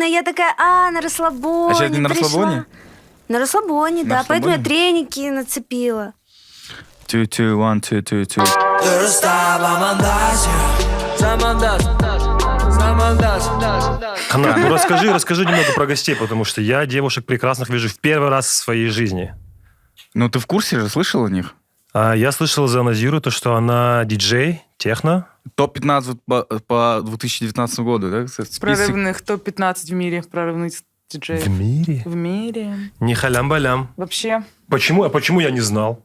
удобно. Я такая, а, на расслабоне А сейчас не на пришла. расслабоне? На расслабоне, да. Поэтому я расслабоне? треники нацепила. Two, two, one, two, two, two. Ханна, ну расскажи, расскажи немного про гостей, потому что я девушек прекрасных вижу в первый раз в своей жизни. Ну, ты в курсе же, слышал о них? А я слышал за Назиру то, что она диджей, техно. Топ-15 по, по 2019 году, да? Список. Прорывных топ-15 в мире, прорывных диджеев. В мире? В мире. Не халям-балям. Вообще. Почему? А почему я не знал?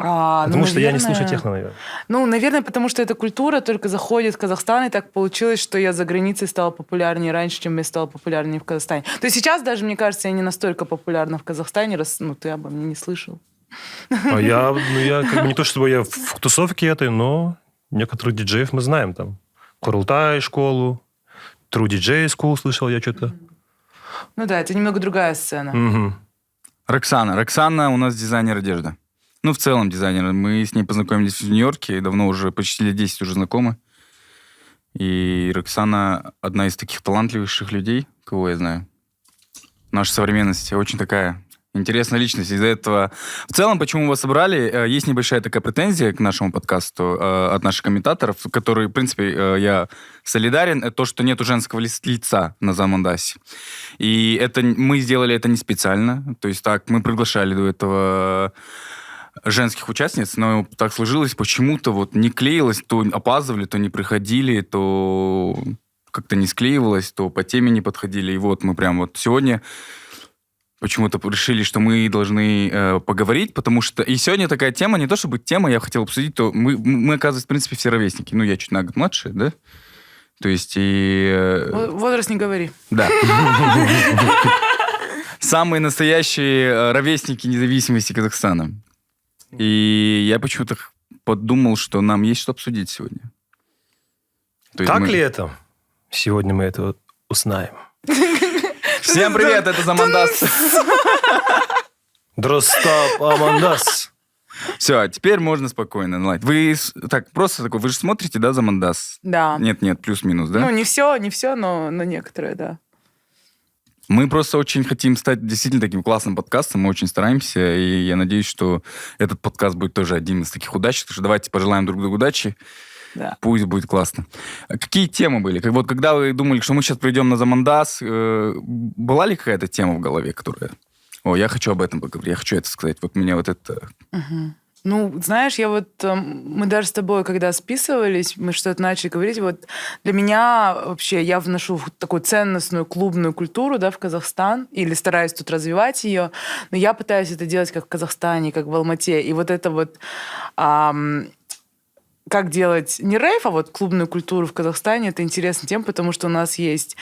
А, ну, Потому что я не наверное- слушаю техно, наверное. Ну, наверное, потому что эта культура только заходит в Казахстан, и так получилось, что я за границей стала популярнее раньше, чем я стала популярнее в Казахстане. То есть сейчас даже, мне кажется, я не настолько популярна в Казахстане, раз ну, ты обо мне не слышал. А я, ну, я как бы не то, чтобы я в тусовке этой, но некоторых диджеев мы знаем там. Курултай школу, True DJ School слышал я что-то. Ну да, это немного другая сцена. Мгм. Роксана. Роксана у нас дизайнер одежды. Ну, в целом дизайнер. Мы с ней познакомились в Нью-Йорке, давно уже, почти лет 10 уже знакомы. И Роксана одна из таких талантливейших людей, кого я знаю. В нашей современности. Очень такая интересная личность. Из-за этого... В целом, почему вас собрали, э, есть небольшая такая претензия к нашему подкасту э, от наших комментаторов, которые, в принципе, э, я солидарен, это то, что нету женского лица на Замандасе. И это мы сделали это не специально. То есть так, мы приглашали до этого женских участниц, но так сложилось, почему-то вот не клеилось, то опаздывали, то не приходили, то как-то не склеивалось, то по теме не подходили. И вот мы прям вот сегодня почему-то решили, что мы должны э, поговорить, потому что... И сегодня такая тема, не то чтобы тема, я хотел обсудить, то мы, мы оказывается, в принципе, все ровесники. Ну, я чуть на год младше, да? То есть и... э, Во- Возраст не говори. да. Самые настоящие э, ровесники независимости Казахстана. И я почему-то подумал, что нам есть что обсудить сегодня. То Так мы- ли это? Сегодня мы это узнаем. Всем привет, это Замандас. Дростап Амандас. Все, теперь можно спокойно. наладить. Вы так просто такой, вы же смотрите, да, Замандас? Да. Нет, нет, плюс-минус, да? Ну, не все, не все, но, но некоторые, да. Мы просто очень хотим стать действительно таким классным подкастом, мы очень стараемся, и я надеюсь, что этот подкаст будет тоже один из таких удачных. Так что давайте пожелаем друг другу удачи, да. пусть будет классно. А Какие темы были? Как, вот когда вы думали, что мы сейчас придем на Замандас, э, была ли какая-то тема в голове, которая... О, я хочу об этом поговорить, я хочу это сказать. Вот меня вот это... Ну, знаешь, я вот, эм, мы даже с тобой, когда списывались, мы что-то начали говорить, вот для меня вообще, я вношу такую ценностную клубную культуру, да, в Казахстан, или стараюсь тут развивать ее, но я пытаюсь это делать как в Казахстане, как в Алмате, и вот это вот ам, как делать не рейв, а вот клубную культуру в Казахстане, это интересно тем, потому что у нас есть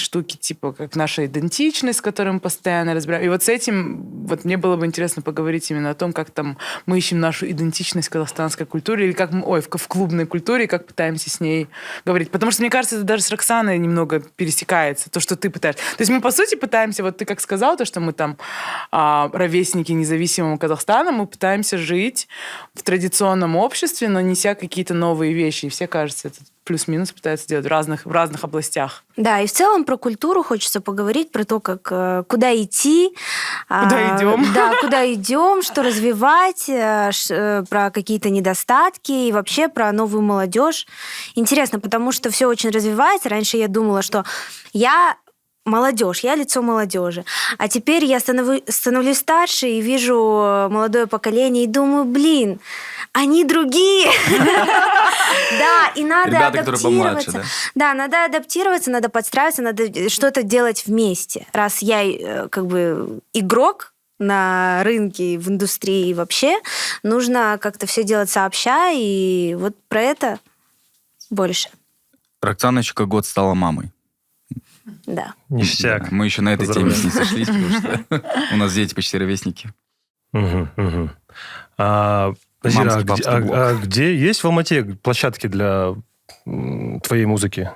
штуки типа как наша идентичность, с которой мы постоянно разбираем. И вот с этим вот мне было бы интересно поговорить именно о том, как там мы ищем нашу идентичность в казахстанской культуре или как мы, ой, в, в клубной культуре, как пытаемся с ней говорить. Потому что мне кажется, это даже с Роксаной немного пересекается, то, что ты пытаешься. То есть мы, по сути, пытаемся, вот ты как сказал, то, что мы там а, ровесники независимого Казахстана, мы пытаемся жить в традиционном обществе, но неся какие-то новые вещи. И все, кажется, это плюс-минус пытаются делать в разных, в разных областях. Да, и в целом про культуру хочется поговорить, про то, как э, куда идти. Куда а, идем. Да, куда идем, что развивать, э, э, про какие-то недостатки и вообще про новую молодежь. Интересно, потому что все очень развивается. Раньше я думала, что я молодежь, я лицо молодежи. А теперь я становлюсь, становлюсь старше и вижу э, молодое поколение и думаю, блин, они другие. Да, и надо адаптироваться. да? Надо адаптироваться, надо подстраиваться, надо что-то делать вместе. Раз я э, как бы игрок на рынке, в индустрии и вообще, нужно как-то все делать сообща, и вот про это больше. Роксана еще как год стала мамой. Да. Ништяк. Мы еще на этой теме Поздравляю. ней сошлись, потому что у нас дети почти ровесники. Мгм, мгм. А, Назира, а где, а- а есть в Алмате площадки для твоей музыки?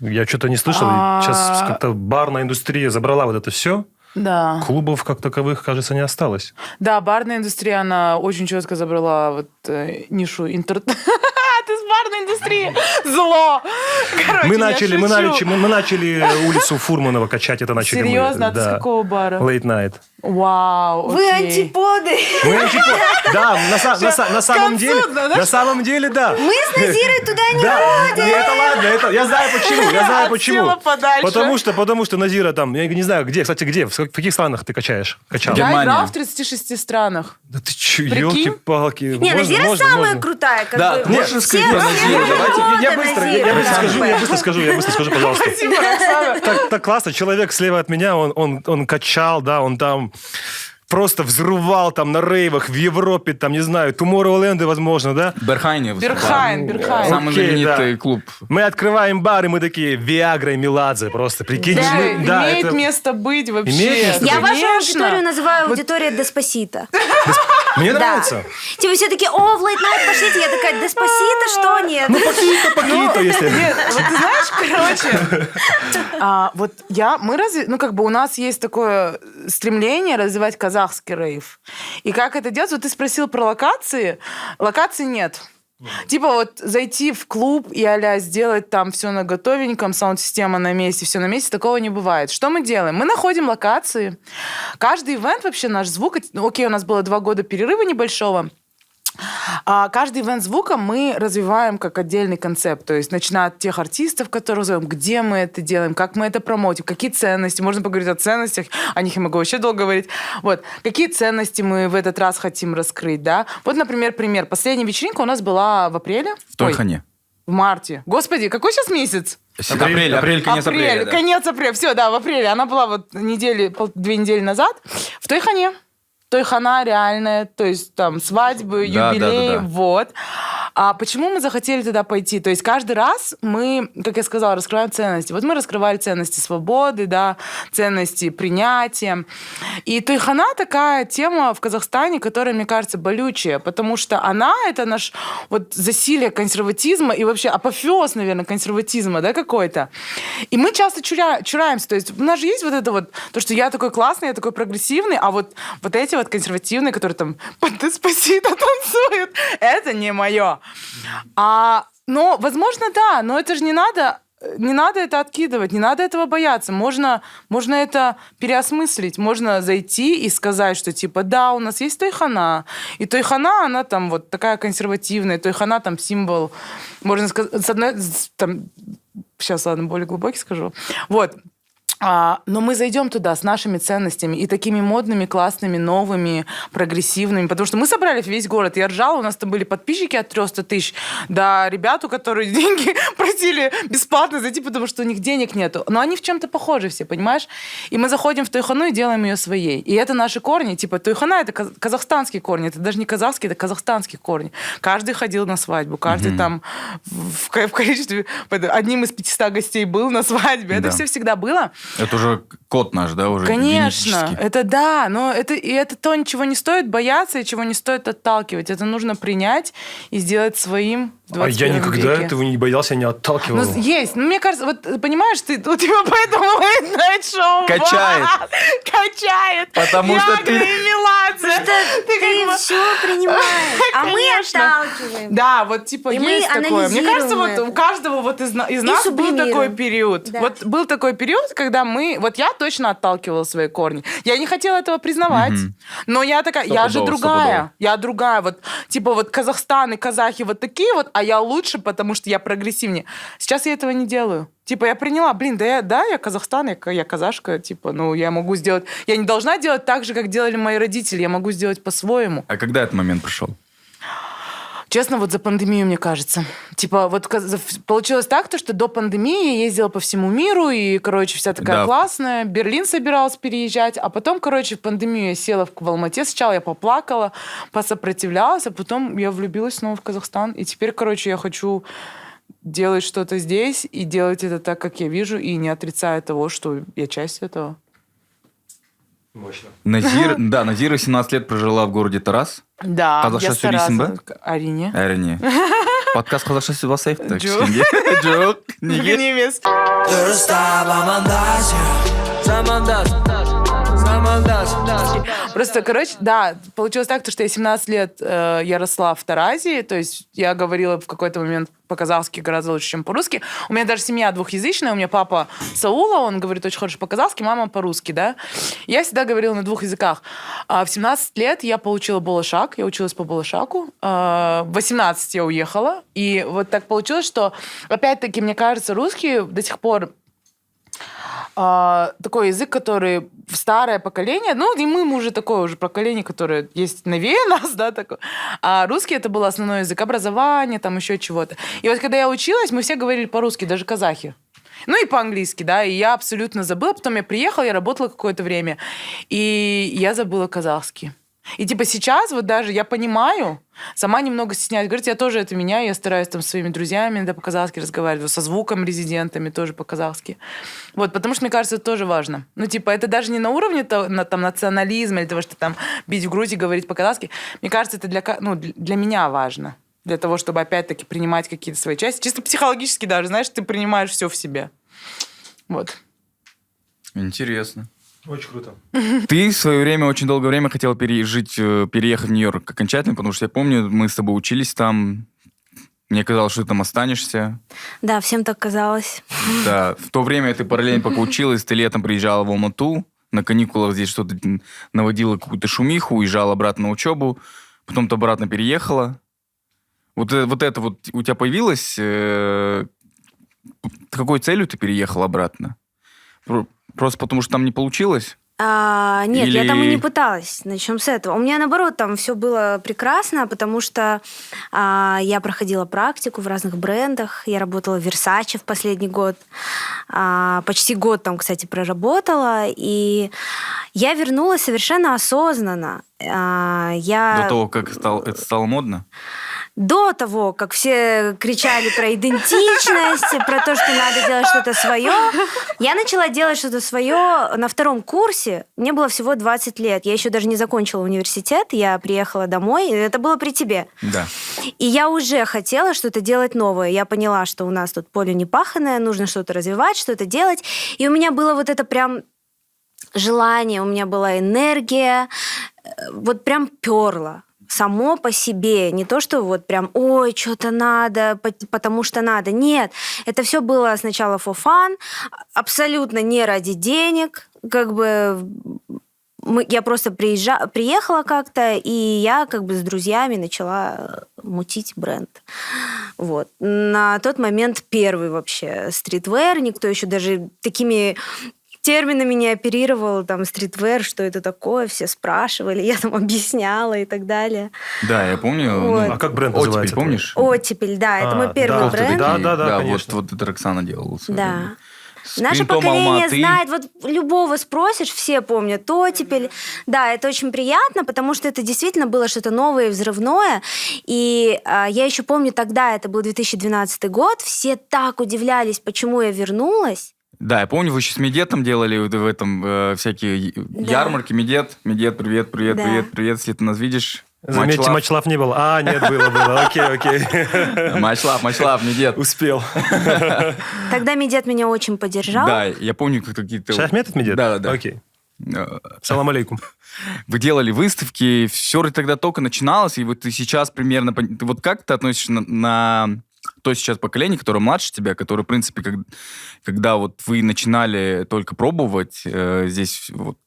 Я что-то не слышал. А. Сейчас как-то барная индустрия забрала вот это все. Да. Клубов как таковых, кажется, не осталось. Да, барная индустрия, она очень четко забрала вот э, нишу интер... ребят из барной индустрии. Зло. Короче, Мы начали, мы, шучу. начали, мы, мы начали улицу Фурманова качать, это начали мы. Серьезно? А ты с Да. какого бара? Late night. Вау, Вы окей. антиподы. Мы антипод- Да, на, на са- на самом деле, да, на самом деле, да. Мы с Назирой туда не Да, ходим. не, это ладно, это я знаю почему, я знаю почему. Потому что, потому что Назира там, я не знаю, где, кстати, где, в каких странах ты качаешь? Качал? Я играл в 36 странах. Да ты че, Прикинь? елки-палки. Не, Можно, Назира можно, самая можно. крутая. Как Да, бы. можешь Все- Я быстро, я, быстро скажу, я быстро скажу, я быстро скажу, пожалуйста. Спасибо. Так, так классно, человек слева от меня, он, он, он качал, да, он там просто взрывал там на рейвах в Европе, там, не знаю, Tomorrowland, возможно, да? Берхайне. Берхайн, Берхайн. Самый Окей, знаменитый да. клуб. Мы открываем бар, и мы такие, Виагра и Меладзе, просто, прикинь. Да, мы- да, имеет это- место быть вообще. Имеет место Я быть. вашу Конечно. аудиторию называю аудитория Деспасита. Мне Да. нравится. Типа все такие, о, в лейт найт пошлите. Я такая, Деспасита, что нет? Ну, Пакито, Пакито, если... Нет, вот ты знаешь, короче, а, вот я, мы разве, ну как бы у нас есть такое стремление развивать казахский рейв. И как это делать? Вот ты спросил про локации. Локаций нет. Типа вот зайти в клуб и а сделать там все на готовеньком, саунд-система на месте, все на месте, такого не бывает. Что мы делаем? Мы находим локации. Каждый ивент вообще наш звук, ну, окей, у нас было два года перерыва небольшого, а каждый ивент звука мы развиваем как отдельный концепт. То есть начиная от тех артистов, которых зовем, где мы это делаем, как мы это промотим, какие ценности. Можно поговорить о ценностях, о них я могу вообще долго говорить. Вот. Какие ценности мы в этот раз хотим раскрыть, да? Вот, например, пример. Последняя вечеринка у нас была в апреле. В той Ой, хане. в марте. Господи, какой сейчас месяц? Апрель, апрель, конец апрель, апреля. да. конец апреля. Все, да, в апреле. Она была вот недели, пол- две недели назад в Тойхане. Тойхана реальная, то есть там свадьбы, Да, да, да, да. вот. А почему мы захотели туда пойти? То есть каждый раз мы, как я сказала, раскрываем ценности. Вот мы раскрывали ценности свободы, да, ценности принятия. И Тойхана такая тема в Казахстане, которая, мне кажется, болючая, потому что она — это наш вот засилие консерватизма и вообще апофеоз, наверное, консерватизма, да, какой-то. И мы часто чуря- чураемся. То есть у нас же есть вот это вот, то, что я такой классный, я такой прогрессивный, а вот, вот эти вот консервативные, которые там под Деспасито танцуют, это не мое. А, но, возможно, да, но это же не надо не надо это откидывать, не надо этого бояться. Можно, можно это переосмыслить. Можно зайти и сказать, что типа, да, у нас есть Тойхана. И Тойхана, она там вот такая консервативная. Тойхана там символ, можно сказать, с одной, там, сейчас, ладно, более глубокий скажу. Вот. А, но мы зайдем туда с нашими ценностями и такими модными, классными, новыми, прогрессивными, потому что мы собрали весь город. Я ржала, у нас там были подписчики от 300 тысяч, да, ребяту, которые деньги просили бесплатно зайти, потому что у них денег нету. Но они в чем-то похожи все, понимаешь? И мы заходим в Тойхану и делаем ее своей. И это наши корни. Типа Тойхана — это каз- казахстанские корни. Это даже не казахские, это казахстанские корни. Каждый ходил на свадьбу, каждый там в, в количестве... Одним из 500 гостей был на свадьбе. Это Да. все всегда было. Это уже код наш, да, уже Конечно, это да, но это, и это то, ничего не стоит бояться и чего не стоит отталкивать. Это нужно принять и сделать своим А я 21 никогда веке. этого не боялся, не отталкивал. Ну, есть. Ну, мне кажется, вот понимаешь, ты, у тебя поэтому late night show Качает. вас Качает. Потому что Виагра ты- Меладзе. Что Ты как ты бы- все принимаешь, а мы отталкиваем. Да, вот типа И есть такое. Мне кажется, вот у каждого вот из, из нас был такой период. Да. Вот был такой период, когда мы... Вот я точно отталкивала свои корни. Я не хотела этого признавать. Мгм. Но я такая... Я же другая. Я другая. Вот типа вот Казахстан и казахи вот такие вот, а я лучше, потому что я прогрессивнее. Сейчас я этого не делаю. Типа я приняла, блин, да я, да, я Казахстан, я, я казашка, типа, ну я могу сделать... Я не должна делать так же, как делали мои родители. Я могу сделать по-своему. А когда этот момент пришел? Честно, вот за пандемию, мне кажется. Типа, вот получилось так, то, что до пандемии я ездила по всему миру, и, короче, вся такая Да. классная. Берлин собиралась переезжать, а потом, короче, в пандемию я села в, в Алмате. Сначала я поплакала, посопротивлялась, а потом я влюбилась снова в Казахстан. И теперь, короче, я хочу делать что-то здесь и делать это так, как я вижу, и не отрицая того, что я часть этого. Мощно. Назир, да, Назира 17 лет прожила в городе Тарас. Да, Қазақша я сөйлейсің ба? Әрине. Әрине. Подкаст қазақша сөйлеп алсайық та кішкене. Жоқ. Неге? Неге емес. дұрыстап амандас замандас замандас Просто, короче, да, получилось так, то, что я 17 лет э, я росла в Таразе, то есть я говорила в какой-то момент по-казахски гораздо лучше, чем по-русски. У меня даже семья двухязычная, у меня папа Саула, он говорит очень хорошо по-казахски, мама по-русски, да. Я всегда говорила на двух языках. А в 17 лет я получила Болошак, я училась по Болошаку. А, в 18 я уехала, и вот так получилось, что, опять-таки, мне кажется, русский до сих пор а, такой язык, который старое поколение, ну, и мы, мы уже такое уже поколение, которое есть новее нас, да, такое. А русский это был основной язык образования, там еще чего-то. И вот когда я училась, мы все говорили по-русски, даже казахи. Ну и по-английски, да, и я абсолютно забыла. Потом я приехала, я работала какое-то время, и я забыла казахский. И типа сейчас вот даже я понимаю, сама немного стесняюсь. Говорит, я тоже это меняю, я стараюсь там с своими друзьями да, по-казахски разговаривать, со звуком резидентами тоже по-казахски. Вот, потому что, мне кажется, это тоже важно. Ну, типа, это даже не на уровне то, на, там, национализма или того, что там бить в грудь и говорить по-казахски. Мне кажется, это для, ну, для меня важно. Для того, чтобы опять-таки принимать какие-то свои части. Чисто психологически даже, знаешь, ты принимаешь все в себе. Вот. Интересно. Очень круто. Ты в свое время, очень долгое время хотел переезжать, э, переехать в Нью-Йорк окончательно, потому что я помню, мы с тобой учились там, мне казалось, что ты там останешься. Да, всем так казалось. Да, в то время ты параллельно пока училась, ты летом приезжала в Алмату, на каникулах здесь что-то наводила какую-то шумиху, уезжала обратно на учебу, потом ты обратно переехала. Вот, э, вот это вот у тебя появилось... Э, какой целью ты переехала обратно? Про- Просто потому, что там не получилось? А, нет, я там и Или- не пыталась. Начнем с этого. У меня наоборот там все было прекрасно, потому что а, я проходила практику в разных брендах. Я работала в Versace в последний год. А, почти год там, кстати, проработала. И я вернулась совершенно осознанно. А, я... До того, как стал, это стало модно? До того, как все кричали про идентичность, про то, что надо делать что-то свое, я начала делать что-то свое на втором курсе. Мне было всего 20 лет. Я еще даже не закончила университет. Я приехала домой. Это было при тебе. Да. И я уже хотела что-то делать новое. Я поняла, что у нас тут поле не паханое, нужно что-то развивать, что-то делать. И у меня было вот это прям желание, у меня была энергия, э, вот прям перла само по себе, не то, что вот прям, ой, что-то надо, пот- потому что надо. Нет, это все было сначала for fun, абсолютно не ради денег, как бы мы, я просто приезжа, приехала как-то, и я как бы с друзьями начала мутить бренд. Вот. На тот момент первый вообще streetwear, никто еще даже такими терминами не оперировал, там, streetwear, что это такое, все спрашивали, я там объясняла и так далее. Да, я помню. ну, Вот. А как бренд Оттепель, называется? помнишь? Оттепель, да, это А, мой первый да, бренд. Да, да, да, вот, конечно. вот это Роксана делала. Да. С Наше поколение Алматы. знает, вот любого спросишь, все помнят оттепель. Да, это очень приятно, потому что это действительно было что-то новое, и взрывное. И а, я еще помню тогда, это был 2012 год, все так удивлялись, почему я вернулась. Да, я помню, вы еще с Медетом делали в этом э, всякие ярмарки. Медет, Медет, привет, привет, Да. привет, привет, если ты нас видишь. Заметьте, Матчлав. не было. А, нет, было, было. Окей, окей. Матчлав, матчлав, Медет. Успел. Тогда Медет меня очень поддержал. Да, я помню, как какие-то... Шахмет этот медет? Да, да, да. Окей. Э, Салам алейкум. Вы делали выставки, все тогда только начиналось, и вот ты сейчас примерно... Вот как ты относишься на, на то сейчас поколение, которое младше тебя, которое, в принципе, как, когда вот вы начинали только пробовать э, здесь вот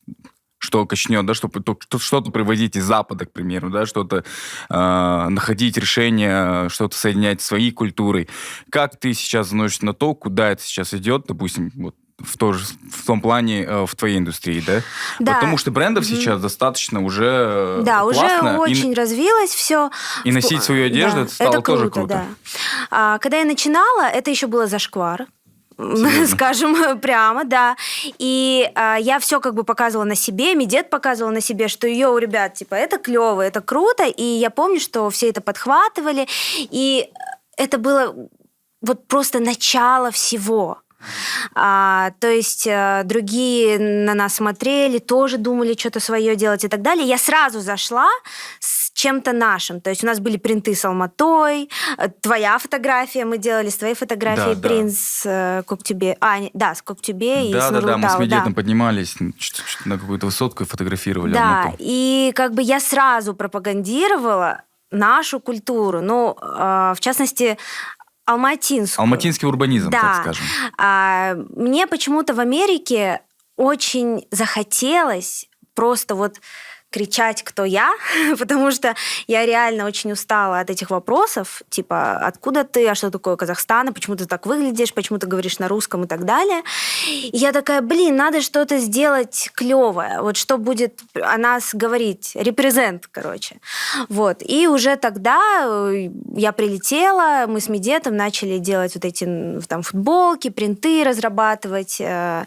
что качнет, да, чтобы то- что- что-то привозить из Запада, к примеру, да, что-то э, находить решение, что-то соединять с своей культурой. Как ты сейчас относишься на то, куда это сейчас идет, допустим, вот в, то же, в том плане э, в твоей индустрии, да? Да. Потому что брендов Мгм. сейчас достаточно уже Да, классно, уже и- очень развилось все. и носить свою одежду, это стало тоже круто. Да. А, когда я начинала, это еще было зашквар. Серьезно? Скажем прямо, да. И а, я все как бы показывала на себе, Медет показывала на себе, что ее у ребят, типа, это клево, это круто. И я помню, что все это подхватывали. И это было вот просто начало всего. А, то есть э, другие на нас смотрели, тоже думали что-то свое делать и так далее. Я сразу зашла с чем-то нашим. То есть у нас были принты с Алматой, э, твоя фотография мы делали, с твоей фотографией Да, да. принц э, Коктюбе. А, да, с Коктюбе и Да, с да, да, мы с Медетом поднимались чуть- чуть на какую-то высотку и фотографировали Да, Алмату. и как бы я сразу пропагандировала нашу культуру, ну, э, в частности, алматинскую. Алматинский урбанизм, Да. так скажем. А, мне почему-то в Америке очень захотелось просто вот кричать, кто я, потому что я реально очень устала от этих вопросов, типа, откуда ты, а что такое Казахстан, а почему ты так выглядишь, почему ты говоришь на русском и так далее. И я такая, блин, надо что-то сделать клевое, вот что будет о нас говорить, репрезент, короче. Вот. И уже тогда э, я прилетела, мы с Медетом начали делать вот эти там футболки, принты разрабатывать, э,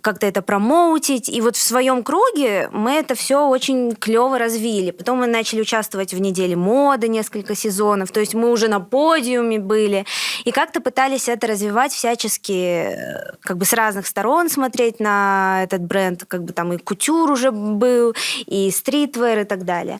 как-то это промоутить. И вот в своем круге мы это все очень клево развили. Потом мы начали участвовать в неделе моды несколько сезонов. То есть мы уже на подиуме были. И как-то пытались это развивать всячески, э, как бы с разных сторон смотреть на этот бренд. Как бы там и кутюр уже был, и стритвер и так далее.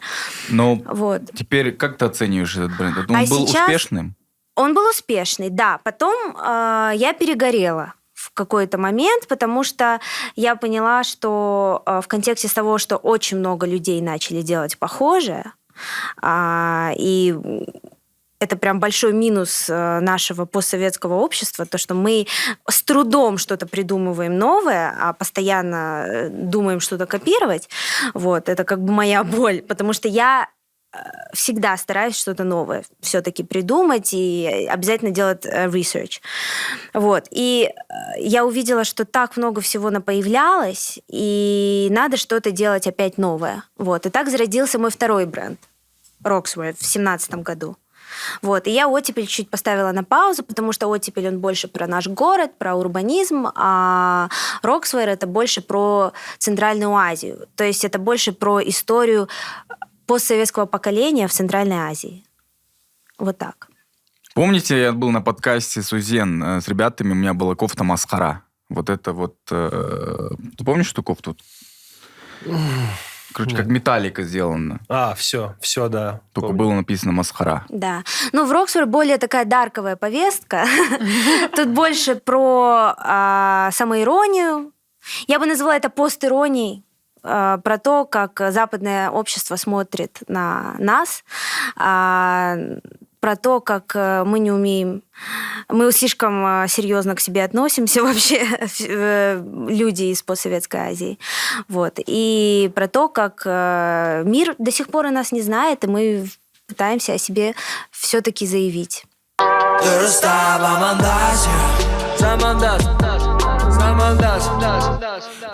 Но Вот. теперь как ты оцениваешь этот бренд? Он А был сейчас- успешным? Он был успешный, да. Потом э, я перегорела какой-то момент, потому что я поняла, что э, в контексте того, что очень много людей начали делать похожее, а, и это прям большой минус э, нашего постсоветского общества, то, что мы с трудом что-то придумываем новое, а постоянно э, думаем что-то копировать. Вот, это как бы моя боль, потому что я всегда стараюсь что-то новое все-таки придумать и обязательно делать э, research. Вот. И э, я увидела, что так много всего напоявлялось, и надо что-то делать опять новое. Вот. И так зародился мой второй бренд, Roxwear, в семнадцатом году. Вот. И я оттепель чуть поставила на паузу, потому что оттепель он больше про наш город, про урбанизм, а Roxwear это больше про Центральную Азию. То есть это больше про историю постсоветского поколения в Центральной Азии. Вот так. Помните, я был на подкасте Сузен э, с ребятами, у меня была кофта Маскара. Вот это вот... э, Ты помнишь эту кофту? Короче, как металлика сделана. А, все, все, да. Только помню. было написано Масхара. Да. Ну, в Роксфорд более такая дарковая повестка. Тут больше про а, самоиронию. Я бы назвала это постиронией про то, как западное общество смотрит на нас, а, про то, как э, мы не умеем, мы слишком э, серьезно к себе относимся вообще, э, люди из постсоветской Азии. Вот. И про то, как э, мир до сих пор о нас не знает, и мы пытаемся о себе все-таки заявить.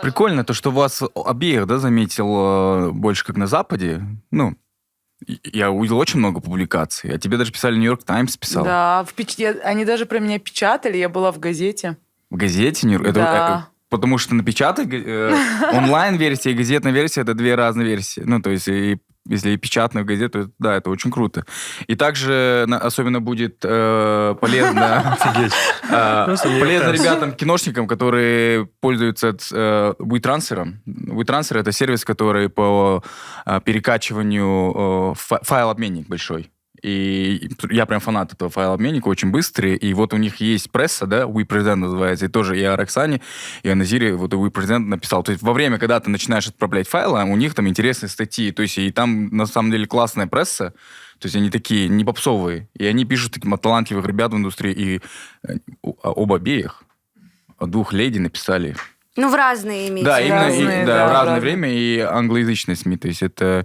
Прикольно то, что вас обеих, да, заметил э, больше как на Западе. Ну, я увидел очень много публикаций. А тебе даже писали Нью-Йорк Таймс писал. Да, в печ- я- они даже про меня печатали, я была в газете. В газете Нью-Йорк. Это, Да. э, потому что напечатать э, онлайн-версия и газетная версия это две разные версии. Ну, то есть, и, если и печатную газету, это- да, это очень круто. И также на- особенно будет э, полезно York Полезно ребятам, киношникам, которые пользуются э, WeTransfer. WeTransfer — это сервис, который по э, перекачиванию э, фа- файл-обменник большой. И я прям фанат этого файл-обменника, очень быстрый. И вот у них есть пресса, да, WePresent называется, и тоже и о Роксане, и о Назире вот и WePresent написал. То есть во время, когда ты начинаешь отправлять файлы, у них там интересные статьи. То есть и там на самом деле классная пресса, то есть они такие не попсовые. И они пишут таким талантливых ребят в индустрии. И э, а об обеих, о двух леди написали. Ну, в разные имеете. Да, именно и- Разные, да, да, в разное разные. время и англоязычные СМИ. То есть это...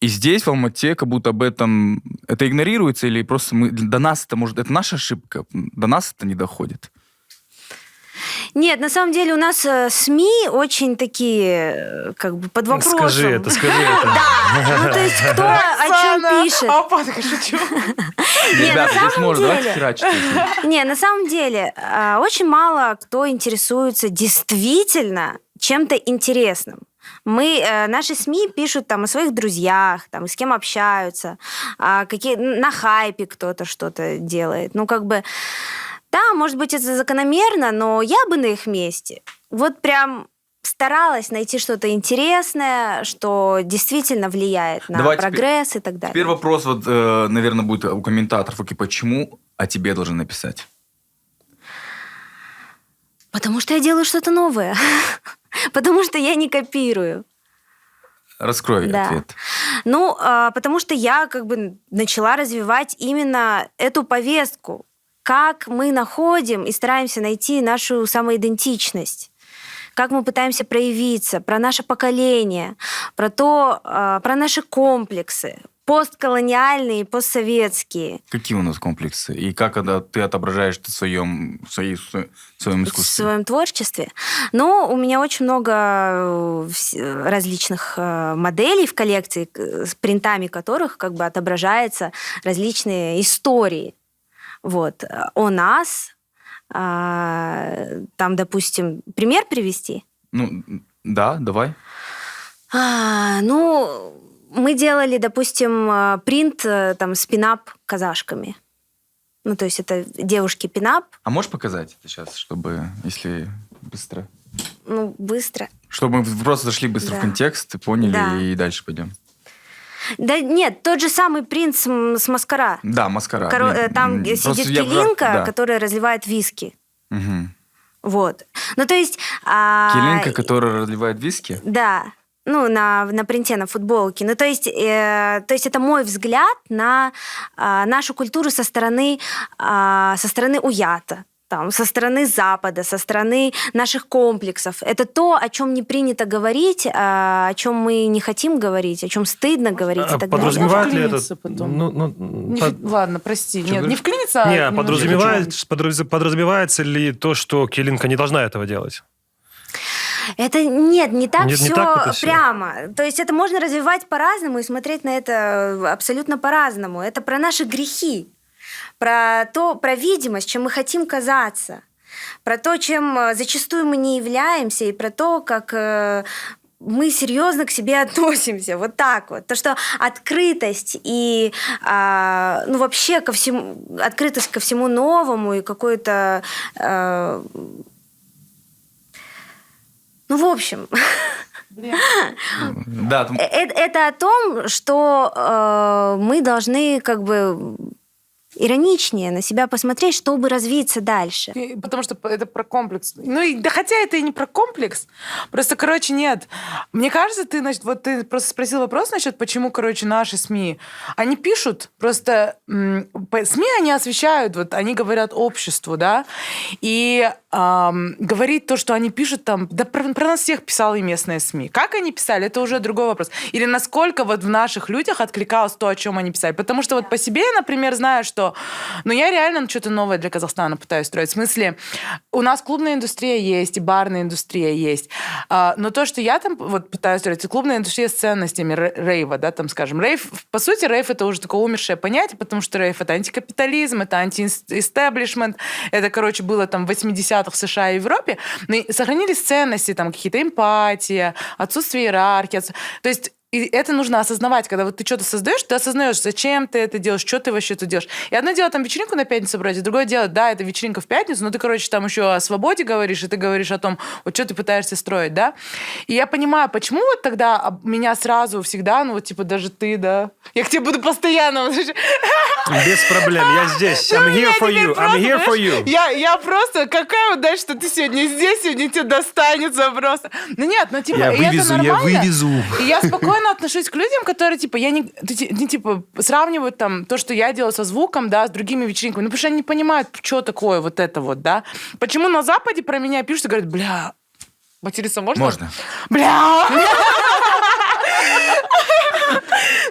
И здесь, в Алмате, как будто об этом... Это игнорируется или просто мы... До нас это, может, это наша ошибка? До нас это не доходит. Нет, на самом деле у нас э, СМИ очень такие, э, как бы, под вопросом. Скажи это, скажи это. Ну, то есть кто о чем пишет? А, так, шучу. Ребята, здесь самом можно, давайте деле- херачить. Не, на самом деле, э, очень мало кто интересуется действительно чем-то интересным. Мы, э, наши СМИ пишут там о своих друзьях, там, с кем общаются, а какие, на хайпе кто-то что-то делает. Ну, как бы Да, может быть, это закономерно, но я бы на их месте вот прям старалась найти что-то интересное, что действительно влияет на Давай теперь- прогресс и так далее. Теперь вопрос, вот, э, наверное, будет у комментаторов. Окей, почему о тебе должны написать? Потому что я делаю что-то новое. Потому что я не копирую. Раскрой Да. ответ. Ну, а, потому что я как бы начала развивать именно эту повестку, как мы находим и стараемся найти нашу самоидентичность, как мы пытаемся проявиться, про наше поколение, про то, а, про наши комплексы, постколониальные, постсоветские. Какие у нас комплексы? И как это ты отображаешь в своем, в своей- в своем в искусстве? своем творчестве. Но у меня очень много э, различных э, моделей в коллекции, с принтами которых как бы отображаются различные истории. Вот. э, О нас. Там, допустим, пример привести. Ну, да, давай. А, ну, мы делали, допустим, э, принт э, там с пинап казашками. Ну, то есть это девушки пинап, А можешь показать это сейчас, чтобы, если быстро? ну, быстро. Чтобы мы просто зашли быстро в Да. контекст, и поняли, Да. и дальше пойдем. Да нет, тот же самый принц с, маскара. Да, маскара. Коро- Нет, э, Там сидит просто я- Келинка, да. которая разливает виски. Мгм. Вот. Ну, то есть... а, Келинка, которая разливает виски? Да. Ну, на, на принте, на футболке. Ну, то есть, э, то есть это мой взгляд на а, нашу культуру со стороны, а, со стороны уята. Там, со стороны Запада, со стороны наших комплексов. Это то, о чем не принято говорить, а, о чем мы не хотим говорить, о чем стыдно говорить А и так далее. подразумевает ли это... Потом. Ну, ну, Не под- в- Ладно, прости. Чё Нет, говоришь? не вклиниться, а Не, немножко подразумевает, подразумевается ли то, что Келинка не должна этого делать? Это нет, не так Нет, не все так это всё. прямо. То есть это можно развивать по-разному и смотреть на это абсолютно по-разному. Это про наши грехи, про то, про видимость, чем мы хотим казаться, про то, чем э, зачастую мы не являемся, и про то, как э, мы серьезно к себе относимся, вот так вот. То, что открытость и, а, ну, вообще ко всему, открытость ко всему новому и какой-то, э, ну, в общем. Да, там- Э- э- это о том, что э, мы должны как бы ироничнее на себя посмотреть, чтобы развиться дальше. И- Потому что это про комплекс. Ну, и, да хотя это и не про комплекс. Просто, короче, нет. Мне кажется, ты, значит, вот ты просто спросил вопрос насчет, почему, короче, наши СМИ. Они пишут, просто СМИ они освещают, вот они говорят обществу, да, и ам, говорить то, что они пишут там, да про, про нас всех писала и местные СМИ. Как они писали, это уже другой вопрос. Или насколько вот в наших людях откликалось то, о чем они писали. Потому что вот по себе я, например, знаю, что ну, я реально что-то новое для Казахстана пытаюсь строить. В смысле, у нас клубная индустрия есть, и барная индустрия есть. А, но то, что я там вот пытаюсь строить, клубная индустрия с ценностями ре- рейва, да, там, скажем. Рейв, по сути, рейв это уже такое умершее понятие, потому что рейв это антикапитализм, это антиэстеблишмент, это, короче, было там в 80-х в США и Европе, но и сохранились ценности, там, какие-то эмпатия, отсутствие иерархии. отс- То есть и это нужно осознавать, когда вот ты что-то создаешь, ты осознаешь, зачем ты это делаешь, что ты вообще тут делаешь. И одно дело там вечеринку на пятницу брать, и другое дело, да, это вечеринка в пятницу, но ты, короче, там еще о свободе говоришь, и ты говоришь о том, вот что ты пытаешься строить, да. И я понимаю, почему вот тогда меня сразу всегда, ну вот типа даже ты, да, я к тебе буду постоянно. Без проблем, я здесь. ты I'm here for you. I'm here for you. Я, я просто, какая удача, что ты сегодня здесь, сегодня тебе достанется просто. Ну нет, ну типа, Я это вывезу, я вывезу. И я спокойно отношусь к людям, которые, типа, я не, не, типа, сравнивают там то, что я делаю со звуком, да, с другими вечеринками. Ну, потому что они не понимают, что такое вот это вот, да. Почему на Западе про меня пишут и говорят, бля, материться можно? Можно. Бля!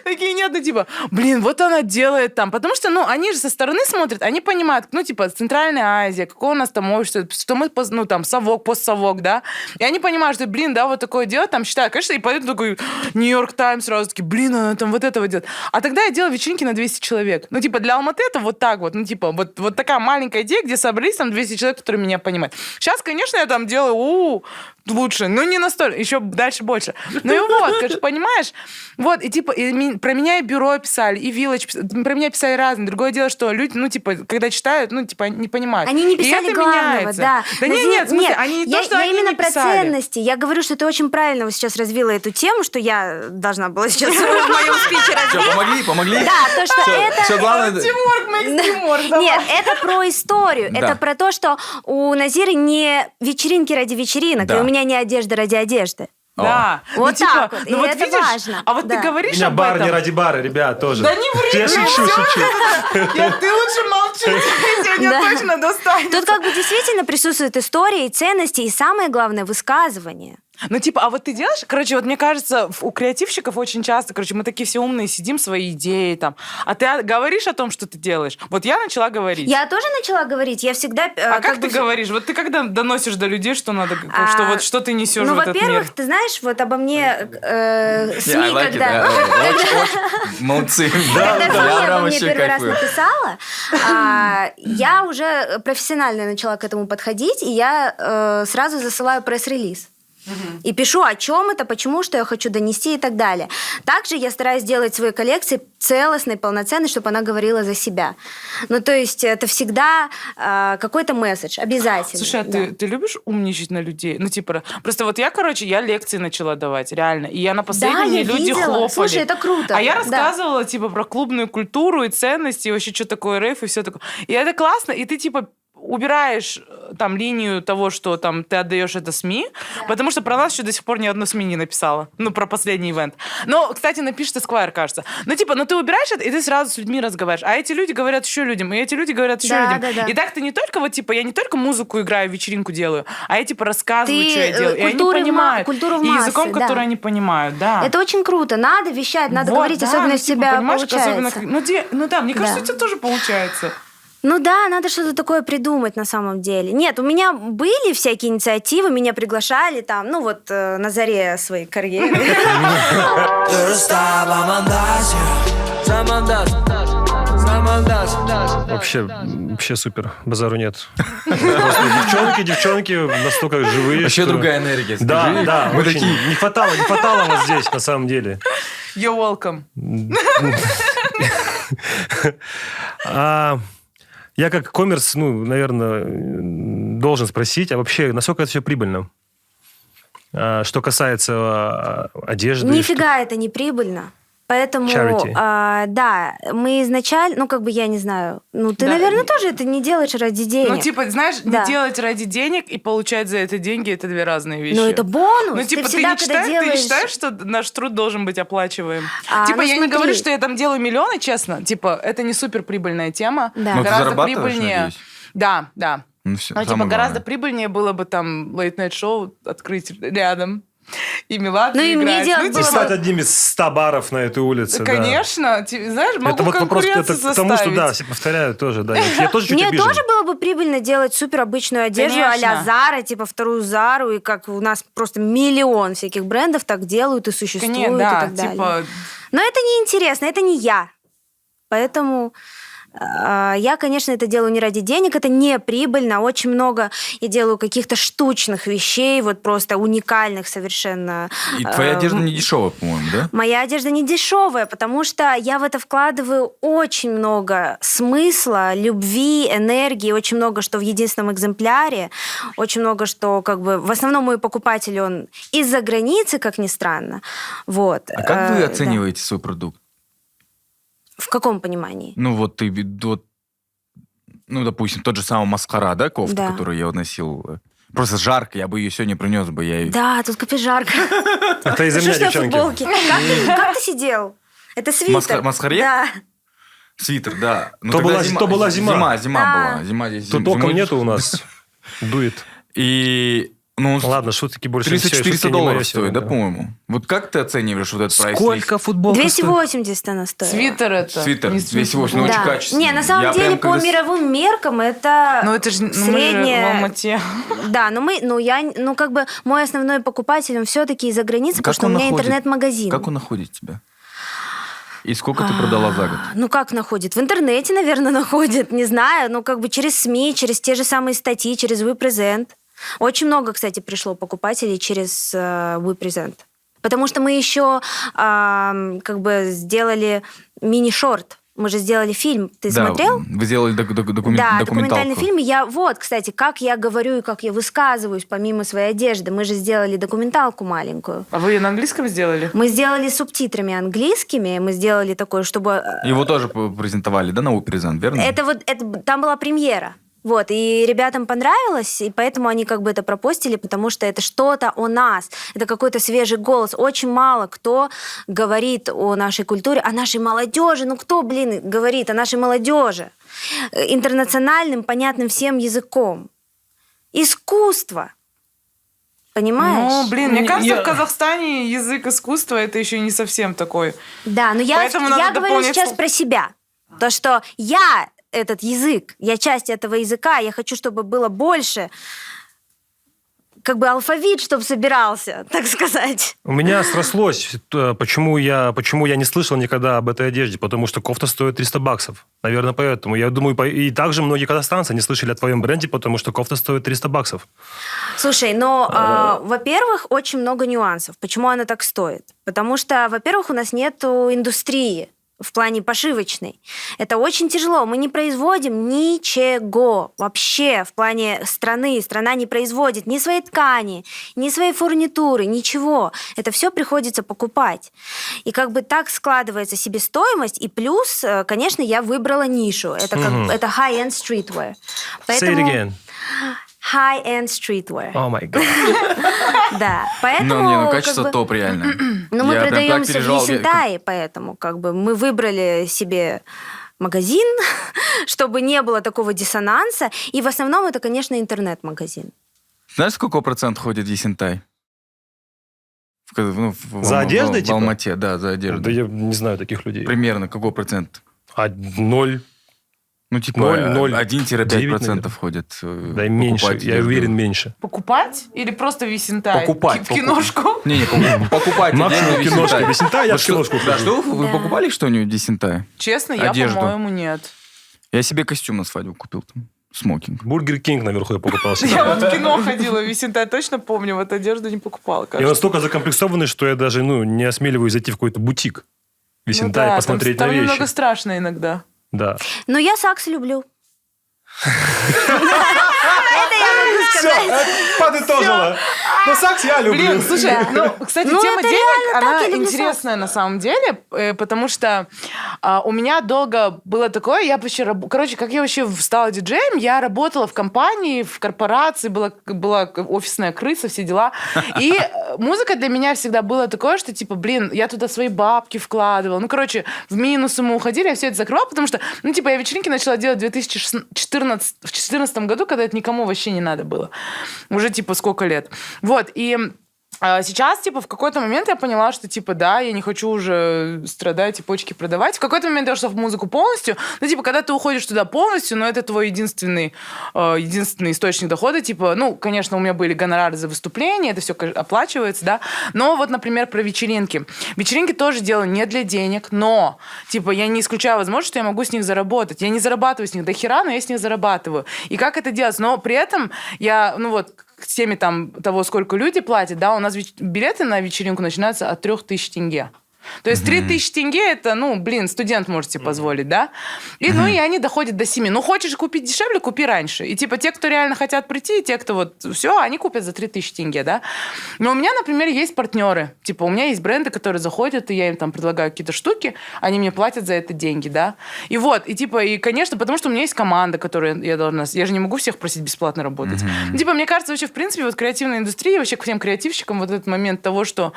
Такие нет, ну типа, блин, вот она делает там. Потому что, ну, они же со стороны смотрят, они понимают, ну, типа, Центральная Азия, какое у нас там общество, что мы, ну, там, совок, постсовок, да. И они понимают, что, блин, да, вот такое делать, там, считают, конечно, и пойдут такой Нью-Йорк Таймс сразу таки, блин, она там вот этого делает. А тогда я делала вечеринки на 200 человек. Ну, типа, для Алматы это вот так вот, ну, типа, вот, вот такая маленькая идея, где собрались там 200 человек, которые меня понимают. Сейчас, конечно, я там делаю, у лучше. Ну, не настолько, еще дальше больше. Ну и вот, конечно, понимаешь? Вот, и типа, и ми- про меня и бюро писали, и Village писали. Про меня писали разные. Другое дело, что люди, ну, типа, когда читают, ну, типа, не понимают. Они не И писали это главного, меняется. да. Да Но нет, нет, в смысле, они не я, то, что я они именно не про писали. ценности. Я говорю, что ты очень правильно вот сейчас развила эту тему, что я должна была сейчас в моем спиче развить. помогли, помогли? Да, то, что это... Все главное... Тимург, давай. Нет, это про историю. Это про то, что у Назиры не вечеринки ради вечеринок, и у меня не одежда ради одежды. Да. Вот ну, типа, так вот, и ну, вот это видишь, важно, А вот да. ты У говоришь меня об бар этом. не ради бара, ребят, тоже. Да не ври, Я ну шучу, шучу. Я, ты лучше молчи, Да. точно достанется. Тут как бы действительно присутствует история и ценности, и самое главное, высказывание. Ну, типа, а вот ты делаешь, короче, вот мне кажется, у креативщиков очень часто, короче, мы такие все умные, сидим свои идеи там, а ты о- говоришь о том, что ты делаешь. Вот я начала говорить. Я тоже начала говорить, я всегда... э, А как, ты бы- говоришь? Вот ты когда доносишь до людей, что надо, А, что вот что ты несешь Ну, в этот мир? во-первых, ты знаешь, вот обо мне э, СМИ, Yeah, like когда... Молодцы. Когда СМИ обо мне первый раз написала, а, я уже профессионально начала к этому подходить, и я э, сразу засылаю пресс-релиз. И пишу, о чем это, почему, что я хочу донести и так далее. Также я стараюсь делать свои коллекции целостной, полноценной, чтобы она говорила за себя. Ну, то есть это всегда э, какой-то месседж, обязательно. Слушай, а да. ты, ты любишь умничать на людей? Ну, типа, просто вот я, короче, я лекции начала давать, реально. И я на последние я люди видела. хлопали. Слушай, это круто. А я Да. рассказывала, типа, про клубную культуру и ценности, и вообще, что такое рейф и все такое. И это классно, и ты, типа, убираешь э, там линию того, что там ты отдаешь это СМИ, потому что про нас еще до сих пор ни одно СМИ не написало. Ну, про последний ивент. Но, кстати, напишет Esquire, кажется. Ну, типа, ну ты убираешь это, и ты сразу с людьми разговариваешь. А эти люди говорят еще людям, и эти люди говорят еще Да, людям. да, да. И так ты не только вот, типа, я не только музыку играю, вечеринку делаю, а я, типа, рассказываю, Ты, что я э, делаю. И они понимают. культуру в и языком, массы, да. который они понимают, да. Это очень круто. Надо вещать, надо Вот, говорить, да, особенно ну, типа, себя понимаешь, получается. особенно ну, де- ну да, мне кажется, Да. у тебя тоже получается. Ну да, надо что-то такое придумать на самом деле. Нет, у меня были всякие инициативы, меня приглашали там, ну вот э, на заре своей карьеры. Вообще, вообще супер. Базару нет. Девчонки, девчонки настолько живые. Вообще что- другая энергия. Да, скажи. да, Мы очень. такие, Не хватало, не хватало вас здесь, на самом деле. You're welcome. Я как коммерс, ну, наверное, должен спросить, а вообще, насколько это все прибыльно? А, что касается а, одежды. Нифига это не прибыльно. Поэтому, Charity. а, да, мы изначально, ну как бы я не знаю, ну ты, Да. наверное, тоже это не делаешь ради денег. Ну, типа, знаешь, Да. не делать ради денег и получать за это деньги это две разные вещи. Ну, это бонус. Ну, Ты типа, ты, всегда, не когда считаешь, ты не делаешь- считаешь, что наш труд должен быть оплачиваем? А, типа, ну, я не смотри. говорю, что я там делаю миллионы, честно. Типа, это не супер прибыльная тема. Да. Ну, ты Гораздо зарабатываешь, прибыльнее. надеюсь? Да, да. Ну, всё, Ну, типа, гораздо главное. прибыльнее было бы там лейт-найт-шоу открыть рядом. И Меладзе Ну, и мне играть. делать Ну, И было типа, стать одним из 100 баров на этой улице. да. Конечно. Ти- Знаешь, могу Это вот вопрос это к тому, что, да, все повторяют тоже, да. Я тоже чуть Мне обижен. тоже было бы прибыльно делать супер обычную одежду а-ля. Зара, типа вторую Зару, и как у нас просто миллион всяких брендов так делают и существуют Конечно, и да, так далее. типа, Но это не интересно, это не я. Поэтому я, конечно, это делаю не ради денег, это не прибыльно. Очень много я делаю каких-то штучных вещей, вот просто уникальных совершенно. И твоя Э, одежда не дешевая, по-моему, да? Моя одежда не дешевая, потому что я в это вкладываю очень много смысла, любви, энергии, очень много что в единственном экземпляре, очень много что как бы в основном мой покупатель он из-за границы, как ни странно, вот. А как вы Э, да. оцениваете свой продукт? В каком понимании? Ну, вот ты, вот, ну, допустим, тот же самый маскара, да, кофта, Да. которую я носил. Просто жарко, я бы ее сегодня принес бы. Я... Да, тут капец жарко. Это из-за Что меня, девчонки. Как ты- сидел? Это свитер. Маска- маскаре? Да. Свитер, да. Ну, То была- то была зима. Зима, зима А. была. Зима здесь. Тут окон нету у нас. Дует. И, ну, Ладно, шутки больше 300-400 шутки не долларов стоит, да, сегодня. по-моему? Вот как ты оцениваешь вот этот прайс? Сколько футболка стоит? 280 она стоила. свитер это. Свитер, не 280, ну, Да. очень качественный. Не, на самом Я деле, по когда мировым меркам это, Ну, это же ну, мы же среднее... в Алмате. Да, но мы, ну я, ну как бы мой основной покупатель, он все-таки из-за границы, потому Как что у меня находит? интернет-магазин. Как он находит тебя? И сколько ты продала за год? Ну как находит? В интернете, наверное, находит, не знаю, ну как бы через СМИ, через те же самые статьи, через WePresent. Очень много, кстати, пришло покупателей через э, WePresent. Потому что мы еще э, как бы сделали мини-шорт. Мы же сделали фильм. Ты Да, смотрел? Вы сделали док- док- докумен- Да, документальный фильм. Я вот, кстати, как я говорю и как я высказываюсь помимо своей одежды. Мы же сделали документалку маленькую. А вы ее на английском сделали? Мы сделали субтитрами английскими. Мы сделали такое, чтобы э, Его тоже презентовали, да, на Уперезент, верно? Это вот это, там была премьера. Вот, и ребятам понравилось, и поэтому они как бы это пропостили, потому что это что-то о нас, это какой-то свежий голос. Очень мало кто говорит о нашей культуре, о нашей молодежи. Ну кто, блин, говорит о нашей молодежи? Интернациональным, понятным всем языком. Искусство. Понимаешь? Ну, блин, мне Не- кажется, я- в Казахстане язык искусства это еще не совсем такой. Да, но я, Поэтому я говорю сейчас про себя. То, что я этот язык, я часть этого языка, я хочу, чтобы было больше, как бы алфавит, чтобы собирался, так сказать. У меня срослось, э, почему я, почему я не слышал никогда об этой одежде, потому что кофта стоит 300 баксов. Наверное, поэтому. Я думаю, и также многие казахстанцы не слышали о твоем бренде, потому что кофта стоит 300 баксов. Слушай, но, а, во-первых, очень много нюансов. Почему она так стоит? Потому что, во-первых, у нас нет индустрии в плане пошивочной. Это очень тяжело. Мы не производим ничего вообще в плане страны. Страна не производит ни своей ткани, ни своей фурнитуры, ничего. Это все приходится покупать. И как бы так складывается себестоимость. И плюс, э, конечно, я выбрала нишу. Это, как, Мгм. это high-end streetwear. Say it again. High-end streetwear. О май гад. Да, поэтому... Ну, не, ну как качество бы, топ реально. Ну, мы Я прям так продаемся в. Есентае, поэтому как бы мы выбрали себе магазин, чтобы не было такого диссонанса. И в основном это, конечно, интернет-магазин. Знаешь, сколько процент ходит в Есентай? В, ну, в- За в- одеждой, в, типа? Алмате, да, за Да одеждой. я не знаю таких людей. Примерно какой процент? А ноль, Ну, типа Ноль, ноль, 1-5% девять, процентов ходит. э, да и меньше. покупать Я одежду. уверен, меньше. Покупать или просто Висентай? Покупать. В покуп- киношку? Не, не, покуп- покупать Максимум одежду в киношку. Есентай. В Есентай я в что- киношку Да, хожу. что вы, покупали что-нибудь в Есентай? Честно, я, по-моему, нет. Я себе костюм на свадьбу купил там. Смокинг. Бургер Кинг наверху я покупал себе. Я вот в кино ходила в Есентай, точно помню, вот одежду не покупала, Я настолько закомплексованный, что я даже ну, не осмеливаюсь зайти в какой-то бутик. Ну в Есентай да, посмотреть там, на там вещи. немного страшно иногда. Да. Но я Saks люблю. Это могу сказать. подытожила. Ну, Saks я Блин, слушай, ну, кстати, Ну, тема денег, она люблю интересная на самом деле, э, потому что а, у меня долго было такое, я вообще, раб- короче, как я вообще стала диджеем, я работала в компании, в корпорации, была, была офисная крыса, все дела, и э, музыка для меня всегда было такое, что, типа, блин, я туда свои бабки вкладывала, ну, короче, в минусы мы уходили, я все это закрывала, потому что, ну, типа, я вечеринки начала делать в 2014 в 2014 году, когда это никому вообще не надо было. Уже, типа, сколько лет. Вот, и сейчас, типа, в какой-то момент я поняла, что, типа, да, я не хочу уже страдать и почки продавать. В какой-то момент я ушла в музыку полностью. Ну, типа, когда ты уходишь туда полностью, но это твой единственный, э, единственный источник дохода. Типа, ну, конечно, у меня были гонорары за выступления, это все оплачивается, да. Но вот, например, про вечеринки. Вечеринки тоже делаю не для денег, но, типа, я не исключаю возможность, что я могу с них заработать. Я не зарабатываю с них до хера, но я с них зарабатываю. И как это делать? Но при этом я, ну вот, к теме там того, сколько люди платят, да, у нас билеты на вечеринку начинаются от 3000 тенге. То есть 3000 тенге это, ну, блин, студент может себе позволить, да? И, ну, и они доходят до 7. Ну, хочешь купить дешевле, купи раньше. И, типа, те, кто реально хотят прийти, и те, кто вот все, они купят за 3000 тенге, да? Но у меня, например, есть партнеры. Типа, у меня есть бренды, которые заходят, и я им там предлагаю какие-то штуки, они мне платят за это деньги, да? И вот, и типа, и, конечно, потому что у меня есть команда, которую я должна... Я же не могу всех просить бесплатно работать. Ну, типа, мне кажется, вообще, в принципе, вот креативная индустрия, вообще к всем креативщикам вот этот момент того, что,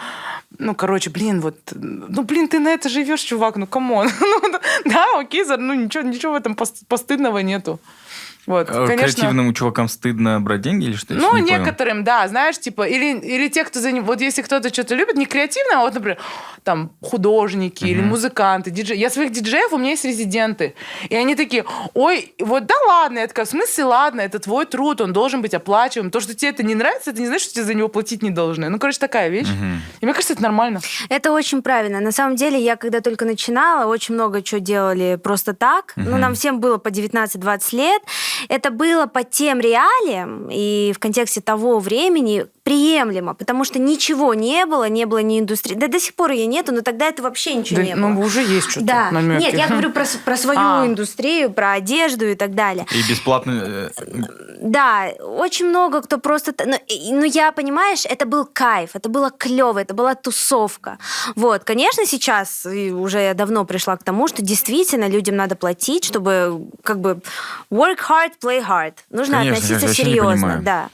ну, короче, блин, вот, ну, блин, ты на это живешь, чувак, ну, come on. Ну, да, окей, ну, ничего, ничего в этом пос- постыдного нету. Вот, А конечно. Креативным чувакам стыдно брать деньги или что? Ну, не понял. некоторым, да, знаешь, типа, или, или те, кто за ним, вот если кто-то что-то любит, не креативно, а вот, например, там, художники или музыканты, диджеи. Я своих диджеев, у меня есть резиденты. И они такие, ой, вот да ладно. Я такая, в смысле ладно, это твой труд, он должен быть оплачиваем. То, что тебе это не нравится, это не значит, что тебе за него платить не должны. Ну, короче, такая вещь. И мне кажется, это нормально. Это очень правильно. На самом деле, я когда только начинала, очень много чего делали просто так. Ну, нам всем было по 19-20 лет. Это было по тем реалиям и в контексте того времени приемлемо, потому что ничего не было, не было ни индустрии. Да до сих пор ее нету, но тогда это вообще ничего Да, не было. ну, уже есть что-то, Да. намеки. Нет, я говорю про, про свою А. индустрию, про одежду и так далее. И бесплатно... э, Да, очень много кто просто... т- Ну, ну, я, понимаешь, это был кайф, это было клево, это была тусовка. Вот, конечно, сейчас уже я давно пришла к тому, что действительно людям надо платить, чтобы как бы work hard, play hard. Нужно Конечно, я относиться вообще не серьезно, понимаю. да.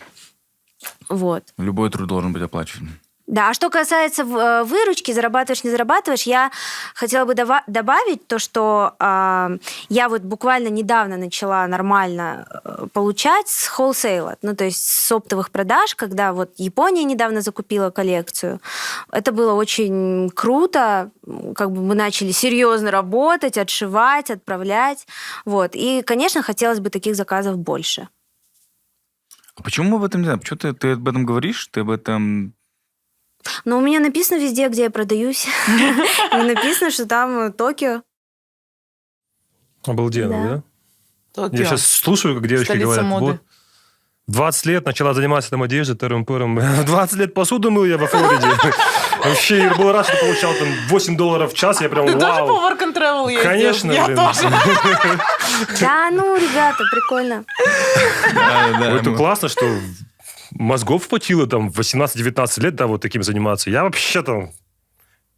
Вот. Любой труд должен быть оплачиваем. Да, а что касается э, выручки, зарабатываешь, не зарабатываешь, я хотела бы добавить то, что а, я вот буквально недавно начала нормально э, получать с холсейла, ну то есть с оптовых продаж, когда вот Япония недавно закупила коллекцию. Это было очень круто, как бы мы начали серьезно работать, отшивать, отправлять, вот. И, конечно, хотелось бы таких заказов больше. А почему мы об этом не знаем? Почему ты, ты об этом говоришь? Ты об этом... Но у меня написано везде, где я продаюсь, написано, что там э, Токио. Обалденно, Да. Я сейчас слушаю, как девочки говорят, вот, 20 лет начала заниматься там одеждой, тырым-пырым. В 20 лет посуду мыл я во Флориде. Вообще, я был рад, что получал там 8 долларов в час. Я прям, Ты тоже по. Work and Travel ездил? Конечно, Я тоже. Да, ну, ребята, прикольно. Это классно, что мозгов хватило там в 18-19 лет, да, вот таким заниматься. Я вообще там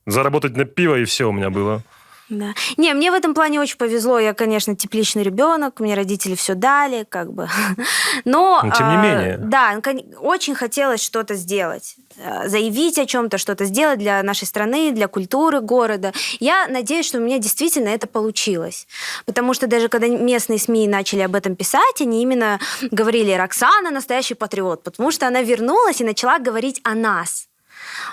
заработать на пиво и все у меня было. Да. Не, мне в этом плане очень повезло. Я, конечно, тепличный ребенок, мне родители все дали, как бы. Но, Но тем не а, менее. Да, ну, очень хотелось что-то сделать, э, заявить о чем-то, что-то сделать для нашей страны, для культуры города. Я надеюсь, что у меня действительно это получилось. Потому что даже когда местные СМИ начали об этом писать, они именно говорили, Роксана настоящий патриот, потому что она вернулась и начала говорить о нас.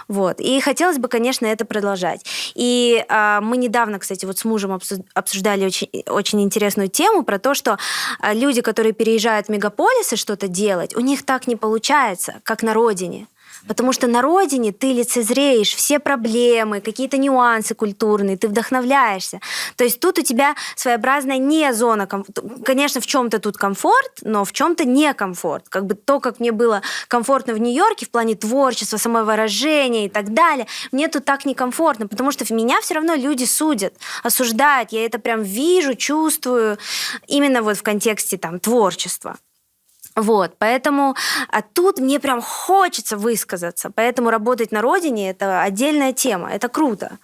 Вот. И хотелось бы, конечно, это продолжать. И а, мы недавно, кстати, вот с мужем обсу- обсуждали очень, очень интересную тему про то, что а, люди, которые переезжают в мегаполисы что-то делать, у них так не получается, как на родине. Потому что на родине ты лицезреешь все проблемы, какие-то нюансы культурные, ты вдохновляешься. То есть тут у тебя своеобразная не зона комфорта. Конечно, в чем-то тут комфорт, но в чем-то не комфорт. Как бы то, как мне было комфортно в Нью-Йорке в плане творчества, самовыражения и так далее, мне тут так некомфортно, потому что в меня все равно люди судят, осуждают. Я это прям вижу, чувствую именно вот в контексте там творчества. Вот, поэтому а тут мне прям хочется высказаться. Поэтому работать на родине это отдельная тема, это круто.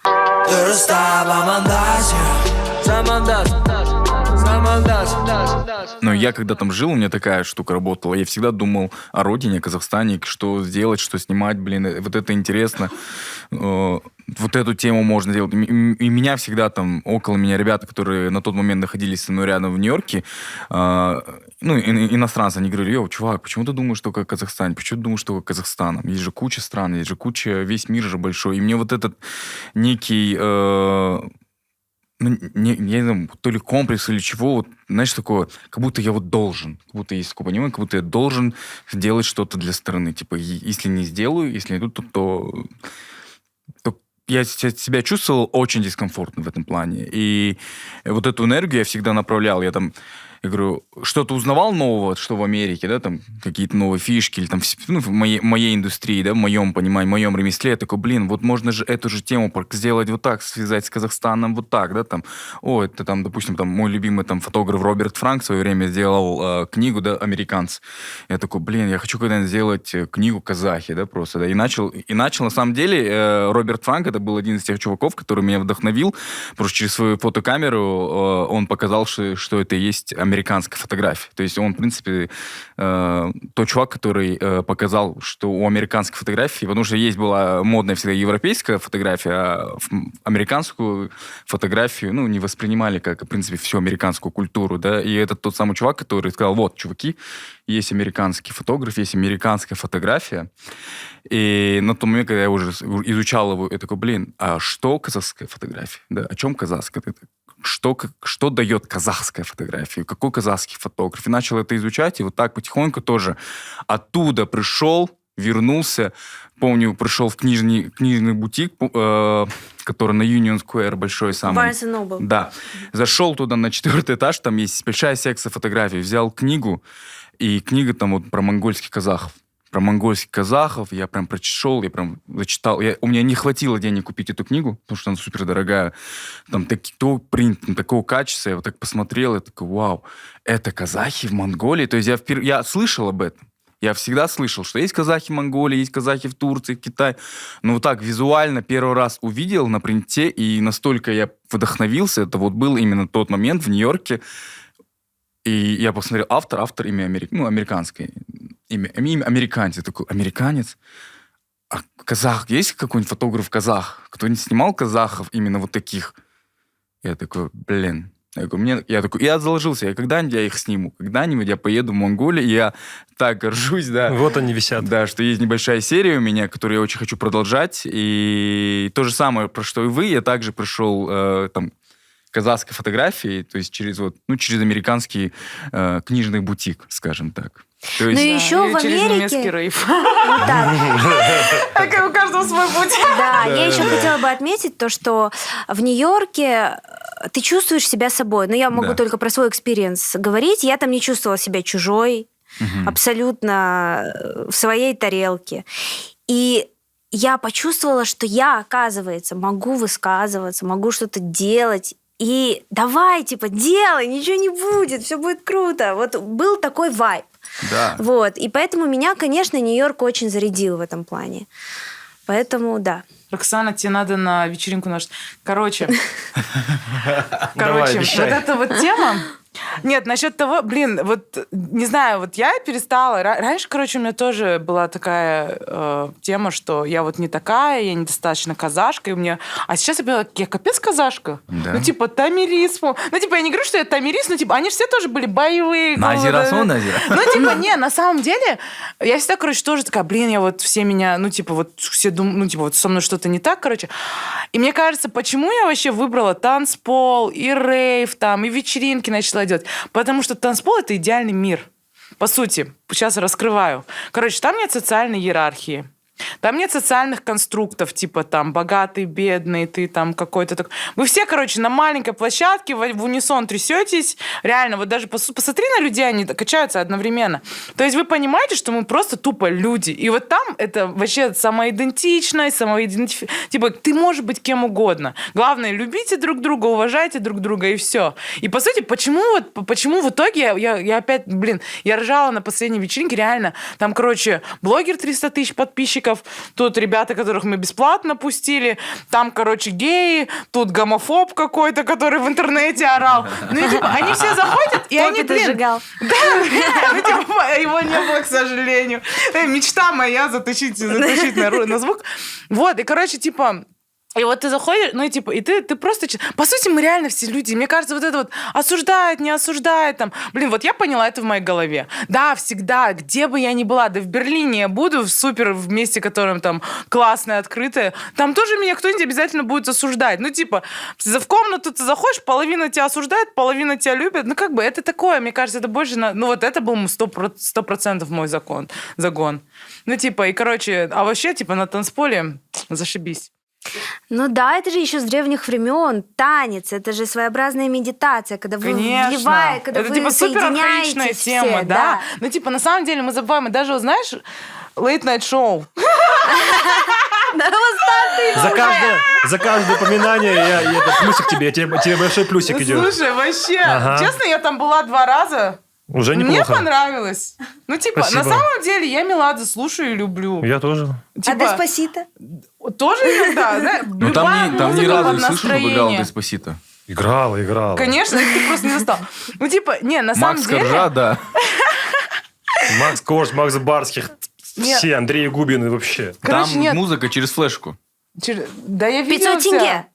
Но я когда там жил, у меня такая штука работала. Я всегда думал о родине, о Казахстане, что сделать, что снимать, блин, э, вот это интересно. Э, Вот эту тему можно делать. И меня всегда там, около меня ребята, которые на тот момент находились со мной рядом в Нью-Йорке, э, ну, иностранцы, они говорили, йоу, чувак, почему ты думаешь только о Казахстане? Почему ты думаешь только о Казахстане? Есть же куча стран, есть же куча, весь мир же большой. И мне вот этот некий э, ну, не, я не знаю, то ли комплекс или чего, вот, знаешь, такое, как будто я вот должен, как будто есть такое понимание, как будто я должен сделать что-то для страны. Типа, если не сделаю, если не иду, то, то я се- себя чувствовал очень дискомфортно в этом плане. И вот эту энергию я всегда направлял. Я там, я говорю, что-то узнавал нового, что в Америке, да, там какие-то новые фишки, или там ну, в моей, моей индустрии, да, в моем понимании, в моем ремесле, я такой, блин, вот можно же эту же тему сделать вот так, связать с Казахстаном вот так, да, там, о, это там, допустим, там мой любимый там фотограф Роберт Франк в свое время сделал э, книгу, да, «Американцы». Я такой, блин, я хочу когда-нибудь сделать э, книгу казахи, да, просто, да, и начал, и начал, на самом деле, э, Роберт Франк, это был один из тех чуваков, который меня вдохновил, просто через свою фотокамеру э, он показал, что, что это и есть американская фотография. То есть он, в принципе, э, тот чувак, который э, показал, что у американской фотографии, потому что есть была модная всегда европейская фотография, а американскую фотографию, ну, не воспринимали как, в принципе, всю американскую культуру, да, и это тот самый чувак, который сказал, вот, чуваки, есть американский фотограф, есть американская фотография, и на том момент, когда я уже изучал его, я такой, блин, а что казахская фотография? Да, о чем казахская? Что, как- что дает казахская фотография? Какой казахский фотограф? И начал это изучать, и вот так потихоньку тоже оттуда пришел вернулся. Помню, пришел в книжный, книжный бутик, э, который на Union Square большой самый. Barnes Noble. Да. Зашел туда на четвертый этаж, там есть большая секция фотографий. Взял книгу, и книга там вот про монгольских казахов. Про монгольских казахов я прям прочел, я прям зачитал. Я, у меня не хватило денег купить эту книгу, потому что она супер дорогая. Там такой принт, там, такого качества. Я вот так посмотрел, и такой, вау, это казахи в Монголии? То есть я, впер... я слышал об этом. Я всегда слышал, что есть казахи в Монголии, есть казахи в Турции, в Китае. Но вот так визуально первый раз увидел на принте, и настолько я вдохновился, это вот был именно тот момент в Нью-Йорке, и я посмотрел автор, автор имя Америк... ну, американское имя, имя американец. Я такой, американец? А казах, есть какой-нибудь фотограф казах? Кто-нибудь снимал казахов именно вот таких? Я такой, блин, я такой, мне, я такой, я заложился, я когда-нибудь я их сниму, когда-нибудь я поеду в Монголию, и я так горжусь, да. Вот они висят. Да, что есть небольшая серия у меня, которую я очень хочу продолжать, и то же самое, про что и вы, я также пришел э, там казахской фотографии, то есть через вот, ну, через американский э, книжный бутик, скажем так. То Ну есть, и Да, еще в через Америке... рейв. Да, У каждого свой путь. Да, я еще хотела бы отметить то, что в Нью-Йорке э, ты чувствуешь себя собой. Но я могу Да. только про свой experience говорить. Я там не чувствовала себя чужой, абсолютно э, в своей тарелке. И я почувствовала, что я, оказывается, могу высказываться, могу что-то делать. И давай, типа, делай, ничего не будет, все будет круто. Вот был такой вайб. Да. Вот. И поэтому меня, конечно, Нью-Йорк очень зарядил в этом плане. Поэтому, да. Роксана, тебе надо на вечеринку нашу. Короче. Короче, вот эта вот тема. Нет, насчет того, блин, вот не знаю, вот я перестала. Ра- Раньше, короче, у меня тоже была такая э, тема, что я вот не такая, я недостаточно казашка, и меня. А сейчас я поняла, я капец казашка. Да. Ну, типа, тамирис. Ну, типа, я не говорю, что я тамирис, но типа, они все тоже были боевые. Назира, сон, Назира. ну, типа, не, на самом деле, я всегда, короче, тоже такая, блин, я вот все меня, ну, типа, вот все думают, ну, типа, вот со мной что-то не так, короче. И мне кажется, почему я вообще выбрала танцпол и рейв там, и вечеринки начала делать? Потому что танцпол — это идеальный мир. По сути, сейчас раскрываю. Короче, там нет социальной иерархии. Там нет социальных конструктов, типа там богатый, бедный, ты там какой-то так. Вы все, короче, на маленькой площадке в, в унисон трясетесь. Реально, вот даже пос- посмотри на людей, они качаются одновременно. То есть вы понимаете, что мы просто тупо люди. И вот там это вообще самоидентичность, самоидентифи... Типа, ты можешь быть кем угодно. Главное, любите друг друга, уважайте друг друга, и все. И, по сути, почему вот, почему в итоге я, я, я опять, блин, я ржала на последней вечеринке, реально. Там, короче, блогер 300 тысяч подписчиков, тут ребята, которых мы бесплатно пустили, там, короче, геи, тут гомофоб какой-то, который в интернете орал. Ну, и, типа, они все заходят, и они, блин, сжигал. да, ну, типа, его не было, к сожалению. Э, Мечта моя затащить, затащить на, на звук. Вот, и, короче, типа, и вот ты заходишь, ну и типа, и ты, ты просто... По сути, мы реально все люди. Мне кажется, вот это вот осуждает, не осуждает, там... Блин, вот я поняла это в моей голове. Да, всегда, где бы я ни была, да в Берлине я буду, в супер, в месте, которым там классное, открытое, там тоже меня кто-нибудь обязательно будет осуждать. Ну, типа, в комнату ты заходишь, половина тебя осуждает, половина тебя любит. Ну, как бы, это такое, мне кажется, это больше... На... Ну, вот это был сто процентов мой закон, загон. Ну, типа, и, короче, а вообще, типа, на танцполе зашибись. Ну да, это же еще с древних времен. Танец, это же своеобразная медитация, когда вы Конечно. вливаете, когда это вы типа соединяетесь тема, все, да? Ну, типа, на самом деле мы забываем, и даже, знаешь, late night show. За каждое, за каждое упоминание я, я это плюсик тебе, тебе, тебе большой плюсик идет. Слушай, вообще, Ага. честно, я там была два раза. Уже Мне неплохо. понравилось. Ну, типа, Спасибо. на самом деле, я Меладзе слушаю и люблю. Я тоже. А Типа, Деспасито? тоже иногда, да? Ну там, ни, там ни разу не слышно, чтобы играл Деспасито. Играла, играла. Конечно, ты просто не застал. Ну, типа, не, на самом Макс деле... Коржа, да. Макс Корж, Макс Барских, Нет. все, Андрей Губин и вообще. Короче, там нет. музыка через флешку. Чер- Да я видела 500 тенге.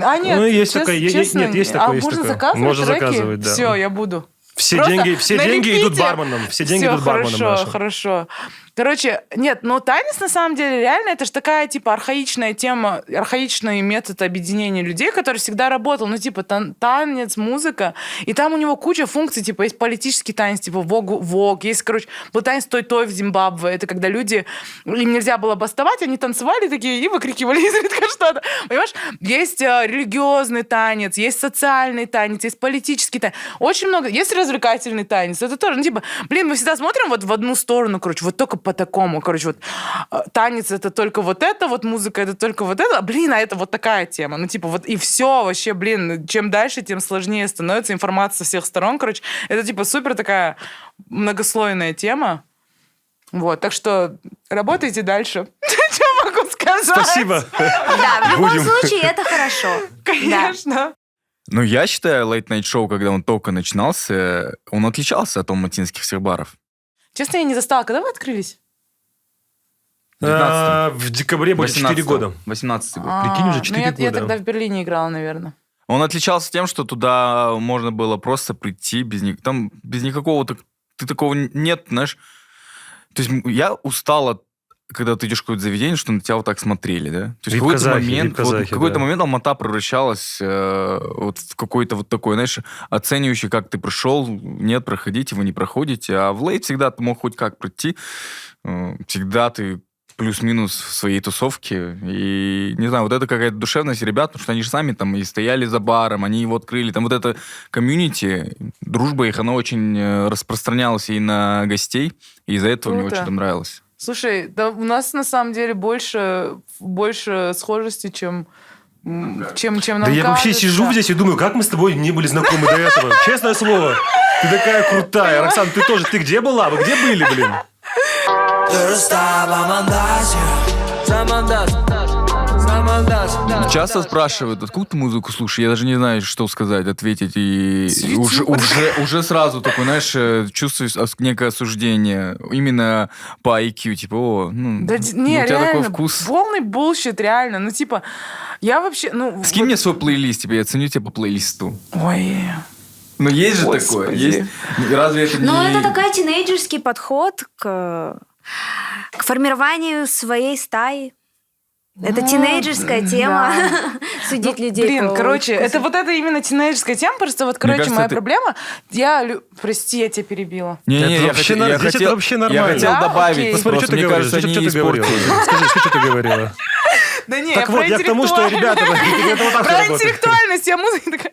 А, нет, Ну, есть чес- такое, е- е- честно, нет, есть а такое, есть можно такое. заказывать Можно треки? заказывать, да. Все, я буду. Все Просто деньги, все деньги идут барменам. Все деньги Всё, идут барменам хорошо, нашим. хорошо. Короче, нет, но танец на самом деле реально это же такая типа архаичная тема, архаичный метод объединения людей, который всегда работал. Ну, типа тан- танец, музыка. И там у него куча функций, типа есть политический танец, типа вог, вог. Есть, короче, был танец той-той в Зимбабве. Это когда люди, им нельзя было бастовать, они танцевали такие и выкрикивали изредка что-то. Понимаешь? Есть э, религиозный танец, есть социальный танец, есть политический танец. Очень много. Есть развлекательный танец. Это тоже, ну, типа, блин, мы всегда смотрим вот в одну сторону, короче, вот только по такому. Короче, вот э, танец это только вот это, вот музыка это только вот это. Блин, а это вот такая тема. Ну, типа, вот и все вообще, блин, чем дальше, тем сложнее становится информация со всех сторон. Короче, это типа супер такая многослойная тема. Вот, так что работайте дальше. Что могу сказать? Спасибо. Да, в любом случае это хорошо. Конечно. Ну, я считаю, Late Night Show, когда он только начинался, он отличался от алматинских всех баров. Честно, я не застала. Когда вы открылись? А, В декабре будет 4 года. 18 год. Прикинь, уже А, четыре ну, я, я года. тогда в Берлине играла, наверное. Он отличался тем, что туда можно было просто прийти без ни- там без никакого так- ты такого нет, знаешь. То есть я устал от когда ты идешь в какое-то заведение, что на тебя вот так смотрели, да? То есть в какой-то момент, вот в вип-казахи, какой-то да. момент Алмата превращалась э, вот в какой-то вот такой, знаешь, оценивающий, как ты пришел, нет, проходите, вы не проходите, а в лейт всегда ты мог хоть как прийти, э, всегда ты плюс-минус в своей тусовке. И, не знаю, вот это какая-то душевность ребят, потому что они же сами там и стояли за баром, они его открыли. Там вот это комьюнити, дружба их, она очень э, распространялась и на гостей, и из-за этого мне Круто. очень там нравилось. Слушай, да у нас на самом деле больше, больше схожести, чем, чем, чем нам Да я вообще кажется. сижу здесь и думаю, как мы с тобой не были знакомы до этого. Честное слово. Ты такая крутая. Роксан, ты тоже, ты где была? Вы где были, блин? Ты Часто спрашивают, откуда ты музыку слушаешь? Я даже не знаю, что сказать, ответить. И уже, уже, уже сразу такой, знаешь, э, чувствуешь некое осуждение. Именно по IQ. Типа, о, ну, Да, ну, д- не, у тебя реально, такой вкус. полный bullshit, реально. Ну, типа, я вообще, ну... Скинь вот- мне свой плейлист, типа, я ценю тебя по плейлисту. Ой, Ну, есть же Господи. такое. Есть. Разве это не... Ну, это такой тинейджерский подход к, к формированию своей стаи. Это Ну, тинейджерская тема. да. Судить Ну, людей. Блин, короче, вкусу. это вот это именно тинейджерская тема, просто вот, короче, кажется, моя это- проблема, я, лю- прости, я тебя перебила. Не, не, Это я вообще хотел- нар- я здесь это хотел- вообще нормально. Я хотел Да? добавить, Окей. Посмотри, просто, что ты мне говоришь. кажется, Что ты говорила? Скажи, что ты говорила? Да не, Так я вот, про я к тому, что, ребята, это вот так Про интеллектуальность я музыка.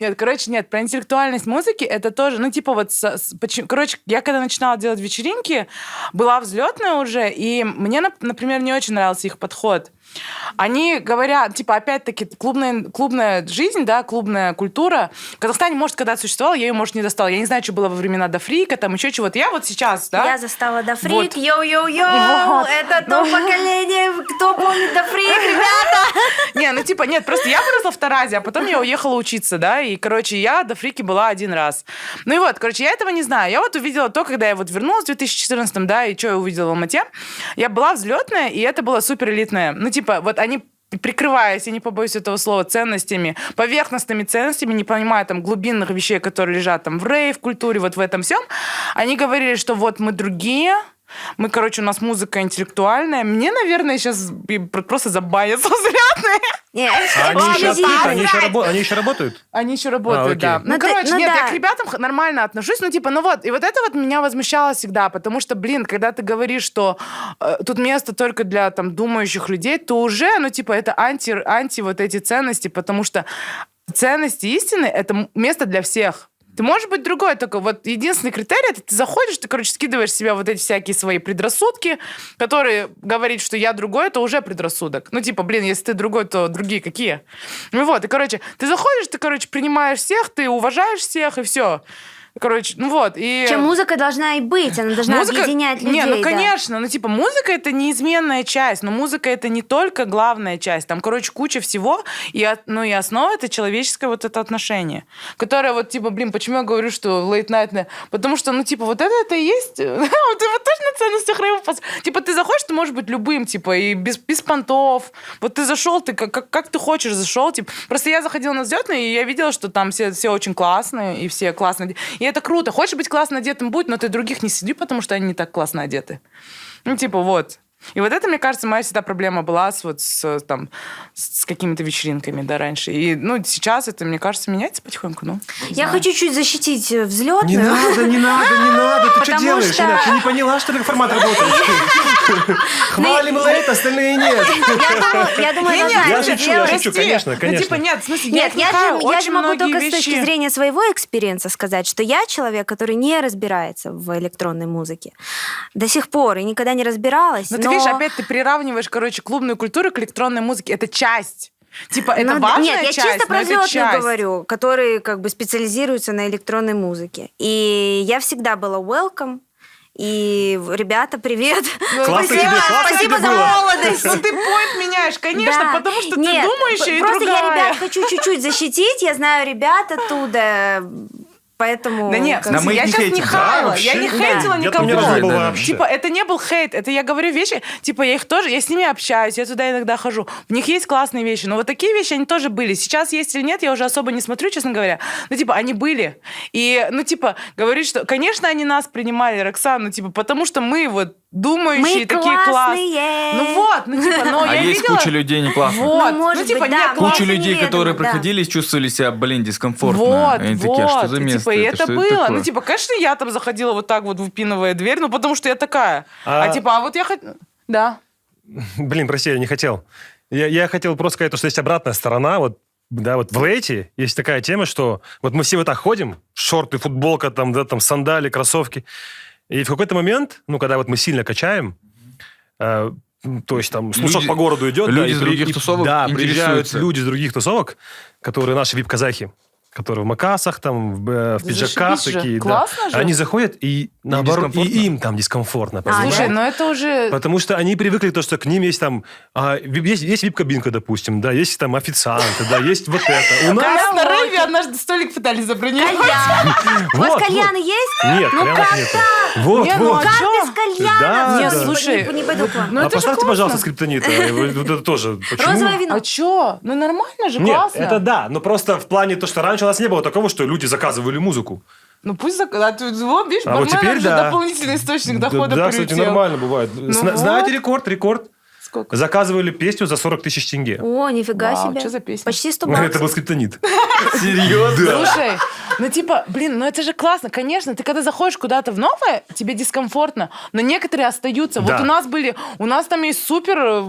Нет, короче, нет, про интеллектуальность музыки это тоже, ну, типа вот, со- с- почему- короче, я когда начинала делать вечеринки, была взлетная уже, и мне, нап- например, не очень нравился их подход. Они говорят, типа, опять-таки, клубная, клубная жизнь, да, клубная культура. В Казахстане, может, когда-то существовала, я ее, может, не достала. Я не знаю, что было во времена до фрика, там еще чего-то. Я вот сейчас, да? Я застала до фрик, Вот. йоу-йоу-йоу, Вот. это то поколение, кто помнит Da Freak, ребята? Не, ну типа, нет, просто я выросла в Таразе, а потом я уехала учиться, да, и, короче, я Da Freak'е была один раз. Ну и вот, короче, я этого не знаю. Я вот увидела то, когда я вот вернулась в 2014 да, и что я увидела в Алмате. Я была взлетная, и это было супер элитное. Ну типа, вот они прикрываясь, я не побоюсь этого слова, ценностями, поверхностными ценностями, не понимая там глубинных вещей, которые лежат там в рейв-культуре, вот в этом всем, они говорили, что вот мы другие, мы, короче, у нас музыка интеллектуальная. Мне, наверное, сейчас просто забанятся взлетные. Не, А они еще открыты? Они еще рабо- Они еще работают? Они еще работают, А, да. Ну, Ну, ты- короче, ну нет, я да. к ребятам нормально отношусь, ну, типа, ну вот, и вот это вот меня возмущало всегда, потому что, блин, когда ты говоришь, что э, тут место только для, там, думающих людей, то уже, ну, типа, это анти, анти вот эти ценности, потому что ценности истины — это место для всех. Ты можешь быть другой, только вот единственный критерий, это ты заходишь, ты, короче, скидываешь с себя вот эти всякие свои предрассудки, которые говорить, что я другой, это уже предрассудок. Ну, типа, блин, если ты другой, то другие какие? Ну вот, и, короче, ты заходишь, ты, короче, принимаешь всех, ты уважаешь всех, и все. Короче, ну вот, и... Чем музыка должна и быть, она должна объединять людей. Не, ну да. конечно, ну типа музыка это неизменная часть, но музыка это не только главная часть, там, короче, куча всего, и, ну и основа это человеческое вот это отношение, которое вот типа, блин, почему я говорю, что late night, потому что, ну типа, вот это это и есть, вот это вот тоже на ценностях рейва, типа, ты заходишь, ты можешь быть любым, типа, и без, без понтов, вот ты зашел, ты как, как, как ты хочешь зашел, типа, просто я заходила на взлетный, и я видела, что там все, все очень классные, и все классно, оде- и это круто, хочешь быть классно одетым, будь, но ты других не сиди, потому что они не так классно одеты. Ну, типа, вот. И вот это, мне кажется, моя всегда проблема была с, вот, с, там, с какими-то вечеринками, да, раньше. И, ну, сейчас это, мне кажется, меняется потихоньку, ну. не Я знаю. хочу чуть защитить э, взлетную. Не надо, не надо, не надо. Ты что делаешь? что-? Ты не поняла, что ли, формат работает? Хвалим лейт, остальные нет. Я думаю, я шучу, я шучу, конечно, Ну, конечно. типа, нет, в смысле, Нет, я же, я очень же могу только с точки зрения своего experience'а сказать, что я человек, который не разбирается в электронной музыке. До сих пор и никогда не разбиралась. Но Ну, ты но- видишь, опять ты приравниваешь, короче, клубную культуру к электронной музыке. Это часть. Типа, это Ну, важная Нет, я часть, чисто про часть. говорю, которые как бы специализируются на электронной музыке. И я всегда была welcome. И ребята, привет. Классно спасибо, тебе, классно спасибо тебе за было. молодость. Ну, ты поинт меняешь, конечно, Да. потому что Нет, ты думающая и Просто я ребят хочу чуть-чуть защитить. Я знаю ребят оттуда, поэтому... Да нет, как мы я не сейчас не хейтим. хаяла, Да, я не хейтила Да. Я никого. разу не был Да, да, да. вообще. Типа, это не был хейт, это я говорю вещи, типа, я их тоже, я с ними общаюсь, я туда иногда хожу. В них есть классные вещи, но вот такие вещи, они тоже были. Сейчас есть или нет, я уже особо не смотрю, честно говоря. Ну, типа, они были. И, ну, типа, говорить, что, конечно, они нас принимали, Роксан, ну, типа, потому что мы вот думающие, Мы такие классные. классные. Ну вот, ну, типа, но А я есть видела... куча людей не классных. Вот, Ну, может типа, быть, да, нет, Куча людей, не которые да. проходили, чувствовали себя, блин, дискомфортно. Вот, И они вот. такие, а что за И, место? Типа, и это Что было. такое? Ну, типа, конечно, я там заходила вот так вот, выпинывая дверь, ну, потому что я такая. А, А- типа, а вот я хоть... Да. Блин, прости, я не хотел. Я, я хотел просто сказать, то, что есть обратная сторона. Вот, да, вот в лейте есть такая тема, что вот мы все вот так ходим, шорты, футболка, там, да, там, сандали, кроссовки. И в какой-то момент, ну, когда вот мы сильно качаем, э, то есть там слушок Люди- по городу идет. да, люди и из других и- тусовок Да, приезжают люди из других тусовок, которые наши вип-казахи, которые в макасах, там, в, э, в Да пиджаках зашибись же. такие. да. Классно же. Они заходят, и наоборот, и им там дискомфортно. А? Слушай, ну это уже... Потому что они привыкли то, что к ним есть там а, есть, есть вип-кабинка, допустим, да, есть там официанты, да, есть вот это. У нас на рейве однажды столик пытались забронировать. Кальян. У вас кальяны есть? нет, Ну кальянов как нету. так? Вот, ну вот. а Как без кальянов? Да, Не, да. не- Слушай, не, не пойду к вам. Ну а поставьте, пожалуйста, скриптонита. Вот вот это тоже. Розовое вино. А чё? Ну нормально же, Нет, классно. это да, но просто в плане то, что раньше у нас не было такого, что люди заказывали музыку. Ну пусть... зак- А ты, вот, видишь, А вот теперь да. дополнительный источник дохода Да, кстати, прилетел. нормально бывает. Зна- вот. Знаете рекорд? Рекорд. Сколько? Заказывали песню за 40 тысяч тенге. О, нифига Вау, себе. чё за песня? Почти 100 Это баксов. был скриптонит. Серьезно? Слушай, ну типа, блин, ну это же классно. Конечно, ты когда заходишь куда-то в новое, тебе дискомфортно, но некоторые остаются. Да. Вот у нас были, у нас там есть супер э,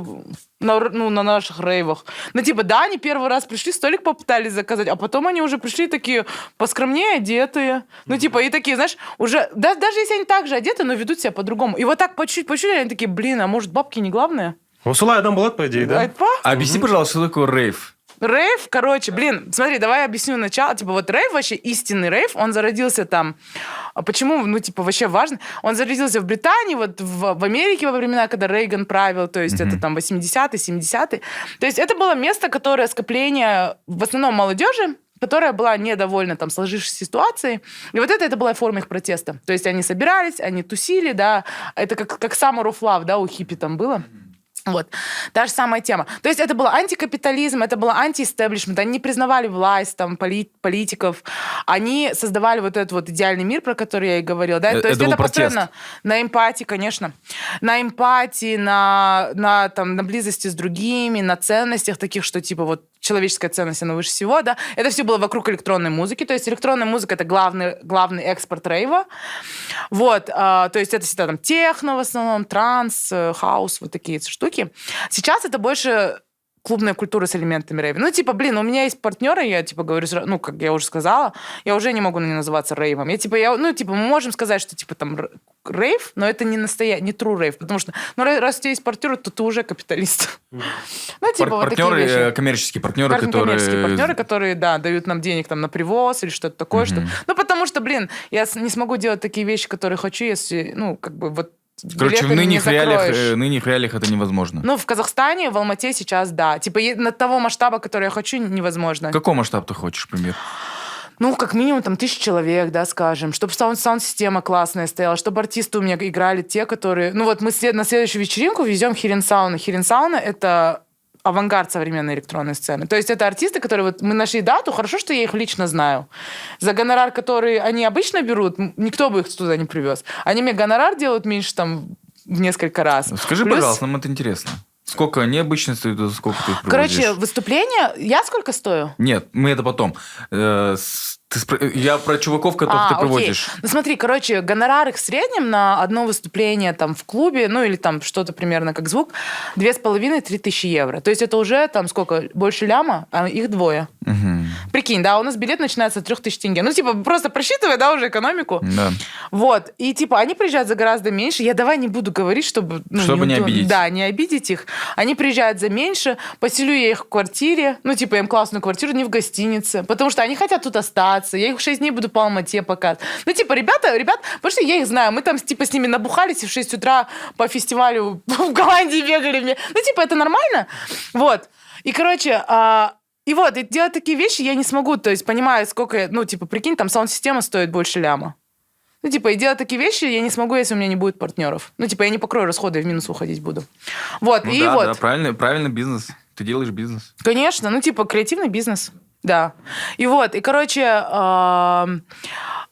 на, ну, на наших рейвах. Ну, типа, да, они первый раз пришли, столик попытались заказать, а потом они уже пришли такие поскромнее одетые. Ну, типа, и такие, знаешь, уже, да, даже если они так же одеты, но ведут себя по-другому. И вот так по чуть-чуть, по чуть-чуть, они такие, блин, а может, бабки не главное? У Сулая там была, по идее, да? Айтпа? Объясни, пожалуйста, что такое рейв? Рейв, короче, блин, смотри, давай я объясню начало. Типа вот рейв, вообще истинный рейв, он зародился там. А почему, ну, типа, вообще важно? Он зародился в Британии, вот в, в Америке во времена, когда Рейган правил, то есть это там 80-е, 70-е. То есть это было место, которое скопление в основном молодежи, которая была недовольна там сложившейся ситуацией. И вот это, это была форма их протеста. То есть они собирались, они тусили, да. Это как, как Summer of Love, да, у хиппи там было. Вот. Та же самая тема. То есть это был антикапитализм, это было антиэстеблишмент. Они не признавали власть, там, поли- политиков. Они создавали вот этот вот идеальный мир, про который я и говорила. Да? Э, То есть это это построено на эмпатии, конечно. На эмпатии, на, на, там, на близости с другими, на ценностях таких, что типа вот человеческая ценность, она выше всего, да. Это все было вокруг электронной музыки. То есть электронная музыка — это главный, главный экспорт рейва. Вот. а, то есть это всегда там техно в основном, транс, э, хаус, вот такие штуки. Сейчас это больше клубная культура с элементами рейва. Ну, типа, блин, у меня есть партнеры, я, типа, говорю, ну, как я уже сказала, я уже не могу ее называться рейвом. Я, типа, я, ну, типа, мы можем сказать, что, типа, там, рейв, но это не настоящий, не true рейв, потому что, ну, ра- раз у тебя есть партнеры, то ты уже капиталист. Ну, типа, Пар- вот такие партнеры, вещи. э, коммерческие партнеры, Кар- коммерческие которые... партнеры, которые, да, дают нам денег там на привоз или что-то такое. Что... Ну, потому что, блин, я не смогу делать такие вещи, которые хочу, если, ну, как бы вот Короче, в нынешних реалиях, э, нынешних реалиях это невозможно. Ну, в Казахстане, в Алмате сейчас, да. Типа, на того масштаба, который я хочу, невозможно. Какой масштаб ты хочешь, пример? Ну, как минимум, там, тысяча человек, да, скажем. Чтобы саунд- саунд-система классная стояла, чтобы артисты у меня играли те, которые... Ну, вот мы на следующую вечеринку везем Хирин Сауна. Хирин Сауна — это авангард современной электронной сцены. То есть это артисты, которые вот мы нашли дату, хорошо, что я их лично знаю. За гонорар, который они обычно берут, никто бы их туда не привез. Они мне гонорар делают меньше там в несколько раз. Скажи, Плюс- пожалуйста, нам это интересно. Сколько они обычно стоят, сколько ты их Короче, приводишь? выступление... Я сколько стою? Нет, мы это потом. Э, с- ты спро- Я про чуваков, которых А, ты окей. приводишь. Ну смотри, короче, гонорар их в среднем на одно выступление там в клубе, ну или там что-то примерно как звук, две с половиной-три тысячи евро. То есть это уже там сколько, больше ляма, а их двое. Мгм. Прикинь, да, у нас билет начинается от трех тысяч тенге. Ну типа просто просчитывай, да, уже экономику. Да. Вот. И типа они приезжают за гораздо меньше. Я давай не буду говорить, чтобы... ну, Чтобы не удо- обидеть. Да, не обидеть их. Они приезжают за меньше. Поселю я их в квартире. Ну, типа, им классную квартиру, не в гостинице. Потому что они хотят тут остаться. Я их 6 дней буду по Алмате показывать. Ну, типа, ребята, ребят, потому что я их знаю. Мы там, типа, с ними набухались и в 6 утра по фестивалю в Голландии бегали. мне. Ну, типа, это нормально. Вот. И, короче, а, и вот, и делать такие вещи я не смогу. То есть, понимаю, сколько, ну, типа, прикинь, там саунд-система стоит больше ляма. Ну, типа, и делать такие вещи я не смогу, если у меня не будет партнеров. Ну, типа, я не покрою расходы, я в минус уходить буду. Вот, Ну и да, вот. да, правильный, правильный бизнес. Ты делаешь бизнес. Конечно, ну, типа, креативный бизнес. Да. И вот, и, короче,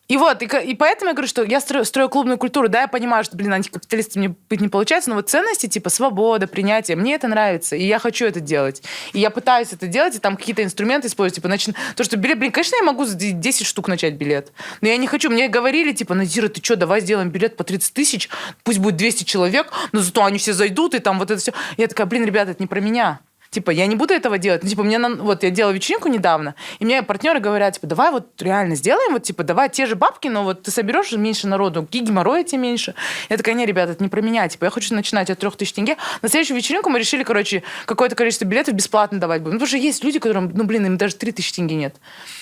и вот, и, и поэтому я говорю, что я строю, строю клубную культуру, да, я понимаю, что, блин, антикапиталистом мне быть не получается, но вот ценности, типа, свобода, принятие, мне это нравится, и я хочу это делать. И я пытаюсь это делать, и там какие-то инструменты использовать, типа, начи- то, что билет, блин, конечно, я могу за 10 штук начать билет, но я не хочу, мне говорили, типа, Назира, ты что, давай сделаем билет по 30 тысяч, пусть будет 200 человек, но зато они все зайдут, и там вот это все. Я такая, блин, ребята, это не про меня. Типа, я не буду этого делать. Ну, типа, мне, на- вот, я делала вечеринку недавно, и мне партнеры говорят, типа, давай вот реально сделаем, вот, типа, давай те же бабки, но вот ты соберешь меньше народу, геморроя тебе меньше. Я такая, не, ребята, это не про меня, типа, я хочу начинать от трех тысяч тенге. На следующую вечеринку мы решили, короче, какое-то количество билетов бесплатно давать будем. Ну, потому что есть люди, которым, ну, блин, им даже три тысячи тенге нет.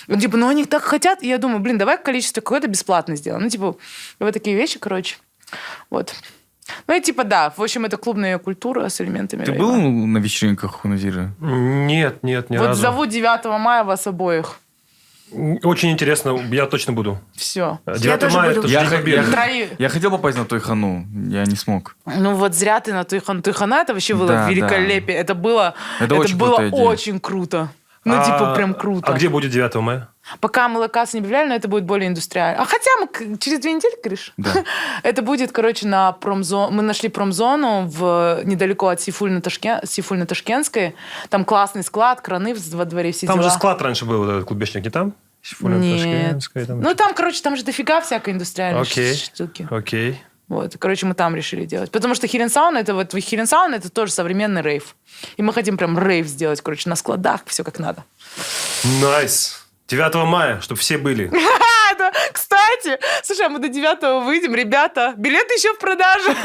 Ну, типа, ну, они так хотят, и я думаю, блин, давай количество какое-то бесплатно сделаем. Ну, типа, вот такие вещи, короче. Вот. Ну, и типа, да, в общем, это клубная культура с элементами Ты был на вечеринках у Назира? Нет, нет, ни вот разу. зову 9 мая вас обоих. Очень интересно, я точно буду. Все. 9 тоже мая, буду. это Я, же День Победы. я- Трои. я хотел попасть на той хану, я не смог. Ну вот зря ты на Туйхан. Туйхана это вообще было Да, великолепие. Это было, Это очень было крутая идея. очень круто. Ну, А- типа, прям круто. А где будет 9 мая? Пока мы локацию не объявляли, но это будет более индустриально. А хотя мы через две недели, говоришь? Да. Это будет, короче, на промзону. Мы нашли промзону в, недалеко от Сейфуллина-Ташкен- Сейфуллина-Ташкентской. Там классный склад, краны в- во дворе, все Там дела. же склад раньше был, вот этот клубешник, не там? Сейфуллин, Нет. Там. Ну, там, короче, там же дофига всякой индустриальной Окей. штуки. Окей. Вот, короче, мы там решили делать. Потому что Хиренсаун, это вот Хиренсаун, это тоже современный рейв. И мы хотим прям рейв сделать, короче, на складах, все как надо. Nice. 9 мая, чтобы все были. Кстати, слушай, а мы до 9 выйдем, ребята, билеты еще в продаже.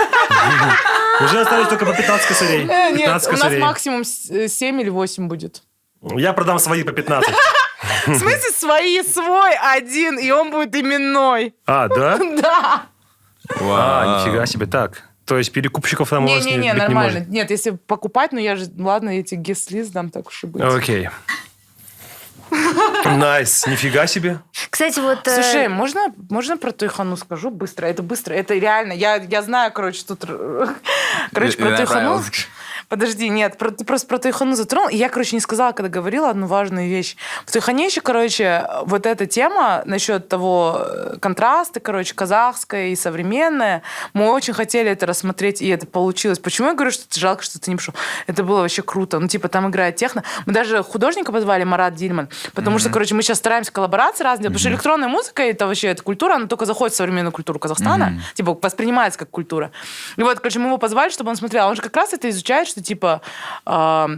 Уже остались только по 15 косарей. Э, Нет, 15 у нас максимум 7 или 8 будет. Я продам свои по 15. В смысле, свои, свой один, и он будет именной. А, да? Да. А, нифига себе. Так, то есть перекупщиков там у вас не, Не-не-не, быть не нормально. может. Нет, если покупать, ну я же, ладно, я эти guest list дам, так уж и быть. Окей. Nice, нифига себе. Кстати, вот... э, Слушай, можно, можно про Тойхану скажу быстро? Это быстро, это реально. Я, я знаю, короче, тут... Короче, про Тойхану... Подожди, нет, про- ты просто про Тойхану затронул. И я, короче, не сказала, когда говорила одну важную вещь. В Тойхане еще, короче, вот эта тема насчет того э, контраста, короче, казахская и современная, мы очень хотели это рассмотреть, и это получилось. Почему я говорю, что это жалко, что ты не пришел? Это было вообще круто. Ну, типа, там играет техно. Мы даже художника позвали, Марат Дильман, потому что, короче, мы сейчас стараемся коллаборации разные, потому что электронная музыка, это вообще эта культура, она только заходит в современную культуру Казахстана, типа, воспринимается как культура. И вот, короче, мы его позвали, чтобы он смотрел. Он же как раз это изучает, что, типа, а,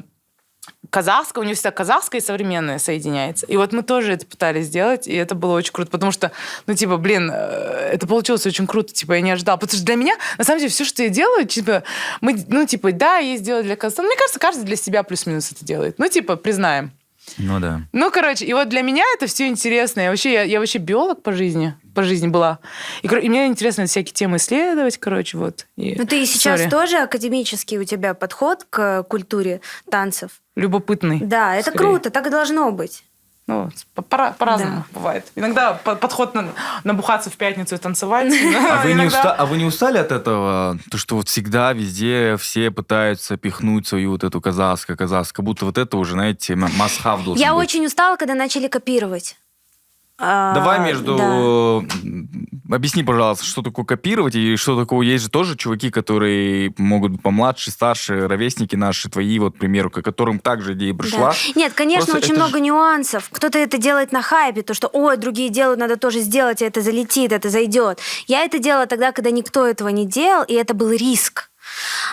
казахское, у него всегда казахское и современное соединяется. И вот мы тоже это пытались сделать, и это было очень круто, потому что, ну, типа, блин, э, это получилось очень круто, типа, я не ожидала. Потому что для меня, на самом деле, все, что я делаю, типа, мы, ну, типа, да, я сделала для Казахстана. Мне кажется, каждый для себя плюс-минус это делает. Ну, типа, признаем. Ну да. Ну, короче, и вот для меня это все интересно. Я вообще, я, я вообще биолог по жизни, по жизни была. И, и мне интересно всякие темы исследовать, короче, вот. И, Ну, ты сейчас sorry. тоже академический у тебя подход к культуре танцев. Любопытный. Да, это Скорее. круто, так и должно быть. Ну, по- пора- по-разному бывает. Иногда по- подход на, набухаться в пятницу и танцевать. А вы, не Иногда- уста- а вы не устали от этого? То, что вот всегда везде все пытаются пихнуть свою вот эту казахскую, казахскую, как будто вот это уже, знаете, масхав должен Я быть. очень устала, когда начали копировать. А, Давай между да. объясни, пожалуйста, что такое копировать и что такое... Есть же тоже чуваки, которые могут помладше, старше, ровесники наши, твои, вот, к примеру, к которым также идея пришла. Да. Нет, конечно, Просто очень много нюансов. Кто-то это делает на хайпе, то, что, ой, другие делают, надо тоже сделать, и это залетит, это зайдет. Я это делала тогда, когда никто этого не делал, и это был риск.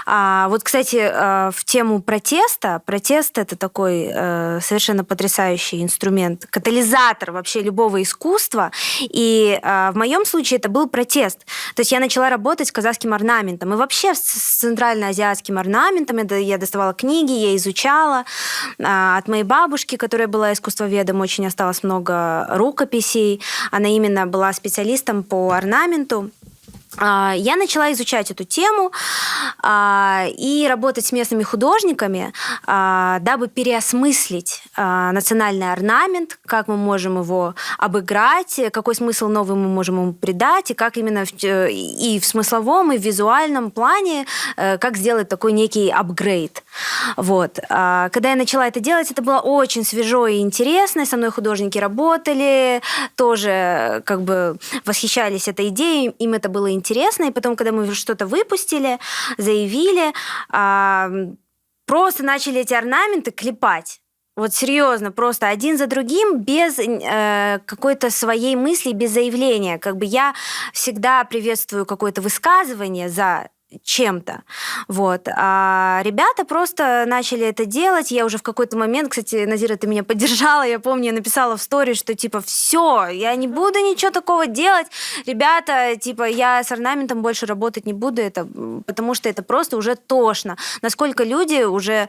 А, вот, кстати, э, в тему протеста. Протест это такой э, совершенно потрясающий инструмент, катализатор вообще любого искусства. И э, в моем случае это был протест. То есть я начала работать с казахским орнаментом. И вообще с центральноазиатским орнаментом. Я доставала книги, я изучала. А, От моей бабушки, которая была искусствоведом, очень осталось много рукописей. Она именно была специалистом по орнаменту. А, Я начала изучать эту тему а, и работать с местными художниками, а, дабы переосмыслить а, национальный орнамент, как мы можем его обыграть, какой смысл новый мы можем ему придать, и как именно в, э, и в смысловом, и в визуальном плане, э, как сделать такой некий апгрейд. Вот. А, Когда я начала это делать, это было очень свежо и интересно. Со мной художники работали, тоже э, как бы восхищались этой идеей, им это было интересно. И потом, когда мы что-то выпустили, заявили, просто начали эти орнаменты клепать. Вот серьезно, просто один за другим, без э, какой-то своей мысли, без заявления. Как бы я всегда приветствую какое-то высказывание за чем-то. Вот. А ребята просто начали это делать. Я уже в какой-то момент, кстати, Назира, ты меня поддержала, я помню, я написала в сторис, что типа все, я не буду ничего такого делать. Ребята, типа, я с орнаментом больше работать не буду, это, потому что это просто уже тошно. Насколько люди уже...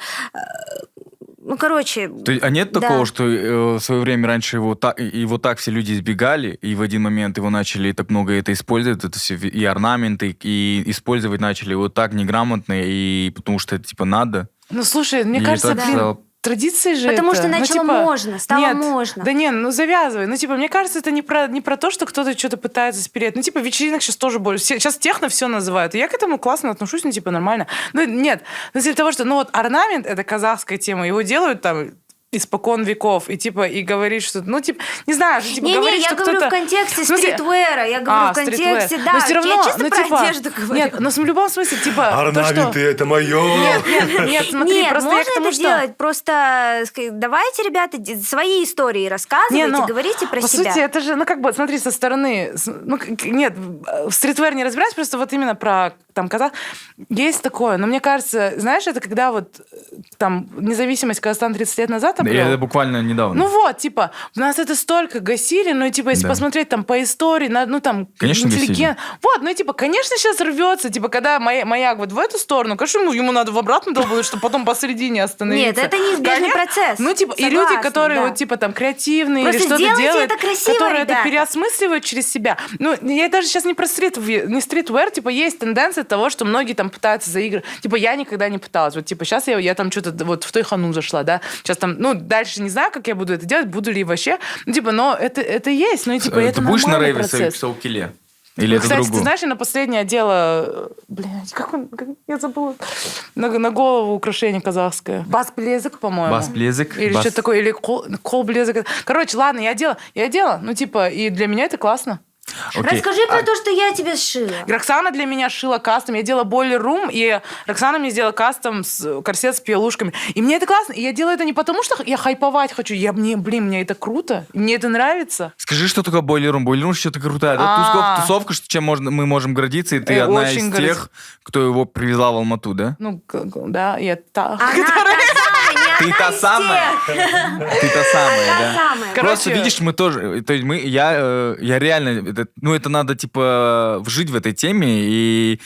Ну, короче... То есть, а нет Да. такого, что э, в свое время раньше его так, его так все люди избегали, и в один момент его начали так много это использовать, это все и орнаменты, и использовать начали его так неграмотно, и потому что это типа надо. Ну, слушай, мне И кажется, так блин, традиции же Потому это. что Ну, начало типа, можно, стало нет, можно. Да не, ну завязывай. Ну, типа, мне кажется, это не про, не про то, что кто-то что-то пытается спереть. Ну, типа, вечеринок сейчас тоже больше. Сейчас техно все называют. И я к этому классно отношусь, ну, типа, нормально. Ну, нет. Ну, из-за того, что, ну, вот орнамент — это казахская тема. Его делают там испокон веков. И, типа, и говорить, что... Ну, типа, не знаю, что, типа, Не-не, говорить, я что говорю в кто-то... контексте В смысле- стритвера, я говорю А, в контексте, стритвер. да. Но все равно, я чисто ну, про типа, одежду говорю. Нет, но в любом смысле, типа, то, что... это мое. Нет, нет, нет, смотри, Нет, просто можно я к тому, это что... делать, просто давайте, ребята, свои истории рассказывайте, Не, ну, говорите про по себя. сути, это же, ну, как бы, смотри, со стороны... Ну, нет, в стритвер не разбираюсь, просто вот именно про там казах. Есть такое, но мне кажется, знаешь, это когда вот там независимость Казахстана 30 лет назад Да, обрел. это буквально недавно. Ну вот, типа, у нас это столько гасили, ну, и, типа, если Да. посмотреть там по истории, на, ну, там, Конечно, интеллигент. Вот, ну, типа, конечно, сейчас рвется, типа, когда мая- маяк вот в эту сторону, конечно, ему, ему надо в обратную долбануть, чтобы потом посередине остановиться. Нет, это неизбежный Конечно. процесс. Ну, типа, и люди, которые да. вот, типа, там, креативные Просто или что-то делают, это красиво, которые ребята. это переосмысливают через себя. Ну, я даже сейчас не про стрит, не стритвер, типа, есть тенденция того, что многие там пытаются заигрывать. Типа, я никогда не пыталась. Вот, типа, сейчас я, я там что-то вот в той хану зашла, да. Сейчас там, ну, дальше не знаю, как я буду это делать, буду ли вообще. Ну, типа, но это, это есть. Ну, и, типа, Э, это Ты будешь на рейве в процесс. Саукиле? Или Ну, это Кстати, другое? ты знаешь, я на последнее дело... Блядь, как он... как- я забыла. На, на голову украшение казахское. Бас-блезик, по-моему. Бас-блезик? Или Бас- что-то такое, или кол, кол-блезик. Короче, ладно, я делала. Я делала. Ну, типа, и для меня это классно. Окей. Расскажи про А, то, что я тебе сшила. Роксана для меня шила кастом. Я делала бойлер рум, и Роксана мне сделала кастом с корсет с пиелушками. И мне это классно. И я делаю это не потому, что я хайповать хочу. Я мне, блин, мне это круто. Мне это нравится. Скажи, что такое бойлерум? Бойлерум что-то крутая. Да? А. Тусовка, что чем можно, мы можем гордиться, и ты Э, одна из горд- тех, кто его привезла в Алмату, да? Ну, да, я та. Она не Ты та самая? Ты та самая, да? Просто видишь, мы тоже, то есть мы, я, э, я реально, ну это надо типа вжить в этой теме, и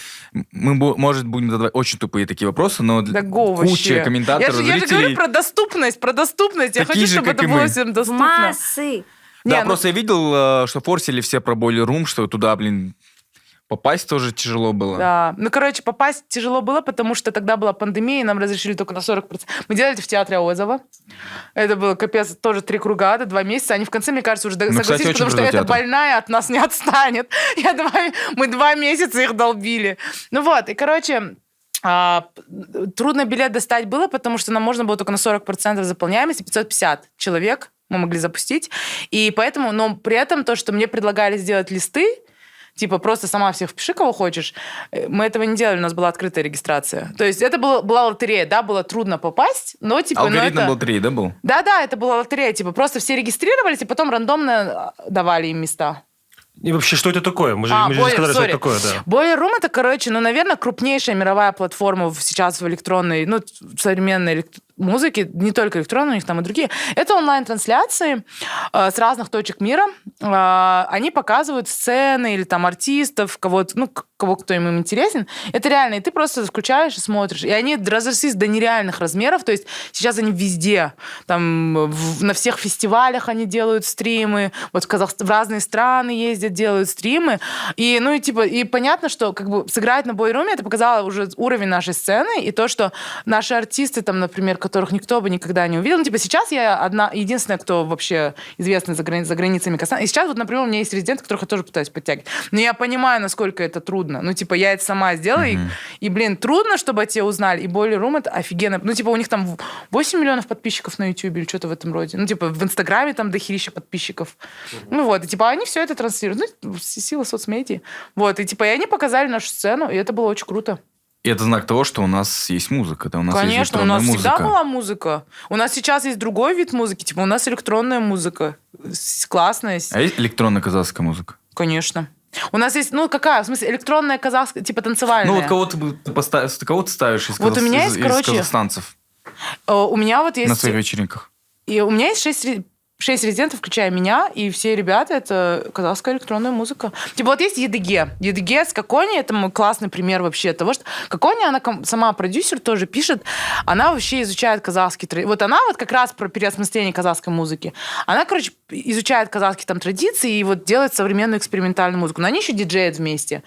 мы, может, будем задавать очень тупые такие вопросы, но куча комментаторов, я же, говорю про доступность, про доступность. Я хочу, чтобы это было всем доступно. Массы. да, Не, ну- просто я видел, э, что форсили все про бойлер рум, что туда, блин, попасть тоже тяжело было. Да. Ну, короче, попасть тяжело было, потому что тогда была пандемия, и нам разрешили только на 40%. Мы делали это в театре Озова. Это было, капец, тоже три круга, ада, два месяца. Они в конце, мне кажется, уже Ну, согласились, потому что эта больная от нас не отстанет. Я два, мы два месяца их долбили. Ну вот, и, короче, а, трудно билет достать было, потому что нам можно было только на 40% заполняемости, 550 человек мы могли запустить. И поэтому, но при этом то, что мне предлагали сделать листы, Типа просто сама всех впиши, кого хочешь. Э, Мы этого не делали, у нас была открытая регистрация. То есть это была, была лотерея, да, было трудно попасть, но типа... ну, Алгоритм это... был три, да, был? Да-да, это была лотерея, типа просто все регистрировались, и потом рандомно а, давали им места. И вообще, что это такое? Мы же, А, мы же Boiler, сказали, что sorry. это такое, да. Boiler Room это, короче, ну, наверное, крупнейшая мировая платформа сейчас в электронной, ну, современной элект- музыке, не только электронной, у них там и другие. Это онлайн-трансляции э, с разных точек мира. Э, они показывают сцены или там артистов, кого ну, кого кто им интересен. Это реально, и ты просто включаешь и смотришь. И они разрослись до нереальных размеров, то есть сейчас они везде. Там в- на всех фестивалях они делают стримы, вот в, Казахст- в разные страны ездят, делают стримы. И, ну, и типа, и понятно, что как бы сыграть на бойруме, это показало уже уровень нашей сцены, и то, что наши артисты, там, например, которых никто бы никогда не увидел. Ну, типа, сейчас я одна, единственная, кто вообще известный за, грани- за границами Казахстана. И сейчас вот, например, у меня есть резидент, которых я тоже пытаюсь подтягивать. Но я понимаю, насколько это трудно. Ну, типа, я это сама сделала, и, и, блин, трудно, чтобы тебе узнали. И Boiler Room это офигенно. Ну, типа, у них там 8 миллионов подписчиков на YouTube или что-то в этом роде. Ну, типа, в Инстаграме там дохерища подписчиков. Ну, вот. И, типа, они все это транслируют. Ну, сила соцмедиа. Вот. И, типа, и они показали нашу сцену, и это было очень круто. И это знак того, что у нас есть музыка. Да, у нас есть Конечно, у электронная нас музыка. всегда была музыка. У нас сейчас есть другой вид музыки, типа у нас электронная музыка. Классная. А есть электронная казахская музыка? Конечно. У нас есть, ну какая, в смысле, электронная казахская, типа танцевальная. Ну вот кого ты, поставишь, кого ты ставишь из, Вот у казах- меня из- есть, из короче, казахстанцев Э, У меня вот на есть... своих вечеринках? И у меня есть шесть, шесть резидентов, включая меня, и все ребята — это казахская электронная музыка. Типа вот есть Едыге. Едыге с Кокони — это мой классный пример вообще того, что Кокони, она сама продюсер тоже пишет, она вообще изучает казахские традиции. Вот она вот как раз про переосмысление казахской музыки. Она, короче, изучает казахские там традиции и вот делает современную экспериментальную музыку. Но они еще диджеют вместе.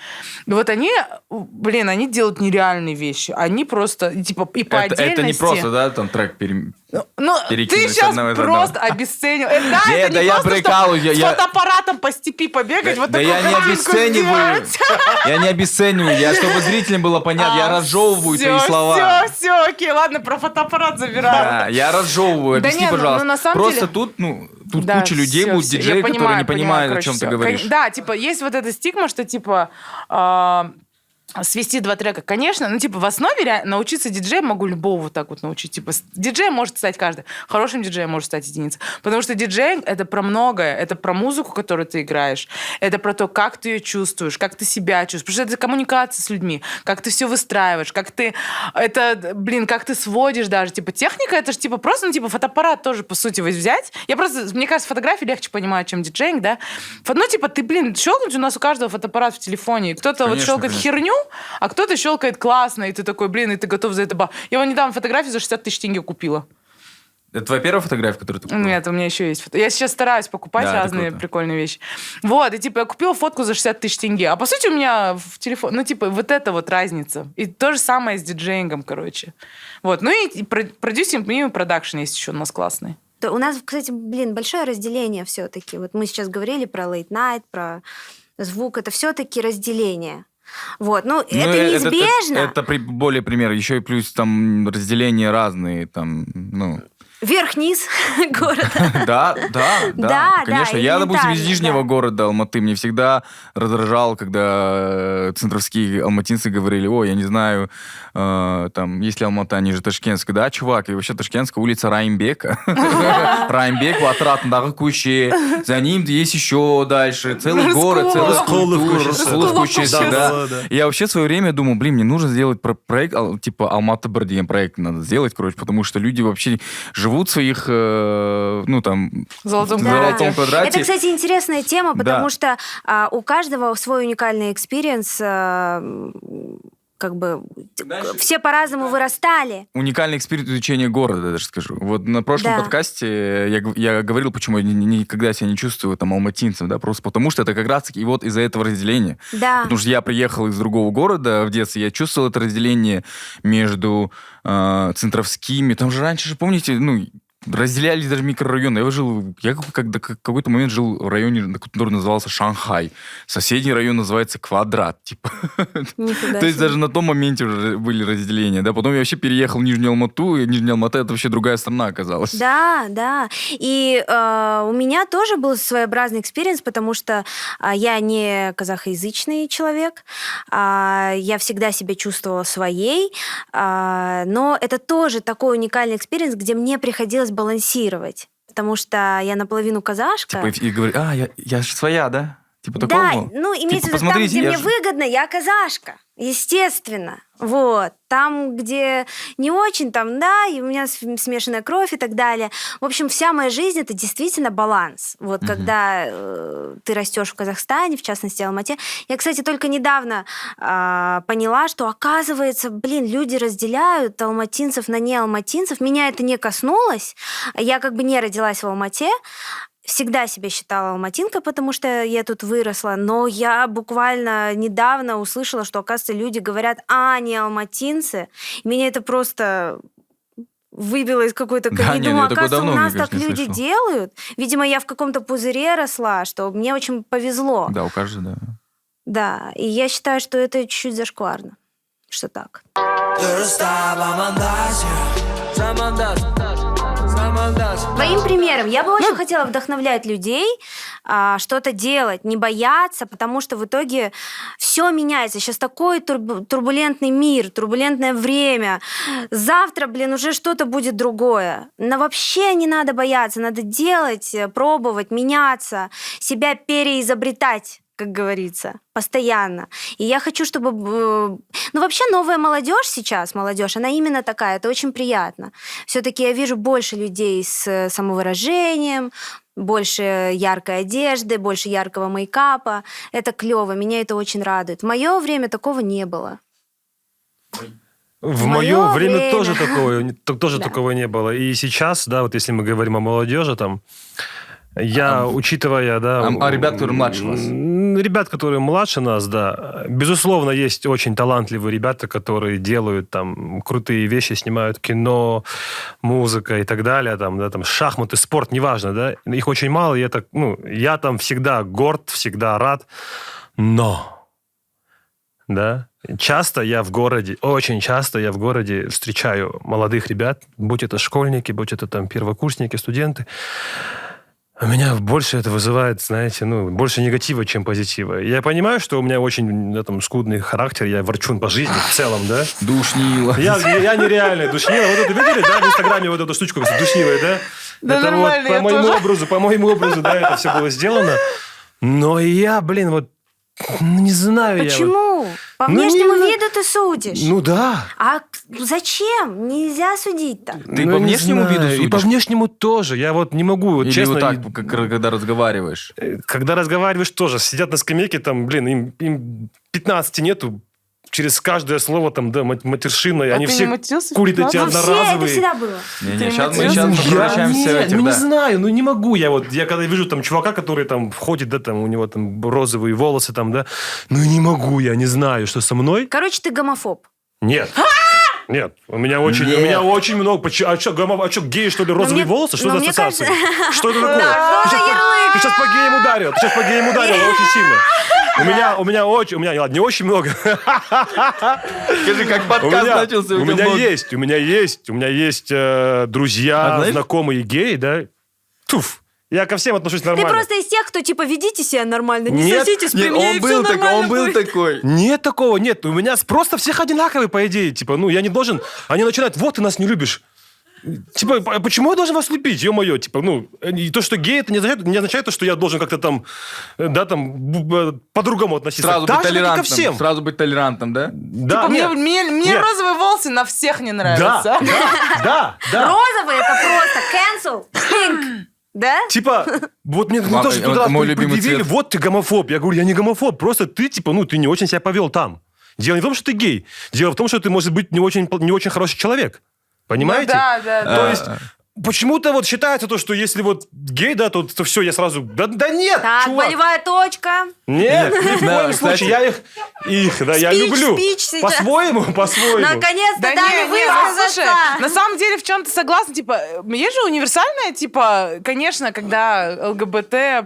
И вот они, блин, они делают нереальные вещи. Они просто, типа, и по Это, отдельности... это не просто, да, там трек пере- Ну, Ну, ты сейчас просто обесцениваешь. Э, Да, Нет, это да не я просто, что прикалываюсь, я- с я- фотоаппаратом по степи побегать, вот да я не обесцениваю. Я не обесцениваю. Я, чтобы зрителям было понятно, я разжевываю все, твои слова. Все, все, окей, ладно, про фотоаппарат забираю. Да, я разжевываю. Да Объясни, не, ну, пожалуйста. ну, на самом Просто деле- тут, ну, тут Да, куча людей всё, будут, диджеи, которые понимаю, не понимают, о короче, чем ты всё. говоришь. Да, типа, есть вот эта стигма, что, типа, а, свести два трека. Конечно, ну, типа, в основе научиться диджею могу любого вот так вот научить. Типа, диджеем может стать каждый. Хорошим диджеем может стать единица. Потому что диджей — это про многое. Это про музыку, которую ты играешь. Это про то, как ты ее чувствуешь, как ты себя чувствуешь. Потому что это коммуникация с людьми. Как ты все выстраиваешь, как ты... Это, блин, как ты сводишь даже. Типа, техника — это же, типа, просто, ну, типа, фотоаппарат тоже, по сути, взять. Я просто, мне кажется, фотографии легче понимаю, чем диджейнг, да? Ну, типа, ты, блин, щелкнуть у нас у каждого фотоаппарат в телефоне. Кто-то вот щелкает херню, а кто-то щелкает классно, и ты такой, блин, и ты готов за это... ба- Я вот недавно фотографию за 60 тысяч тенге купила. Это твоя первая фотография, которую ты купил? Нет, у меня еще есть фото. Я сейчас стараюсь покупать Да, разные прикольные вещи. Вот, и типа я купила фотку за 60 тысяч тенге. А по сути у меня в телефон, ну типа вот это вот разница. И то же самое с диджеингом, короче. Вот, ну и, и про- продюсинг, и продакшн есть еще у нас классный. Да, У нас, кстати, блин, большое разделение все-таки. Вот мы сейчас говорили про late night, про звук. Это все-таки разделение. Вот, ну, Ну, это э, неизбежно. Это, это при- более пример. Еще и плюс там разделения разные. Там, ну, Вверх-вниз города. Да, да, да, Да, конечно. да, Я, допустим, из элементарно, Нижнего да. города Алматы. Мне всегда раздражало, когда э, центровские алматинцы говорили, ой, я не знаю, э, там, если Алмата, они же Ташкентская. Да, чувак, и вообще Ташкентская улица Раймбека. Раймбек, Ватратындағы көше. За ним есть еще дальше. Целый город, целый Рыскулов культура, көшесі. Рыскулов көшесі, Да, да. да, да. Я вообще в свое время думал, блин, мне нужно сделать про- проект, ал- типа Алматы бір деген проект надо сделать, короче, потому что люди вообще живут в своих, э, ну там, Золотом Да. золотом квадрате. Это, кстати, интересная тема, потому Да. что а, у каждого свой уникальный experience. а, как бы Дальше- все по-разному вырастали. Уникальный эксперимент изучения города, я даже скажу. Вот на прошлом Да. подкасте я, я говорил, почему я ни- ни- никогда себя не чувствую там алматинцем, да, просто потому что это как раз-таки и вот из-за этого разделения. Да. Потому что я приехал из другого города в детстве, я чувствовал это разделение между э, центровскими. Там же раньше же, помните, ну, разделялись даже микрорайоны. Я жил, я как- как- какой-то момент жил в районе, который назывался Шанхай. Соседний район называется Квадрат, типа. То есть даже на том моменте уже были разделения, да. Потом я вообще переехал в Нижнюю Алмату, и Нижняя Алмата это вообще другая страна оказалась. Да, да. И э, у меня тоже был своеобразный experience, потому что а, я не казахоязычный человек, а, я всегда себя чувствовала своей, а, но это тоже такой уникальный experience, где мне приходилось балансировать. Потому что я наполовину казашка. Типа, и говорю, а, я, я же своя, да? Типа Да, такого? ну, имеется в Типа, виду, там, где я мне выгодно, я казашка. Естественно. Вот. Там, где не очень, там, да, и у меня см- смешанная кровь и так далее. В общем, вся моя жизнь это действительно баланс. Вот Мгм. когда э, ты растешь в Казахстане, в частности, Алмате. Я, кстати, только недавно а, поняла, что, оказывается, блин, люди разделяют алматинцев на неалматинцев. Меня это не коснулось. Я как бы не родилась в Алмате, всегда себя считала алматинкой, потому что я тут выросла, но я буквально недавно услышала, что, оказывается, люди говорят, а, они алматинцы. Меня это просто выбило из какой-то Да, Думаю, я такое оказывается, у нас так не люди слышал. делают. Видимо, я в каком-то пузыре росла, что мне очень повезло. Да, у каждого, да. Да, и я считаю, что это чуть-чуть зашкварно, что так. Твоим примером я бы очень хотела вдохновлять людей а, что-то делать, не бояться, потому что в итоге все меняется. Сейчас такой турбу- турбулентный мир, турбулентное время. Завтра, блин, уже что-то будет другое. Но вообще не надо бояться, надо делать, э, пробовать, меняться, себя переизобретать как говорится, постоянно. И я хочу, чтобы... э, Ну, вообще, новая молодежь сейчас, молодежь, она именно такая, это очень приятно. Все-таки я вижу больше людей с самовыражением, больше яркой одежды, больше яркого мейкапа. Это клево, меня это очень радует. В мое время такого не было. В моё мое время, время. тоже такого, то- тоже Да. такого не было. И сейчас, да, вот если мы говорим о молодежи, там, я, учитывая, да... а- а ребят, которые младше вас? М, Ребят, которые младше нас, да. Безусловно, есть очень талантливые ребята, которые делают там крутые вещи, снимают кино, музыка и так далее, там, да, там, шахматы, спорт, неважно, да. Их очень мало, и это, ну, я там всегда горд, всегда рад, но да. Часто я в городе, очень часто я в городе встречаю молодых ребят, будь это школьники, будь это там первокурсники, студенты. У меня больше это вызывает, знаете, ну, больше негатива, чем позитива. Я понимаю, что у меня очень да, там, скудный характер, я ворчун по жизни в целом, да. Душнила. Я, я нереальная душнила. Вот это видели, да, в Инстаграме вот эту штучку душнивая, да? Да это нормально, вот по я моему тоже. образу, по моему образу, да, это все было сделано. Но я, блин, вот ну, не знаю я. вот. Почему? По Ну, не внешнему на- виду ты судишь. Ну да. А зачем? Нельзя судить так. Ты Ну, по не внешнему знаю. виду И по судишь? внешнему тоже. Я вот не могу, вот Или честно. вот так, и- как- когда разговариваешь? э, Когда разговариваешь тоже, сидят на скамейке, там, блин, им, им 15 нету, через каждое слово там, да, мат- матершина, и А они ты все не матерился? курят эти Ну, все, это одноразовые. всегда было. Не, Ты не, сейчас мы, сейчас мы Я- в этих, ну не да. знаю, ну не могу я вот, я когда вижу там чувака, который там входит, да, там у него там розовые волосы там, да, ну не могу я, не знаю, что со мной. Короче, ты гомофоб. Нет. Нет, у меня очень, у меня очень много. поч- А что, а что, геи, что ли, розовые мне- волосы? Что за кажется- Что это такое? Да, Ты сейчас, по, ярлык? ты сейчас по геям ударил. Ты сейчас по геям ударил очень сильно. У меня, у меня очень, у меня, ладно, не очень много. Скажи, как У подкаст меня, начался, у тебя меня много. есть, у меня есть, у меня есть э, друзья, А знаешь- знакомые геи, да. Туф. Я ко всем отношусь Ты нормально. просто из тех, кто типа ведите себя нормально, не Нет, соситесь при Не, мне, он и был все такой, нормально он был будет. такой. Нет такого, нет. У меня просто всех одинаковые, по идее. Типа, ну, я не должен... Они начинают, вот, ты нас не любишь. Типа, а почему я должен вас любить, ё-моё? Типа, ну, и то, что гей, это не означает, не означает то, что я должен как-то там, э, да, там, э, по-другому относиться. Сразу Так быть и ко толерантным. всем. Сразу быть толерантным, да? Да, Типа, мне, нет. мне, мне Нет. розовые волосы на всех не нравятся. да, да, да. Розовый это просто cancel, pink, да? Типа, вот мне Ма- тоже туда мой любимый предъявили, цвет. вот ты гомофоб. Я говорю, я не гомофоб, просто ты, типа, ну, ты не очень себя повел там. Дело не в том, что ты гей. Дело в том, что ты, может быть, не очень, не очень хороший человек. Понимаете? Ну да, да, да. То есть, почему-то вот считается то, что если вот гей, да, то, то все, я сразу... Да, да нет, Так, чувак. болевая точка. Нет, ни в Да, коем кстати. случае. Я их, их, да, я Спич, люблю. спич сейчас. По-своему, по-своему. Наконец-то Да дали не, не, ну, высказаться. на самом деле в чем-то согласна, типа, э, есть же универсальная, типа, конечно, когда ЛГБТ, я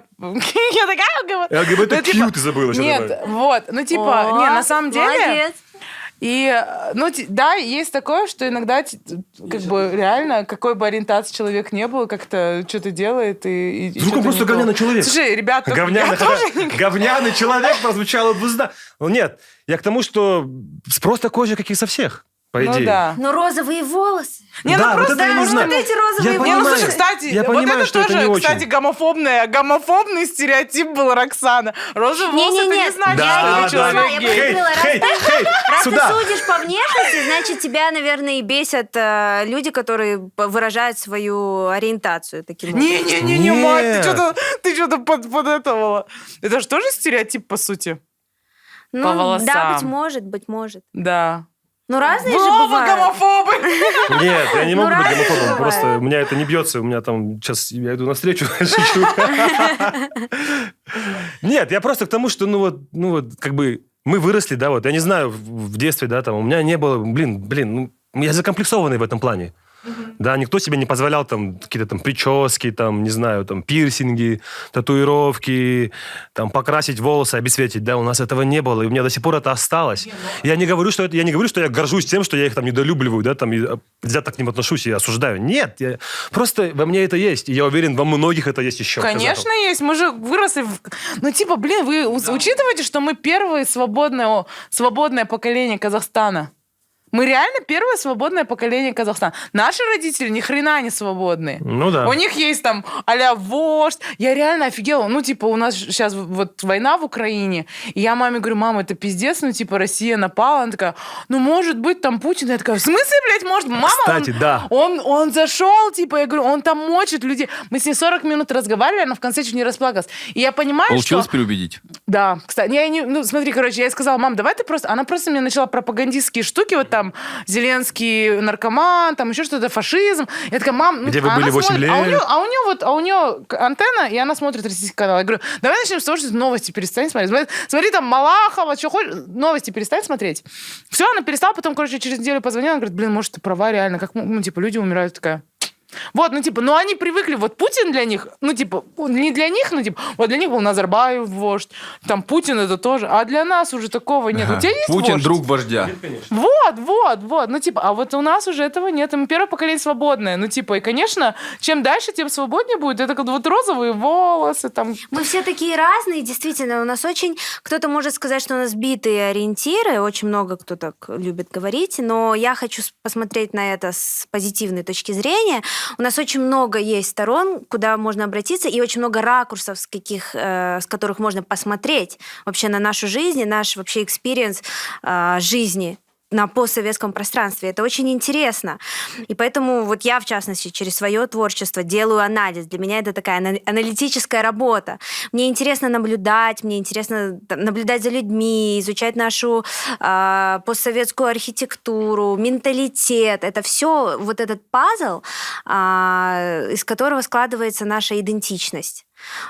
такая ЛГБТ. ЛГБТ типа, ты забыла Нет, вот, ну типа, О, не, на самом деле, Молодец. И, э, ну, да, есть такое, что иногда, как бы, реально, какой бы ориентации человек не был, как-то что-то делает и... и Вдруг он просто говняный человек. Слушай, ребята, Говняный, я тоже не говняный человек прозвучало двузна. Ну нет, я к тому, что спрос такой же, как и со всех, по Ну идее. да. Но розовые волосы. Не, Да, ну вот просто, это я не знаю. Вот эти розовые Я волосы. Не, ну слушай, кстати, Я вот понимаю, это что это тоже, не очень. кстати, гомофобный, гомофобный стереотип был Роксана. Розовые волосы, это Не-не-не, не значит, Да, что я ты не да, человек я гей. Хейт, поняла, раз сюда. ты судишь по внешности, значит, тебя, наверное, и бесят э, люди, которые выражают свою ориентацию таким образом. Не-не-не, мать, ты что-то ты что-то под, под этого. Это же тоже стереотип, по сути? Ну, по волосам. Да, быть может, быть может. Да. Ну, разные же Оба бывают. гомофобы! Нет, я не Ну, могу быть гомофобом. Просто у меня это не бьется. У меня там сейчас я иду навстречу. шучу. Нет, я просто к тому, что ну вот, ну вот как бы мы выросли, да, вот я не знаю в в детстве, да, там у меня не было, блин, блин, ну я закомплексованный в этом плане. Да, никто себе не позволял там какие-то там прически, там, не знаю, там пирсинги, татуировки, там покрасить волосы, обесцветить, да, у нас этого не было, и у меня до сих пор это осталось. Я не говорю, что это, я не говорю, что я горжусь тем, что я их там недолюбливаю, да, там, и а, взято к ним отношусь и осуждаю. Нет, я, просто во мне это есть, и я уверен, во многих это есть еще. Конечно, есть. Мы же выросли. в- Ну, типа, блин, вы у- учитываете, что мы первое свободное, свободное поколение Казахстана? Мы реально первое свободное поколение Казахстана. Наши родители ни хрена не свободные. Ну да. У них есть там а вождь. Я реально офигела. Ну, типа, у нас сейчас вот война в Украине. И я маме говорю, мама, это пиздец, ну, типа, Россия напала. Она такая, ну, может быть, там Путин. Я такая, в смысле, блядь, может? Мама, Кстати, он, да. Он, он зашел, типа, я говорю, он там мочит людей. Мы с ней 40 минут разговаривали, она в конце чуть не расплакалась. И я понимаю, Получилось что... переубедить? Да, кстати, я не, ну смотри, короче, я ей сказала, мам, давай ты просто, она просто мне начала пропагандистские штуки, вот там Зеленский наркоман, там еще что-то, фашизм. Я такая, мам, ну, Где вы а были она 8 смотрит- А у лет? нее, а у нее вот, а у нее антенна, и она смотрит российский канал. Я говорю, давай начнем с того, что новости перестань смотреть. Смотри, смотри там Малахова, что хочешь, новости перестань смотреть. Все, она перестала, потом, короче, через неделю позвонила, она говорит, блин, может, ты права, реально, как, ну, типа, люди умирают, такая. Вот, ну, типа, ну, они привыкли, вот Путин для них, ну, типа, не для них, ну, типа, вот для них был Назарбаев вождь, там, Путин это тоже, а для нас уже такого нет. У тебя есть Путин вождь? друг вождя. Вот, вот, вот. Ну, типа, а вот у нас уже этого нет. И мы первое поколение свободное. Ну, типа, и, конечно, чем дальше, тем свободнее будет. Это как вот розовые волосы, там. Мы все такие разные, действительно. У нас очень... Кто-то может сказать, что у нас битые ориентиры, очень много кто так любит говорить, но я хочу посмотреть на это с позитивной точки зрения. У нас очень много есть сторон, куда можно обратиться, и очень много ракурсов, с, каких, э, с которых можно посмотреть вообще на нашу жизнь, наш вообще experience э, жизни на постсоветском пространстве. Это очень интересно. И поэтому вот я, в частности, через свое творчество делаю анализ. Для меня это такая ана- аналитическая работа. Мне интересно наблюдать, мне интересно наблюдать за людьми, изучать нашу а, постсоветскую архитектуру, менталитет. Это все вот этот пазл, а, из которого складывается наша идентичность.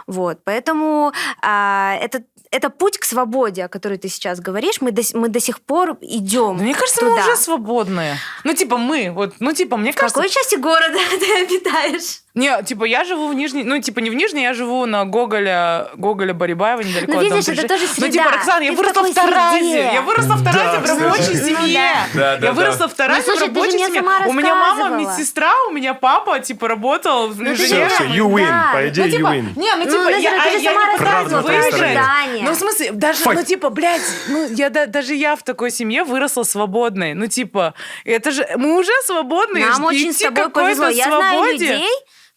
Вот, поэтому а, это, это путь к свободе, о которой ты сейчас говоришь. Мы до, мы до сих пор идем. Да мне кажется, туда. мы уже свободные. Ну, типа, мы. Вот, ну, типа, мне В кажется... какой части города ты обитаешь? Не, типа, я живу в Нижней... Ну, типа, не в Нижней, я живу на Гоголя, Гоголя Барибаева, недалеко Ну, от видишь, это тоже Ну, типа, среда. Роксана, я Ты в выросла в такой Таразе. среде. Я выросла в Да, Таразе в кстати. рабочей Ну, семье. да. Да, Я да, выросла да. в Таразе Ну, слушай, в ты же рабочей мне семье. сама У меня мама медсестра, у меня папа, типа, работал ты же- Все, инженером. все, you win. Да. По идее, Ну, типа, you win. не, ну, Ну, типа, Назар, я, ты а же я сама не стороне. ожидания. Ну, в смысле, даже, ну, типа, блядь, ну, я, да- даже я в такой семье выросла свободной. Ну, типа, это же, мы уже свободные. Нам очень с тобой повезло. Я знаю свободе. людей,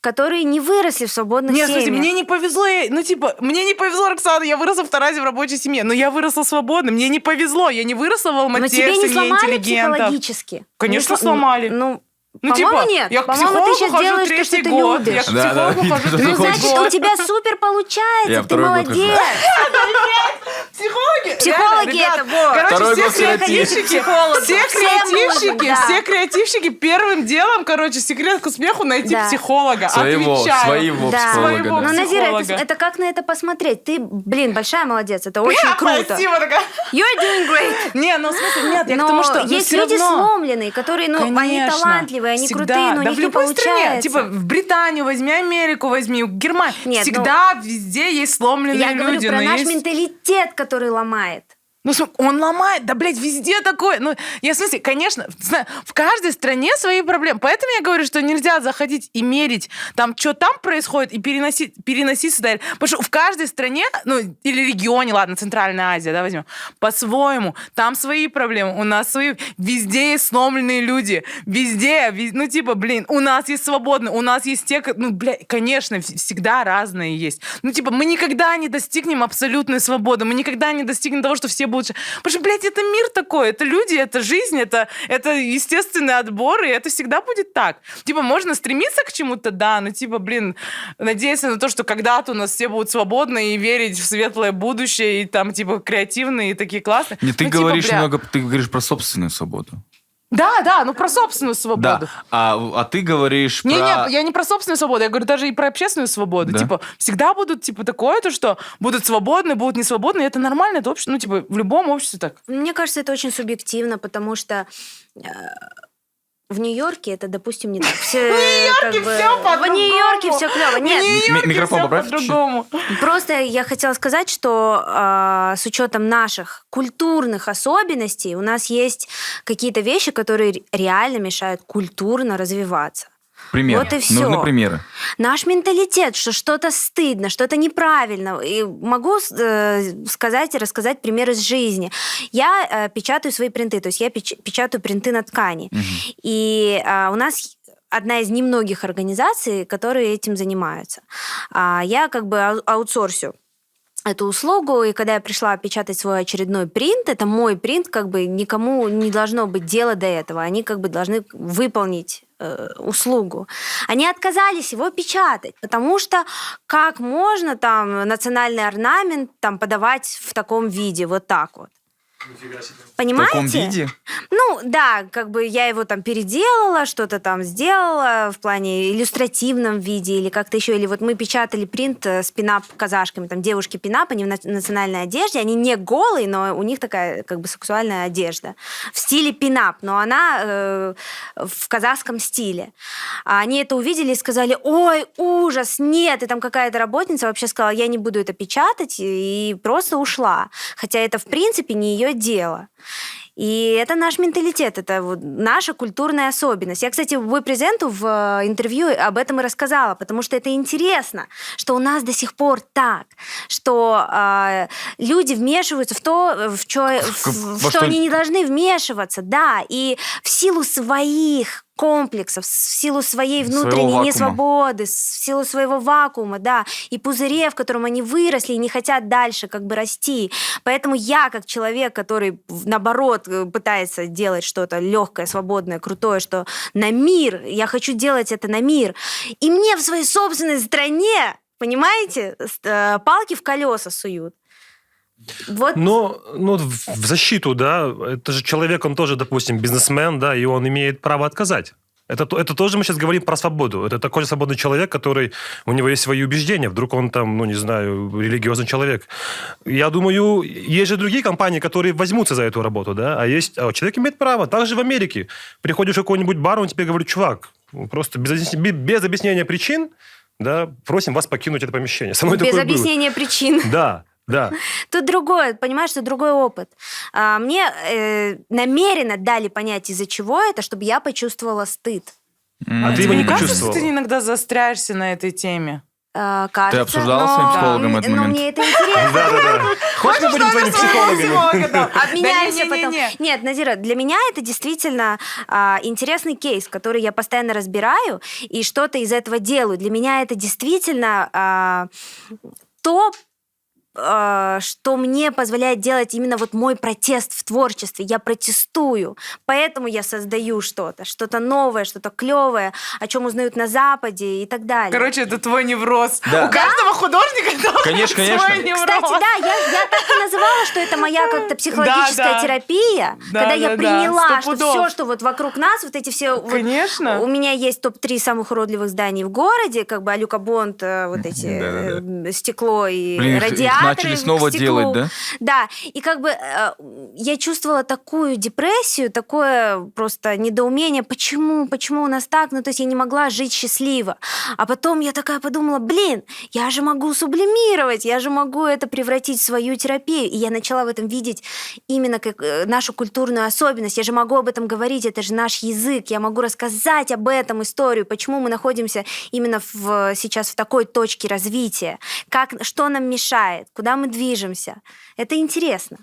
которые не выросли в свободных Нет, семьях. мне не повезло, я- ну, типа, мне не повезло, Роксана, я выросла в Таразе в рабочей семье, но я выросла свободно, мне не повезло, я не выросла в Но Алмате тебе в не сломали интеллигентов. психологически? Конечно, Не сло- сломали. Ну, Ну, По-моему, типа, нет. я к По-моему, ты хожу делаешь то, что ты год. Я любишь. к Да, да. психологу хожу Ну, третий значит, год. у тебя супер получается, Я ты второй год хожу. молодец. Психологи, Психологи реально, это ребят, вот. Короче, все креативщики, все Всем креативщики, нужно, да. все креативщики первым делом, короче, секрет к успеху найти Да. психолога. Своего, Отвечаю. своего Да. психолога. Ну, Назира, это, психолога. это как на это посмотреть? Ты, блин, большая молодец, это очень круто. Спасибо, такая. You're doing great. Не, ну в смысле, нет, я Но к тому, что ну, есть всё люди равно. сломленные, которые, ну, они Конечно. талантливые, они Всегда. крутые, но у да них в не любой стране. получается. Типа в Британию возьми, Америку возьми, Германию. Нет, ну- Всегда везде есть сломленные Я говорю люди. про но наш есть... менталитет, который ломает. Ну, он ломает, да, блядь, везде такое. Ну, я в смысле, конечно, знаю, в каждой стране свои проблемы. Поэтому я говорю, что нельзя заходить и мерить там, что там происходит, и переносить, переносить сюда. Потому что в каждой стране, ну, или регионе, ладно, Центральная Азия, да, возьмем, по-своему. Там свои проблемы, у нас свои. Везде есть сломленные люди. Везде, вез- ну, типа, блин, у нас есть свободные, у нас есть те, ну, блядь, конечно, вс- всегда разные есть. Ну, типа, мы никогда не достигнем абсолютной свободы, мы никогда не достигнем того, что все будут... ш- Потому что, блядь, это мир такой, это люди, это жизнь, это, это естественный отбор, и это всегда будет так. Типа, можно стремиться к чему-то, да, но, типа, блин, надеяться на то, что когда-то у нас все будут свободны и верить в светлое будущее, и там, типа, креативные и такие классные. Не, ты Ну, типа, говоришь бля. много, ты говоришь про собственную свободу. Да, да, ну про собственную свободу. Да. А, а ты говоришь Не, про... не, я не про собственную свободу, я говорю даже и про общественную свободу. Да. Типа, всегда будут, типа, такое, то, что будут свободны, будут не свободны, и это нормально, это общество, ну, типа, в любом обществе так. Мне кажется, это очень субъективно, потому что э, в Нью-Йорке это, допустим, не так. Все, в Нью-Йорке всё В по-другому. Нью-Йорке все клево. Нет, М- микрофон по-другому. Просто я хотела сказать, что э, с учетом наших культурных особенностей у нас есть какие-то вещи, которые ре- реально мешают культурно развиваться. Пример. Вот и всё. Нужны примеры. Наш менталитет, что что-то стыдно, что-то неправильно. И могу э, сказать и рассказать пример из жизни. Я э, печатаю свои принты, то есть я печ- печатаю принты на ткани. И э, у нас одна из немногих организаций, которые этим занимаются. А я как бы ау- аутсорсю эту услугу, и когда я пришла печатать свой очередной принт, это мой принт, как бы никому не должно быть дела до этого, они как бы должны выполнить э, услугу. Они отказались его печатать, потому что как можно там национальный орнамент там подавать в таком виде, вот так вот. В Понимаете? таком виде? Ну, да, как бы я его там переделала, что-то там сделала в плане иллюстративном виде или как-то еще. Или вот мы печатали принт э, с пинап-казашками, там девушки пинап, они в на- национальной одежде, они не голые, но у них такая как бы сексуальная одежда в стиле пинап, но она э, в казахском стиле. А они это увидели и сказали, ой, ужас, нет, и там какая-то работница вообще сказала, я не буду это печатать, и просто ушла. Хотя это, в принципе, не ее дело. И это наш менталитет, это вот наша культурная особенность. Я, кстати, в презенту в э, интервью об этом и рассказала, потому что это интересно, что у нас до сих пор так, что э, люди вмешиваются в то, в, чё, в, в что- они не должны вмешиваться, да, и в силу своих комплексов, в силу своей внутренней несвободы, в силу своего вакуума, да, и пузыре, в котором они выросли и не хотят дальше как бы расти. Поэтому я, как человек, который, наоборот, э, пытается делать что-то легкое, свободное, крутое, что на мир, я хочу делать это на мир, и мне в своей собственной стране, понимаете, э, палки в колеса суют. Вот Но ну, в защиту, да, это же человек, он тоже, допустим, бизнесмен, да, и он имеет право отказать. Это, то- это тоже мы сейчас говорим про свободу. Это такой же свободный человек, который... У него есть свои убеждения. Вдруг он там, ну, не знаю, религиозный человек. Я думаю, есть же другие компании, которые возьмутся за эту работу, да, а есть... а человек имеет право. Также в Америке. Приходишь в какой-нибудь бар, он тебе говорит, чувак, просто без, без объяснения причин, да, просим вас покинуть это помещение. Со мной без такое было. объяснения причин. Да, да. Тут другое, понимаешь, что другой опыт. А, Мне э, намеренно дали понять, из-за чего это, чтобы я почувствовала стыд. А ты Тебе его не не кажется, почувствовала? ты иногда застряешься на этой теме? А, кажется, обсуждала но- своим психологом этот но момент? мне это интересно. Да, да, да. Хочешь, мы будем твоими психологами? Обменяемся Да потом. Нет, Назира, для меня это действительно а, интересный кейс, который я постоянно разбираю и что-то из этого делаю. Для меня это действительно а, то, что мне позволяет делать именно вот мой протест в творчестве. Я протестую, поэтому я создаю что-то, что-то новое, что-то клевое, о чем узнают на Западе и так далее. Короче, это твой невроз. Да. У каждого художника должен Конечно, быть конечно. свой невроз. Кстати, да, я, я так и называла, что это моя как-то психологическая да. терапия, Да, когда я да, да, приняла, сто что пудов. все, что вот вокруг нас, вот эти все... вот Конечно. у меня есть топ-3 самых уродливых зданий в городе, как бы Алюка Бонд, э, вот эти Да-да-да. э, стекло и Блин, их- их радиаторы начали снова делать, да? Да, и как бы э, я чувствовала такую депрессию, такое просто недоумение, почему, почему у нас так, ну то есть я не могла жить счастливо. А потом я такая подумала, блин, я же могу сублимировать, я же могу это превратить в свою терапию. И я начала в этом видеть именно как э, нашу культурную особенность. Я же могу об этом говорить, это же наш язык, я могу рассказать об этом историю, почему мы находимся именно в, сейчас в такой точке развития, как, что нам мешает, куда мы движемся. Это интересно.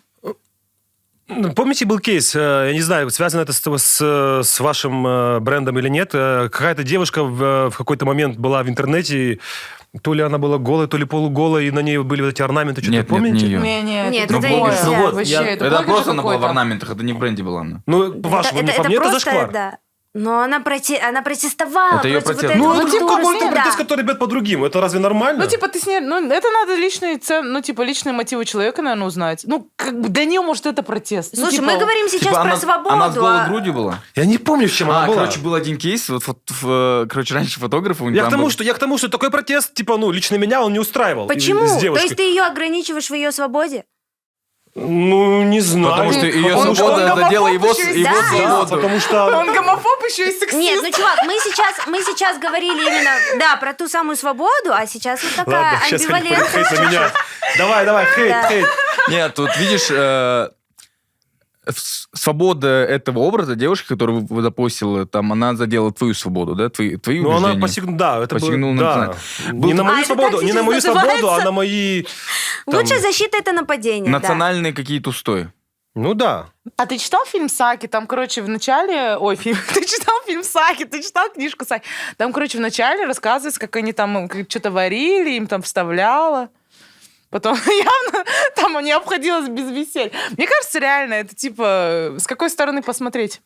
Ну, Помните, был кейс, э, я не знаю, связано это с, с, с вашим э, брендом или нет, какая-то девушка в, в какой-то момент была в интернете, то ли она была голая, то ли полуголая, и на ней были вот эти орнаменты, что-то Нет, нет, помните? не её. Не, не, Нет, это это другое. нельзя. Ну вот, Вообще, я- это Это просто она была в орнаментах, это не в бренде была она. Ну, по-вашему, это, не по мне, это зашквар. да. Но она, проте... она протестовала Это против протест. вот Ну, это типа какой-то протест, который бьет по другим. Это разве нормально? Ну, типа, ты с ней... Ну, это надо личные цен... Ну, типа, личные мотивы человека, наверное, узнать. Ну, как бы для нее, может, это протест. Ну, Слушай, типа, мы говорим сейчас Типа про она, свободу. она с голой а- грудью была? Я не помню, в чем она А, была. короче, был один кейс, вот, вот, в, э, короче, раньше фотограф, у них я к, тому, был- что, я к тому, что такой протест, типа, ну, лично меня он не устраивал. Почему? С То есть ты ее ограничиваешь в ее свободе? Ну, не знаю. Потому что ее Он- свобода он это дело его, еще и его Да. Да, свободу. потому что... Он гомофоб еще и сексист. Нет, ну чувак, мы сейчас, мы сейчас говорили именно, да, про ту самую свободу, а сейчас вот такая Ладно, сейчас хейт амбивалентность. на меня. Давай, давай, хейт, Да. хейт. Нет, тут видишь, э, свобода этого образа девушки, которую вы запостила, там, она задела твою свободу, да, твои, твои Ну, она посягнула, да, это Посягнула было, на да. Был- Не на А, мою это свободу, не на мою свободу, а на мои... там- Лучшая защита это нападение. да. Национальные какие-то устои. Ну да. А ты читал фильм Саки? Там, короче, в начале... Ой, фильм... Ты читал фильм Саки? Ты читал книжку Саки? Там, короче, в начале рассказывается, как они там что-то варили, им там вставляло. Потом явно там не обходилось без веселья. Мне кажется, реально, это типа... С какой стороны посмотреть?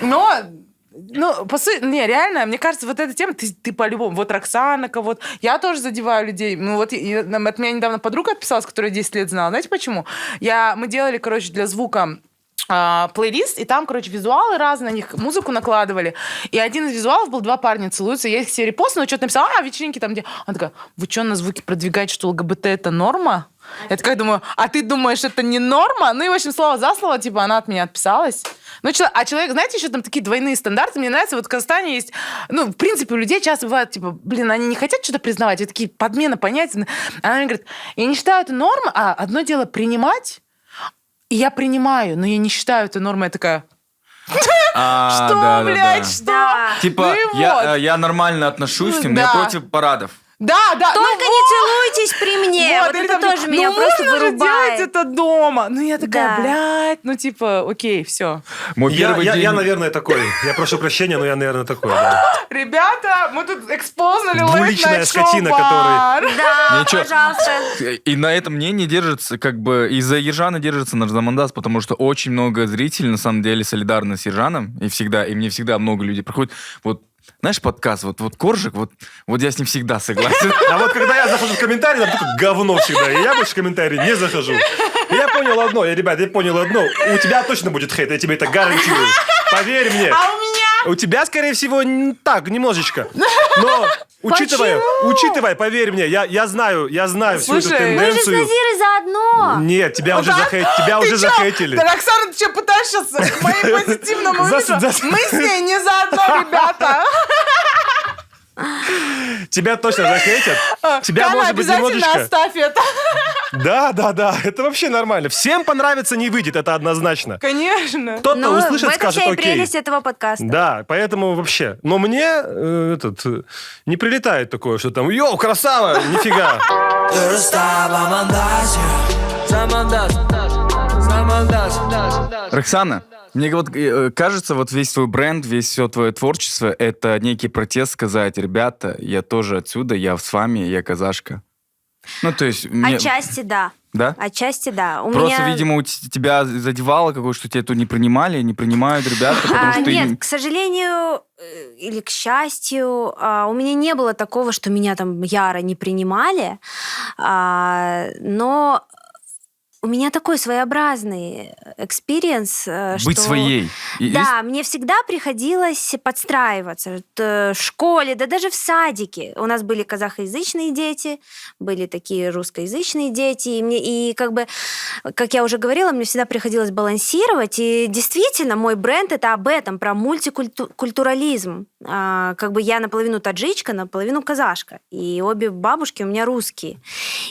Но ну, по сути, не, реально, мне кажется, вот эта тема, ты, ты по-любому, вот Роксана кого-то, я тоже задеваю людей. Ну, вот и- от меня недавно подруга отписалась, которая 10 лет знала. Знаете почему? Я, мы делали, короче, для звука плейлист, и там, короче, визуалы разные, на них музыку накладывали. И один из визуалов был два парня целуются. Я их все репостнула, что-то написала, а, вечеринки там где. Она такая, вы что, на звуке продвигаете, что ЛГБТ это норма? Я такая думаю, а ты думаешь, это не норма? Ну и, в общем, слово за слово, типа, она от меня отписалась. Ну, а человек, знаете, еще там такие двойные стандарты. Мне нравится, вот в Казахстане есть, ну, в принципе, у людей часто бывает, типа, блин, они не хотят что-то признавать, это такие подмена понятия. Она мне говорит, я не считаю это нормой, а одно дело принимать, и я принимаю, но я не считаю это нормой. Я такая, А, что, да, да, блядь, что? Типа, Ну и я, э, я нормально отношусь к ним, но я Да. против парадов. Да, да. ну Только не целуйтесь при мне. Вот, или это там, тоже ну, меня просто можно же вырубает. делать это дома. Ну, я такая, Да. блядь, ну, типа, окей, все. Мой Я, первый я, день... я, наверное, такой. Я прошу прощения, но я, наверное, такой. да. Ребята, мы тут экспознули Двуличная скотина, bar. Да, Ничего. пожалуйста. И на этом мнении держится, как бы, из-за Ержана держится наш Замандас, потому что очень много зрителей, на самом деле, солидарны с Ержаном, и всегда, и мне всегда много людей проходит, вот, знаешь, подкаст, вот, вот Коржик, вот, вот я с ним всегда согласен. А вот когда я захожу в комментарии, там только говно всегда. И я больше в комментарии не захожу. И я понял одно, я, ребят, я понял одно. У тебя точно будет хейт, я тебе это гарантирую. Поверь мне. А у меня... У тебя, скорее всего, так, немножечко. Но учитывая, учитывая, поверь мне, я, я знаю, я знаю всю эту Слушай, Мы же с тенденцию. Назирой заодно. Нет, тебя уже, Да? захей- тебя уже захейтили. Да, Оксана, ты что, пытаешься к моему позитивному Зас- имиджу? зас- Мы с ней не заодно, ребята. Тебя точно захейтят. Тебя, Кана, может быть, обязательно немножечко... оставь это. Да, да, да, это вообще нормально. Всем понравится не выйдет, это однозначно. Конечно. Кто-то Ну, в услышит, этом скажет, вся окей. прелесть этого подкаста. Да, поэтому вообще. Но мне э, этот э, не прилетает такое, что там, йоу, красава, нифига. Роксана, мне вот э, кажется, вот весь твой бренд, весь все твое творчество, это некий протест сказать, ребята, я тоже отсюда, я с вами, я казашка. Ну, то есть... мне- Отчасти да. Да? Отчасти да. У Просто, меня... видимо, у тебя задевало какое-то, что тебя тут не принимали, не принимают ребята, потому А, что... нет, к сожалению э, или к счастью, а, у меня не было такого, что меня там яро не принимали, А, но у меня такой своеобразный experience, э, Быть что... своей. И- Да, мне всегда приходилось подстраиваться. Т- В школе, да даже в садике. У нас были казахоязычные дети, были такие русскоязычные дети. И, мне, и как бы, как я уже говорила, мне всегда приходилось балансировать. И действительно, мой бренд это об этом, про мультикультурализм. А, как бы я наполовину таджичка, наполовину казашка. И обе бабушки у меня русские.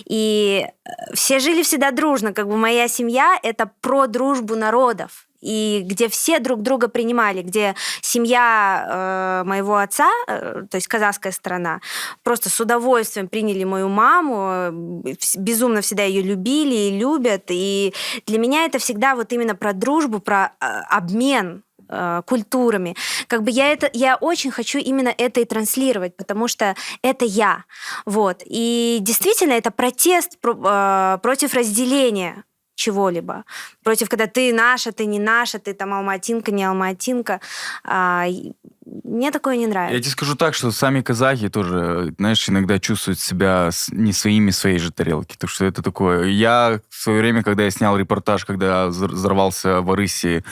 И э, все жили всегда дружно. Как бы моя семья это про дружбу народов и где все друг друга принимали, где семья э, моего отца, э, то есть казахская страна, просто с удовольствием приняли мою маму, э, безумно всегда ее любили и любят. И для меня это всегда вот именно про дружбу, про э, обмен э, культурами. Как бы я это, я очень хочу именно это и транслировать, потому что это я, вот. И действительно это протест про- э, против разделения чего-либо. Против, когда ты наша, ты не наша, ты там алматинка, не алматинка. А, мне такое не Я нравится. тебе скажу так, что сами казахи тоже, знаешь, иногда чувствуют себя не своими своей же тарелки. Так что это такое. Я в свое время, когда я снял репортаж, когда взор- взорвался в Арыси,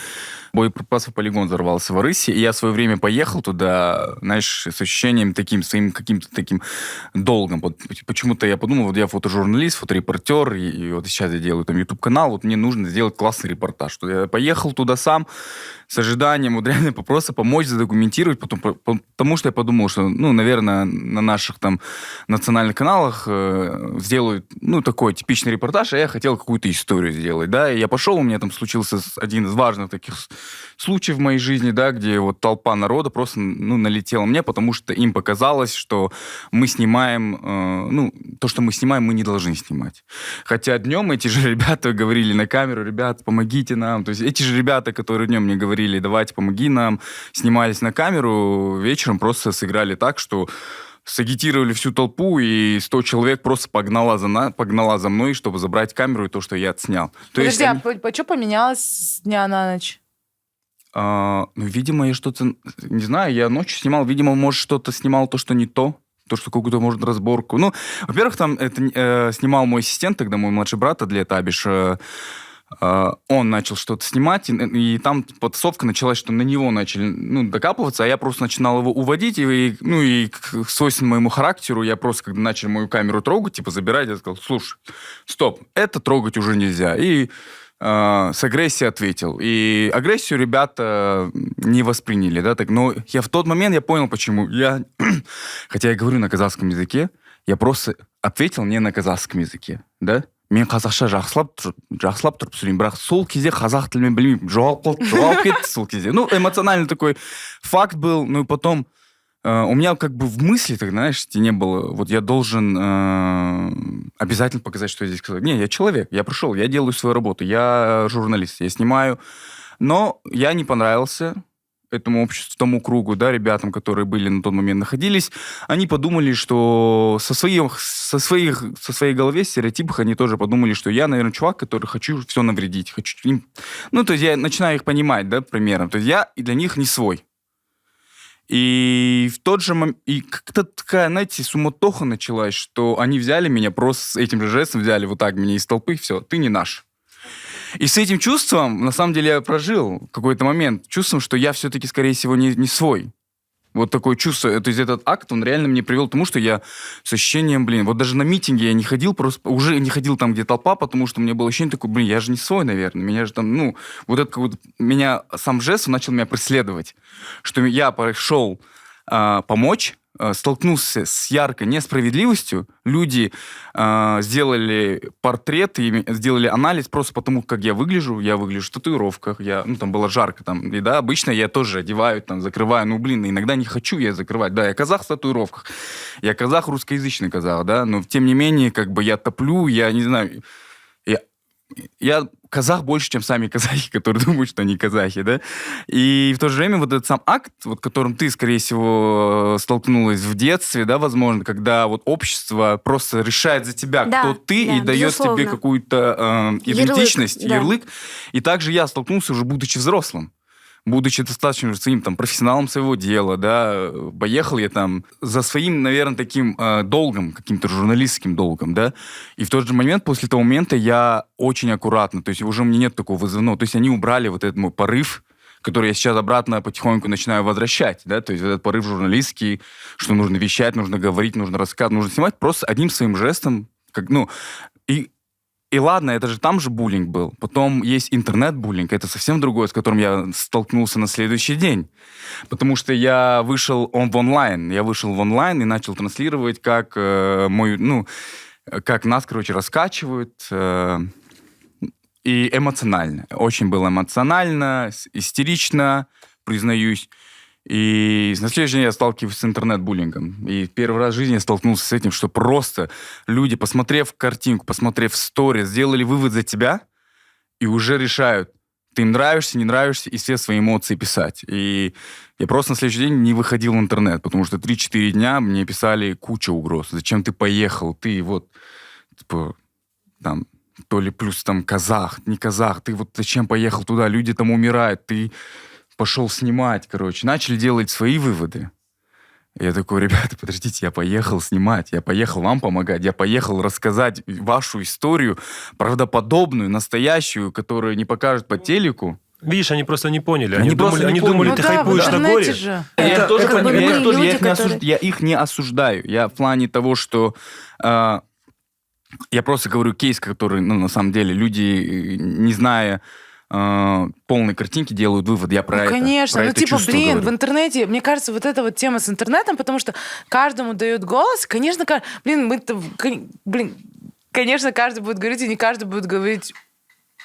боеприпасов полигон взорвался в Арыси, и я в свое время поехал туда, знаешь, с ощущением таким, своим каким-то таким долгом. Вот почему-то я подумал, вот я фотожурналист, фоторепортер, и, и вот сейчас я делаю там YouTube-канал, вот мне нужно сделать классный репортаж. Я поехал туда сам с ожиданием вот реально просто помочь задокументировать, потом, по- по- потому что я подумал, что, ну, наверное, на наших там национальных каналах э, сделают, ну, такой типичный репортаж, а я хотел какую-то историю сделать, да, и я пошел, у меня там случился один из важных таких с- случаев в моей жизни, да, где вот толпа народа просто, ну, налетела мне, потому что им показалось, что мы снимаем, э, ну, то, что мы снимаем, мы не должны снимать. Хотя днем эти же ребята говорили на камеру, ребят, помогите нам. То есть эти же ребята, которые днем мне говорили, давайте, помоги нам, снимались на камеру, вечером просто сыграли так, что сагитировали всю толпу, и 100 человек просто погнала за, на, погнала за мной, чтобы забрать камеру и то, что я отснял. То Подожди, они- а что поменялось с дня на ночь? А, ну, видимо, я что-то... Не знаю, я ночью снимал. Видимо, может, что-то снимал, то, что не то. То, что какую-то, может, разборку. Ну, во-первых, там это э, снимал мой ассистент, тогда мой младший брат Адлет Абиш. э, э, он начал что-то снимать, и, и там потасовка началась, что на него начали ну, докапываться, а я просто начинал его уводить, и, ну, и к свойственно моему характеру, я просто, когда начали мою камеру трогать, типа, забирать, я сказал, слушай, стоп, это трогать уже нельзя. И с агрессией ответил. И агрессию ребята не восприняли, да, так. Но я в тот момент я понял, почему. Я, хотя я говорю на казахском языке, я просто ответил не на казахском языке, да. мен қазақша жақсылап тұр- жақсылап тұрып сөйлеймін бірақ сол кезде қазақ тілімен білмеймін жоғалып қалды жоғалып кетті сол кезде ну эмоциональный такой факт был ну и потом э, у меня как бы в мысли, так знаешь, не было, вот я должен э, обязательно показать, что я здесь сказал. Не, я человек, я пришел, я делаю свою работу, я журналист, я снимаю. Но я не понравился этому обществу, тому кругу, да, ребятам, которые были на тот момент находились, они подумали, что со, своих, со, своих, со своей голове, стереотипах, они тоже подумали, что я, наверное, чувак, который хочу все навредить, хочу им... Ну, то есть я начинаю их понимать, да, примерно. То есть я и для них не свой. И в тот же момент... И как-то такая, знаете, суматоха началась, что они взяли меня просто с этим же жестом, взяли вот так меня из толпы, все, ты не наш. И с этим чувством, на самом деле, я прожил какой-то момент, чувством, что я все-таки, скорее всего, не, не свой. Вот такое чувство, то есть этот акт, он реально мне привел к тому, что я с ощущением, блин, вот даже на митинге я не ходил, просто уже не ходил там, где толпа, потому что у меня было ощущение такое, блин, я же не свой, наверное, меня же там, ну, вот это как вот, меня, сам жест, начал меня преследовать, что я пошел а, помочь, столкнулся с яркой несправедливостью, люди а, сделали портреты, ими- сделали анализ просто потому, как я выгляжу, я выгляжу в татуировках, я, ну, там было жарко, там, и да, обычно я тоже одеваю, там, закрываю, ну, блин, иногда не хочу я закрывать, да, я казах в татуировках, я казах русскоязычный казах, да, но тем не менее, как бы я топлю, я не знаю, я, я казах больше, чем сами казахи, которые думают, что они казахи, да. И в то же время вот этот сам акт, вот которым ты, скорее всего, столкнулась в детстве, да, возможно, когда вот общество просто решает за тебя, Да, кто ты, да, и дает безусловно. тебе какую-то э, Ярлык, идентичность, да. ярлык. И также я столкнулся уже будучи взрослым будучи достаточно уже своим там профессионалом своего дела, да, поехал я там за своим, наверное, таким э, долгом, каким-то журналистским долгом, да, и в тот же момент, после того момента я очень аккуратно, то есть уже у меня нет такого вызывного, то есть они убрали вот этот мой порыв, который я сейчас обратно потихоньку начинаю возвращать, да, то есть этот порыв журналистский, что нужно вещать, нужно говорить, нужно рассказывать, нужно снимать, просто одним своим жестом, как, ну, и ладно, это же там же буллинг был. Потом есть интернет-буллинг, это совсем другое, с которым я столкнулся на следующий день. Потому что я вышел он в онлайн. Я вышел в онлайн и начал транслировать, как э, мой, ну, как нас, короче, раскачивают. э, и эмоционально. Очень было эмоционально, истерично, признаюсь. И на следующий день я сталкиваюсь с интернет-буллингом. И первый раз в жизни я столкнулся с этим, что просто люди, посмотрев картинку, посмотрев стори, сделали вывод за тебя и уже решают, ты им нравишься, не нравишься, и все свои эмоции писать. И я просто на следующий день не выходил в интернет, потому что 3-4 дня мне писали куча угроз. Зачем ты поехал? Ты вот, типа, там, то ли плюс там казах, не казах, ты вот зачем поехал туда, люди там умирают, ты пошел снимать, короче. Начали делать свои выводы. Я такой, ребята, подождите, я поехал снимать, я поехал вам помогать, я поехал рассказать вашу историю, правдоподобную, настоящую, которую не покажут по телеку. Видишь, они просто не поняли. Они Они, просто думали, не они поняли. думали, Ну ты да, хайпуешь на интернете горе. же. я Это- их тоже, это понимаю, я тоже- я их не осуж- которые- я их не осуждаю. Я в плане того, что э, я просто говорю кейс, который, ну, на самом деле, люди, э, не зная э, полной картинки, делают вывод. Я про Ну, это. конечно, про ну это типа, блин, говорю. в интернете, мне кажется, вот эта вот тема с интернетом, потому что каждому дают голос, конечно, блин, мы блин, конечно, каждый будет говорить, и не каждый будет говорить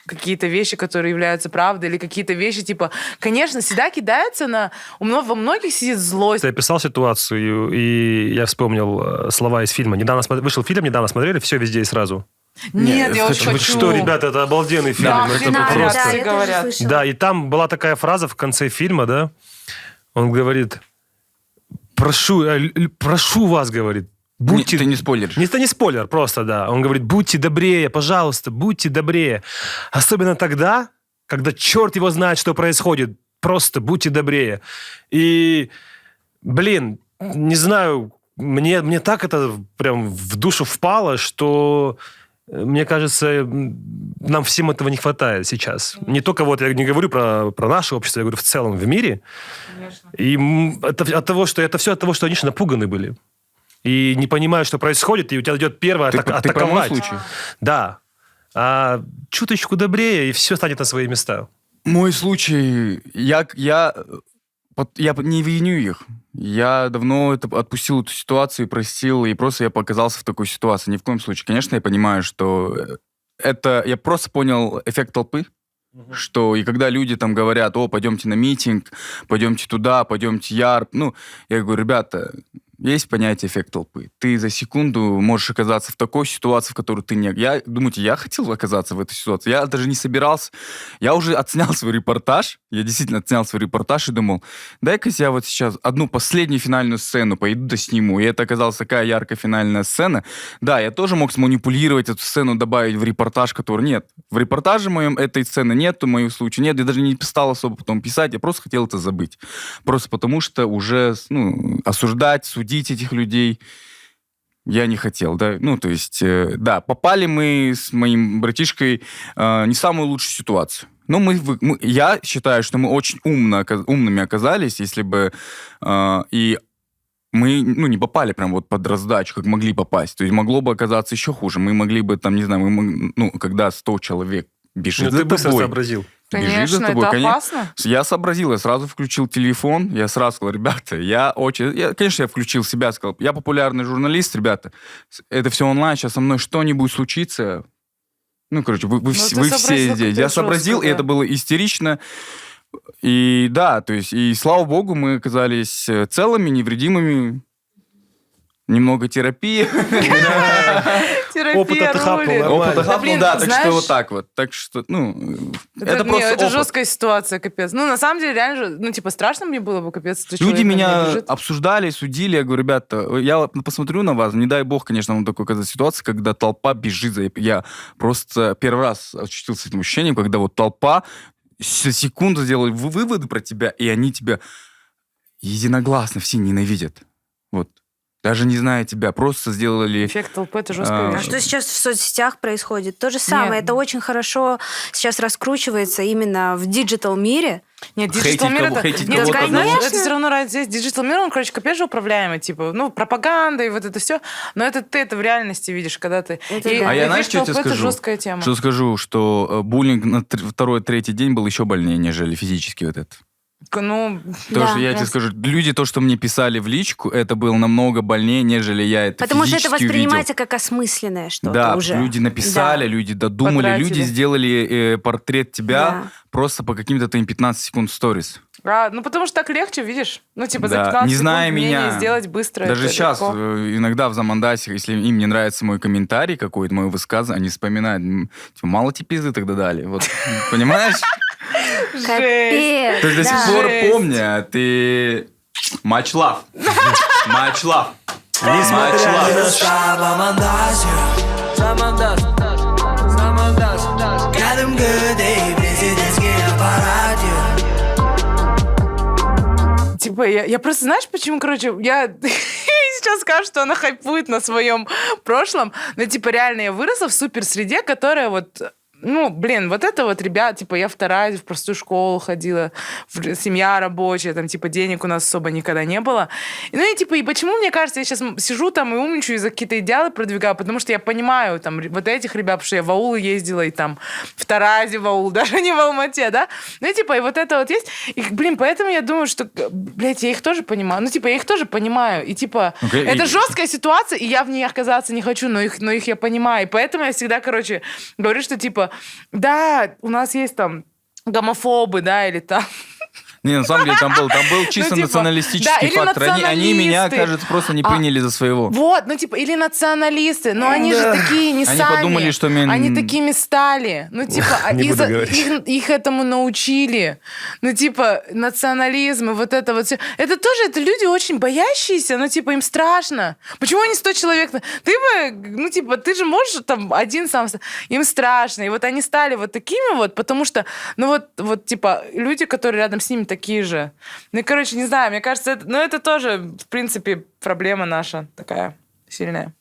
какие-то вещи, которые являются правдой, или какие-то вещи, типа, конечно, всегда кидаются на... У во многих сидит злость. Ты описал ситуацию, и я вспомнил э, слова из фильма. Недавно смо- вышел фильм, недавно смотрели, все везде и сразу. Нет, Нет, я очень хочу. что, ребята, это обалденный фильм. Да, это говорят, просто... да, говорят. Да, и там была такая фраза в конце фильма, да, он говорит, прошу, э, прошу вас, говорит, будьте... Не, ты не спойлеришь. Не, это не спойлер, просто, да. Он говорит, будьте добрее, пожалуйста, будьте добрее. Особенно тогда, когда черт его знает, что происходит. Просто будьте добрее. И, блин, не знаю, мне, мне так это прям в душу впало, что э, мне кажется, нам всем этого не хватает сейчас. Не только вот, я не говорю про, про наше общество, я говорю в целом в мире. И м, это от того, что это все от того, что они же напуганы были. И не понимают, что происходит, и у тебя идет первое Ты, атака- ты про мой атаковать. случай? Да. А чуточку добрее, и все станет на свои места. Мой случай, я, я, я не виню их. Я давно это, отпустил эту ситуацию, простил, и просто я показался в такой ситуации. Ни в коем случае. Конечно, я понимаю, что э, это... Я просто понял эффект толпы, что и когда люди там говорят, о, пойдемте на митинг, пойдемте туда, пойдемте ярп, ну, я говорю, ребята, есть понятие эффект толпы. Ты за секунду можешь оказаться в такой ситуации, в которой ты не... Я, думаете, я хотел оказаться в этой ситуации? Я даже не собирался. Я уже отснял свой репортаж. Я действительно отснял свой репортаж и думал, дай-ка я вот сейчас одну последнюю финальную сцену пойду да сниму. И это оказалась такая яркая финальная сцена. Да, я тоже мог сманипулировать эту сцену, добавить в репортаж, который нет. В репортаже моем этой сцены нет, в моем случае нет. Я даже не стал особо потом писать, я просто хотел это забыть. Просто потому что уже ну, осуждать, судить этих людей я не хотел, да, ну, то есть, э, да, попали мы с моим братишкой э, не в самую лучшую ситуацию. Но мы, мы- я считаю, что мы очень умно, умными оказались, если бы э, и мы, ну, не попали прям вот под раздачу, как могли попасть. То есть могло бы оказаться еще хуже. Мы могли бы там, не знаю, мы, ну, когда 100 человек бежит Ну, за ты быстро тобой, сообразил. бежит за Конечно, тобой, это коне- опасно. я сообразил, я сразу включил телефон, я сразу сказал, ребята, я очень... Я, конечно, я включил себя, сказал, я популярный журналист, ребята, это все онлайн, сейчас со мной что-нибудь случится. Ну, короче, вы, вы, Ну, вс- ты вы все здесь. Я сообразил, жестко, и да. это было истерично. И да, то есть, и слава богу, мы оказались э, целыми, невредимыми. Немного терапии. Терапия Опыта ты хапнул, рулит. Опыта Да, хапнул, да, так что вот так вот. Так что, ну, Это, просто это жесткая ситуация, капец. Ну, на самом деле, реально же, ну, типа, страшно мне было бы, капец. Люди меня обсуждали, судили. Я говорю, ребята, я вот посмотрю на вас, не дай бог, конечно, вам такой оказывается ситуация, когда толпа бежит за... Я просто первый раз ощутился этим ощущением, когда вот толпа секунду сделали вы- выводы про тебя, и они тебя единогласно все ненавидят. Вот. Даже не зная тебя, просто сделали... Эффект толпы — это жесткая А, А что сейчас в соцсетях происходит? То же самое. Нет. Это очень хорошо сейчас раскручивается именно в digital мире. Нет, digital мир это... хейтить Нет, знаешь, одного? это все равно есть. Digital мир, он, короче, капец же управляемый, типа, ну, пропаганда и вот это все. Но это ты это в реальности видишь, когда ты... Это и да. А я, знаешь, что я тебе толпы — это скажу? жесткая тема. Что скажу, что э, буллинг на тр- второй-третий день был еще больнее, нежели физически вот это. Ну, То, Да. что я тебе Просто. скажу, люди, то, что мне писали в личку, это было намного больнее, нежели я это Потому что это физически увидел. воспринимается как осмысленное что-то Да, уже. люди написали, Да. люди додумали, Потратили. люди сделали э, портрет тебя Да. просто по каким-то твоим 15 секунд сторис. а, ну, потому что так легче, видишь? Ну, типа, за Да, 15 не зная секунд меня, сделать быстро. Даже сейчас легко. э, иногда в Замандасе, если им не нравится мой комментарий какой-то, мое высказывание, они вспоминают, типа, мало тебе пизды тогда дали. Вот, понимаешь? Капец. То есть до сих пор помню, а ты... Much love. Much love. Несмотря на аппараты. Типа, я, я просто, знаешь, почему, короче, я сейчас скажу, что она хайпует на своем прошлом, но, типа, реально я выросла в супер среде, которая вот ну, блин, вот это вот, ребят, типа, я вторая в простую школу ходила, семья рабочая, там, типа, денег у нас особо никогда не было. Ну, и, типа, и почему, мне кажется, я сейчас сижу там и умничаю, и за какие-то идеалы продвигаю, потому что я понимаю, там, вот этих ребят, потому что я в аул ездила, и там, в Таразе в аул, даже не в Алмате, да? Ну, и, типа, и вот это вот есть. И, блин, поэтому я думаю, что, блядь, я их тоже понимаю. Ну, типа, я их тоже понимаю. И, типа, Окей, это и- жесткая ситуация, и я в ней оказаться не хочу, но их, но их я понимаю. И поэтому я всегда, короче, говорю, что, типа, да, у нас есть там гомофобы, да, или там Не, на самом деле там был, там был чисто типа, националистический да, фактор. Они, они меня, кажется, просто не А, приняли за своего. Вот, ну типа, или националисты, но они Да. же такие не Они сами. подумали, что мен- Они такими стали. Ну типа, а говорить. их, их этому научили. Ну типа, национализм и вот это вот все. Это тоже, это люди очень боящиеся, ну типа, им страшно. Почему они 100 человек? Ты бы, ну типа, ты же можешь там один сам... Им страшно. И вот они стали вот такими вот, потому что, ну вот, вот типа, люди, которые рядом с ними такие же. Ну, и, короче, не знаю, мне кажется, это, ну, это тоже, в принципе, проблема наша такая сильная.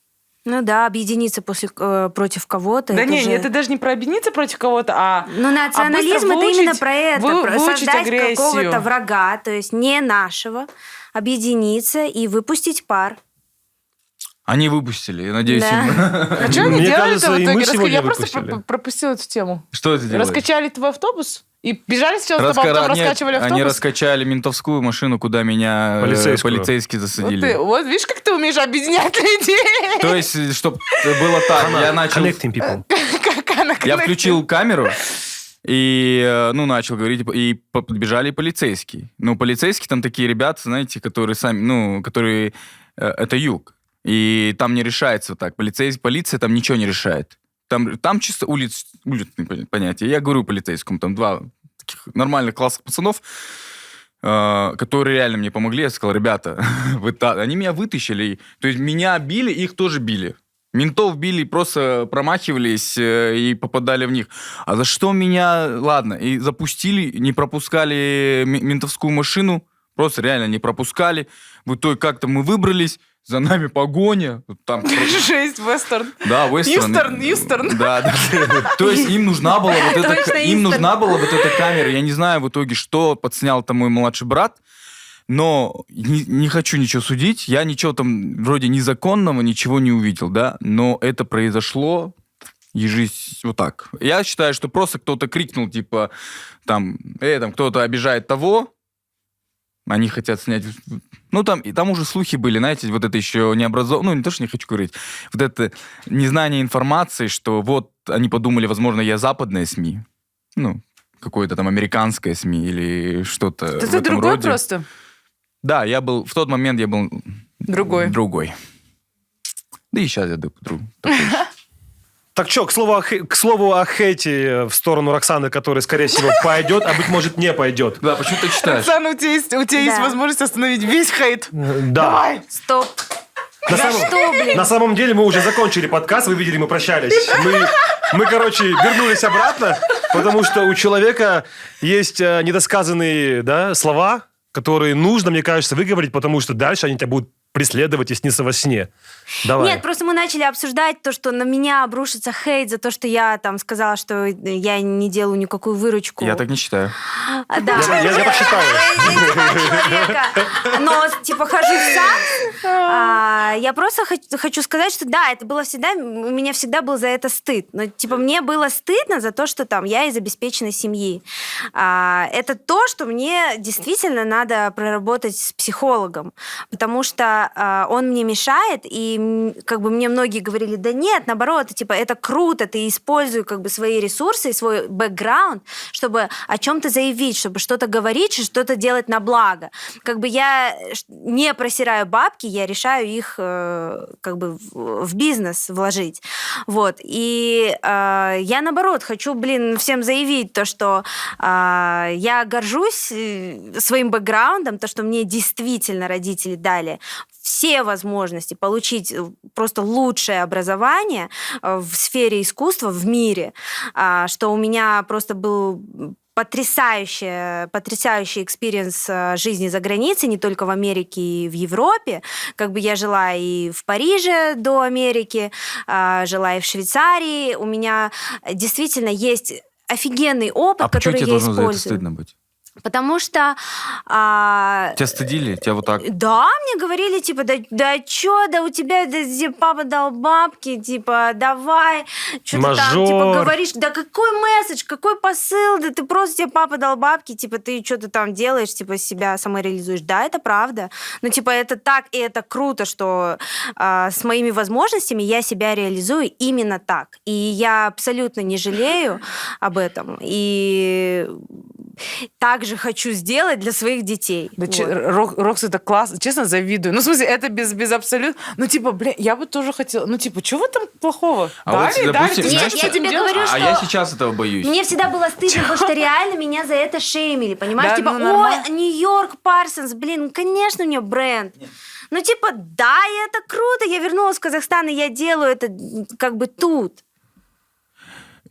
Ну да, объединиться после, э, против кого-то. да это не, же- это даже не про объединиться против кого-то, а... Ну, национализм а быстро это именно выучить- про это, вы- про выучить создать агрессию. какого-то врага, то есть не нашего, объединиться и выпустить пар. Они выпустили, я надеюсь, Да. им- А что они делали кажется, в итоге? Я просто пропустила эту тему. Что это делает? Раскачали твой автобус? И бежали сначала с тобой, а Раска- потом нет, раскачивали автобус? Они раскачали ментовскую машину, куда меня э, Полицейскую. полицейские вот, засадили. ты, вот видишь, как ты умеешь объединять людей? То есть, чтобы было так, я начал... Connecting people. Как она Я включил камеру, и, э, ну, начал говорить, и подбежали полицейские. Ну, полицейские там такие ребята, знаете, которые сами, ну, которые... э, Это юг. И там не решается вот так. Полицей, полиция там ничего не решает. Там, там чисто улиц, уличные пон- понятия. Я говорю полицейскому, там два таких нормальных классных пацанов, э, которые реально мне помогли. Я сказал, ребята, вы та-» они меня вытащили. То есть меня били, их тоже били. Ментов били, просто промахивались э, и попадали в них. А за что меня, ладно, и запустили, не пропускали ментовскую машину, просто реально не пропускали. В итоге как-то мы выбрались, за нами погоня. Там Жесть, вестерн. да, Вестерн. Юстерн, Юстерн. Да, да. То есть им нужна была вот эта, им нужна была вот эта камера. Я не знаю в итоге, что подснял там мой младший брат, но не, не хочу ничего судить. Я ничего там вроде незаконного, ничего не увидел, да. Но это произошло ежись вот так. Я считаю, что просто кто-то крикнул, типа, там, э, там кто-то обижает того, они хотят снять... Ну, там, и там уже слухи были, знаете, вот это еще не образованно, ну, не то, что не хочу говорить, вот это незнание информации, что вот они подумали, возможно, я западная СМИ, ну, какое-то там американское СМИ или что-то ты этом другой роде. просто. Да, я был, в тот момент я был Другой. другой. Да и сейчас я друг такой же. Так что, к слову, о к слову о хейте в сторону Роксаны, который, скорее всего, пойдет, а быть может, не пойдет. Да, почему ты читаешь? Оксана, у тебя есть, у тебя есть Да. возможность остановить весь хейт. Да. Давай. Стоп. На За самом, что, блин? на самом деле мы уже закончили подкаст, вы видели, мы прощались. Мы, мы, короче, вернулись обратно, потому что у человека есть э, недосказанные да, слова, которые нужно, мне кажется, выговорить, потому что дальше они тебя будут преследовать и сниться во сне. Давай. Нет, просто мы начали обсуждать то, что на меня обрушится хейт за то, что я там сказала, что я не делаю никакую выручку. Я так не считаю. А, Да. Я, я- я так считаю. но типа хожу в сад. А, я просто хочу сказать, что да, это было всегда, у меня всегда был за это стыд. Но типа мне было стыдно за то, что там я из обеспеченной семьи. А, это то, что мне действительно надо проработать с психологом, потому что а, он мне мешает, и как бы мне многие говорили, да нет, наоборот, типа это круто, ты используй как бы свои ресурсы свой бэкграунд, чтобы о чем-то заявить, чтобы что-то говорить, что-то делать на благо. Как бы я не просираю бабки, я решаю их э, как бы в, в бизнес вложить. Вот. И э, я, наоборот, хочу, блин, всем заявить то, что э, я горжусь э, своим бэкграундом, то, что мне действительно родители дали все возможности получить э, просто лучшее образование э, в сфере искусства в мире, а, что у меня просто был потрясающий, потрясающий experience э, жизни за границей, не только в Америке и в Европе. Как бы я жила и в Париже до Америки, а, жила и в Швейцарии. У меня действительно есть офигенный опыт, А почему который тебе я должно за это использую. стыдно быть? Потому что а, Тебя стыдили? Тебя вот так... да, мне говорили, типа, да, да чё, да у тебя да, папа дал бабки, типа, давай, что ты там, типа, говоришь, да какой месседж, какой посыл, да ты просто тебе папа дал бабки, типа, ты что ты там делаешь, типа, себя самореализуешь. Да, это правда. Но, типа, это так, и это круто, что а, с моими возможностями я себя реализую именно так. И я абсолютно не жалею об этом. И также хочу сделать для своих детей. Да, Вот. Рок- Рокс, это классно. Честно, завидую. Ну, в смысле, это без, без абсолют. Ну, типа, блин, я бы тоже хотела... Ну, типа, чего в этом плохого? А вот, Дали, дали, допустим, ты знаешь, что я тебе делаешь? говорю, А что- я сейчас этого боюсь. Мне всегда было стыдно, потому что реально меня за это шеймили, понимаешь? Да, типа, ну, ой. Нью-Йорк Парсонс, блин, конечно, у нее бренд. Ну, типа, да, это круто, я вернулась в Казахстан, и я делаю это как бы тут.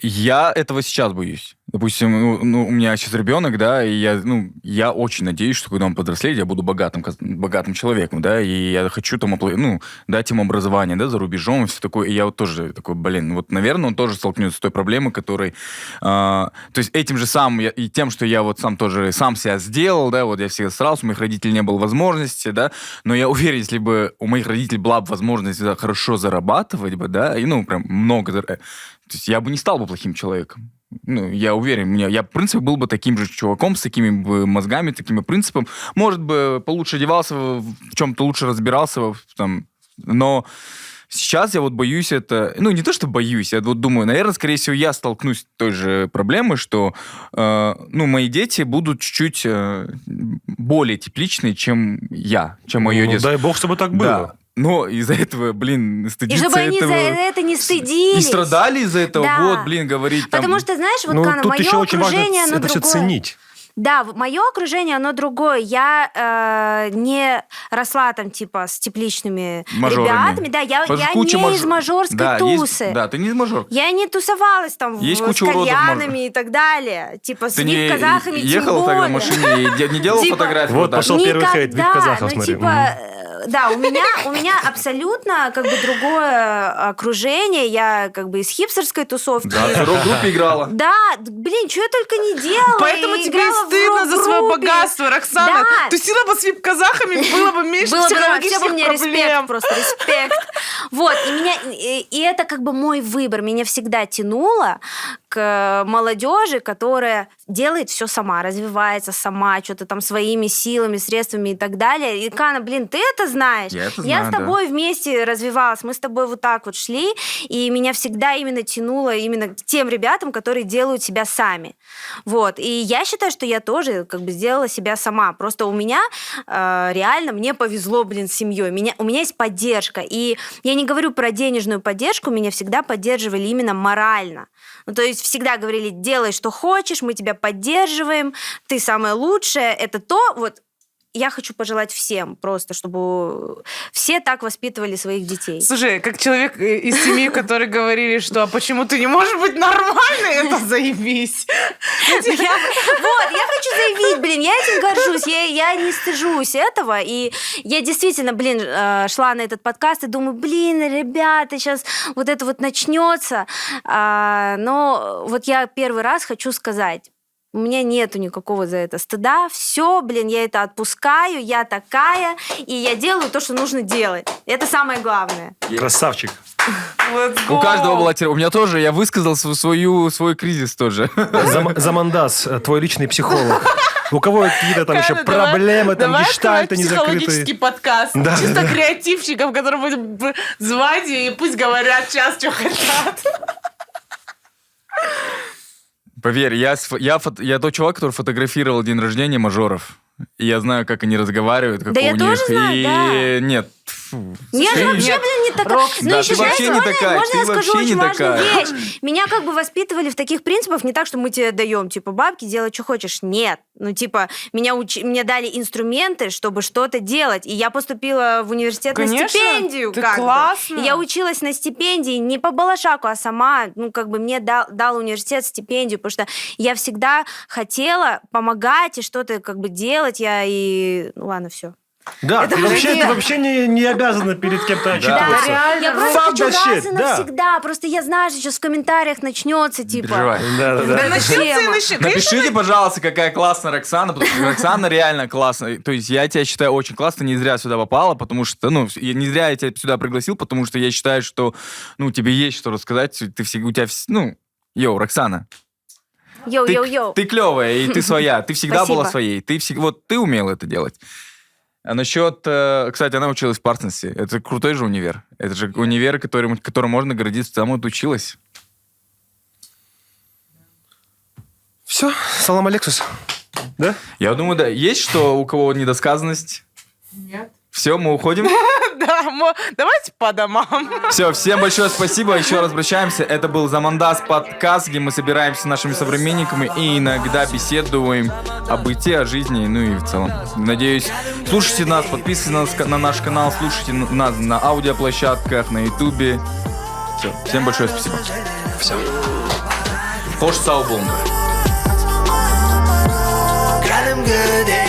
Я этого сейчас боюсь. Допустим, ну, ну, у меня сейчас ребенок, да, и я, ну, я очень надеюсь, что когда он подрослеет, я буду богатым, богатым человеком, да, и я хочу там, ну, дать ему образование, да, за рубежом и все такое. И я вот тоже такой, блин, вот, наверное, он тоже столкнется с той проблемой, которой... а, то есть этим же самым, я- и тем, что я вот сам тоже сам себя сделал, да, вот я всегда старался, у моих родителей не было возможности, да, но я уверен, если бы у моих родителей была бы возможность да, хорошо зарабатывать бы, да, и, ну, прям много, зар- то есть я бы не стал бы плохим человеком. Ну, я уверен, меня, я, в принципе, был бы таким же чуваком, с такими бы мозгами, такими принципами. Может бы получше одевался, в чем-то лучше разбирался, там, но сейчас я вот боюсь это... Ну, не то, что боюсь, я вот думаю, наверное, скорее всего, я столкнусь с той же проблемой, что, э, ну, мои дети будут чуть-чуть э, более тепличные, чем я, чем мое Ну, детство. дай бог, чтобы так Да. Но из-за этого, блин, И стыдиться чтобы они этого... за это не И стыдились. страдали из-за этого, Да. вот, блин, говорить там... Потому что, знаешь, вот, ну, Кана, тут мое еще очень важно окружение, оно это все другое. ценить. Да, мое окружение, оно другое. Я э, не росла там, типа, с тепличными Мажорами. ребятами. Да, я, Потому я не маж- из мажорской да, тусы. Есть, да, ты не из мажор. Я не тусовалась там Есть в- с куча уродов кальянами и так далее. Типа, с Ты не вип-казахами тем ехала на более. машине и не делала Типа- фотографии? Вот пошел первый хейт, Никогда, вип-казахов, ну, смотри. типа, э, да, у меня, у меня абсолютно как бы другое окружение. Я как бы из хипстерской тусовки. Да, ты рок-группе играла. Да, блин, что я только не делала. Поэтому тебе в стыдно за свое богатство, Роксана. Да. Тусила бы с вип-казахами, было бы меньше Было бы, все психологических бы мне респект, проблем. просто респект. Вот, и меня, и, и это как бы мой выбор. Меня всегда тянуло к молодежи, которая делает все сама, развивается сама, что-то там своими силами, средствами и так далее. И, Кана, блин, ты это знаешь. Я это с знаю, да. тобой вместе развивалась, мы с тобой вот так вот шли, и меня всегда именно тянуло именно к тем ребятам, которые делают себя сами. Вот. И я считаю, что я тоже как бы сделала себя сама. Просто у меня э, реально мне повезло, блин, с семьей. Меня, у меня есть поддержка. И я я не говорю про денежную поддержку, меня всегда поддерживали именно морально. Ну, то есть всегда говорили, делай, что хочешь, мы тебя поддерживаем, ты самое лучшее. Это то, вот я хочу пожелать всем просто, чтобы все так воспитывали своих детей. Слушай, как человек э, из семьи, который говорили, что а почему ты не можешь быть нормальной, это заебись. Я- вот, я хочу заявить, блин, я этим горжусь, я, я не стыжусь этого, и я действительно, блин, э, шла на этот подкаст и думаю, блин, ребята, сейчас вот это вот начнется, А, но вот я первый раз хочу сказать, у меня нету никакого за это стыда. Все, блин, я это отпускаю, я такая, и я делаю то, что нужно делать. Это самое главное. Красавчик. У каждого была терапия. У меня тоже, я высказал свою, свой кризис тоже. Зам- Замандас, э, твой личный психолог. У кого какие-то там еще Карен, давай- проблемы, там давай гештальты не психологический подкаст. Да, Чисто да, креативщиков, которые будем звать, и пусть говорят сейчас, что хотят. Поверь, я, я, фото- я тот чувак, который фотографировал день рождения мажоров. И я знаю, как они разговаривают, как Да у я них. тоже знаю, и да. нет. Фу. Я же Ты- вообще, нет, блин, не такая. Рок, Ну, да, еще, ты вообще знаете, не можно- такая, Можно ты я скажу очень важную такая. вещь? Меня как бы воспитывали в таких принципах не так, что мы тебе даем, типа, бабки, делай, что хочешь. Нет. Ну, типа, меня уч... мне дали инструменты, чтобы что-то делать. И я поступила в университет Конечно, на стипендию. ты как бы. классно. И Я училась на стипендии не по балашаку, а сама, ну, как бы мне дал, дал университет стипендию, потому что я всегда хотела помогать и что-то как бы делать. Я и... Ну, ладно, все. Да, ты же вообще, не- ты вообще не, не обязана перед кем-то отчитываться. реально. Я просто Fuck хочу раз и да. навсегда. Просто я знаю, что сейчас в комментариях начнется, Не типа... переживай. Да, да, Да да. начнется и. Напишите, пожалуйста, какая классная Роксана, потому что Роксана реально классная. То есть я тебя считаю очень классно, не зря сюда попала, потому что, ну, я- не зря я тебя сюда пригласил, потому что я считаю, что, ну, тебе есть что рассказать, ты всегда, у тебя, ну, йоу, Роксана, ты, Йоу-йоу-йоу. ты клевая, и ты своя, ты всегда Спасибо. была своей, ты всегда, вот ты умела это делать. А насчет, э, кстати, она училась в Парсонсе. Это крутой же универ. Это же универ, которым, которым можно гордиться. Там вот училась. Все, салам алексус. Да? Я думаю, да. Есть что, у кого недосказанность? Нет. Все, мы уходим. Да, давайте по домам. Все, всем большое спасибо. Еще раз обращаемся. Это был Замандас подкаст, где мы собираемся с нашими современниками и иногда беседуем о быте, о жизни, ну и в целом. Надеюсь, слушайте нас, подписывайтесь на, на наш канал, слушайте нас на аудиоплощадках, на ютубе. Все, всем большое спасибо. Все. Хош Саубонга. Good.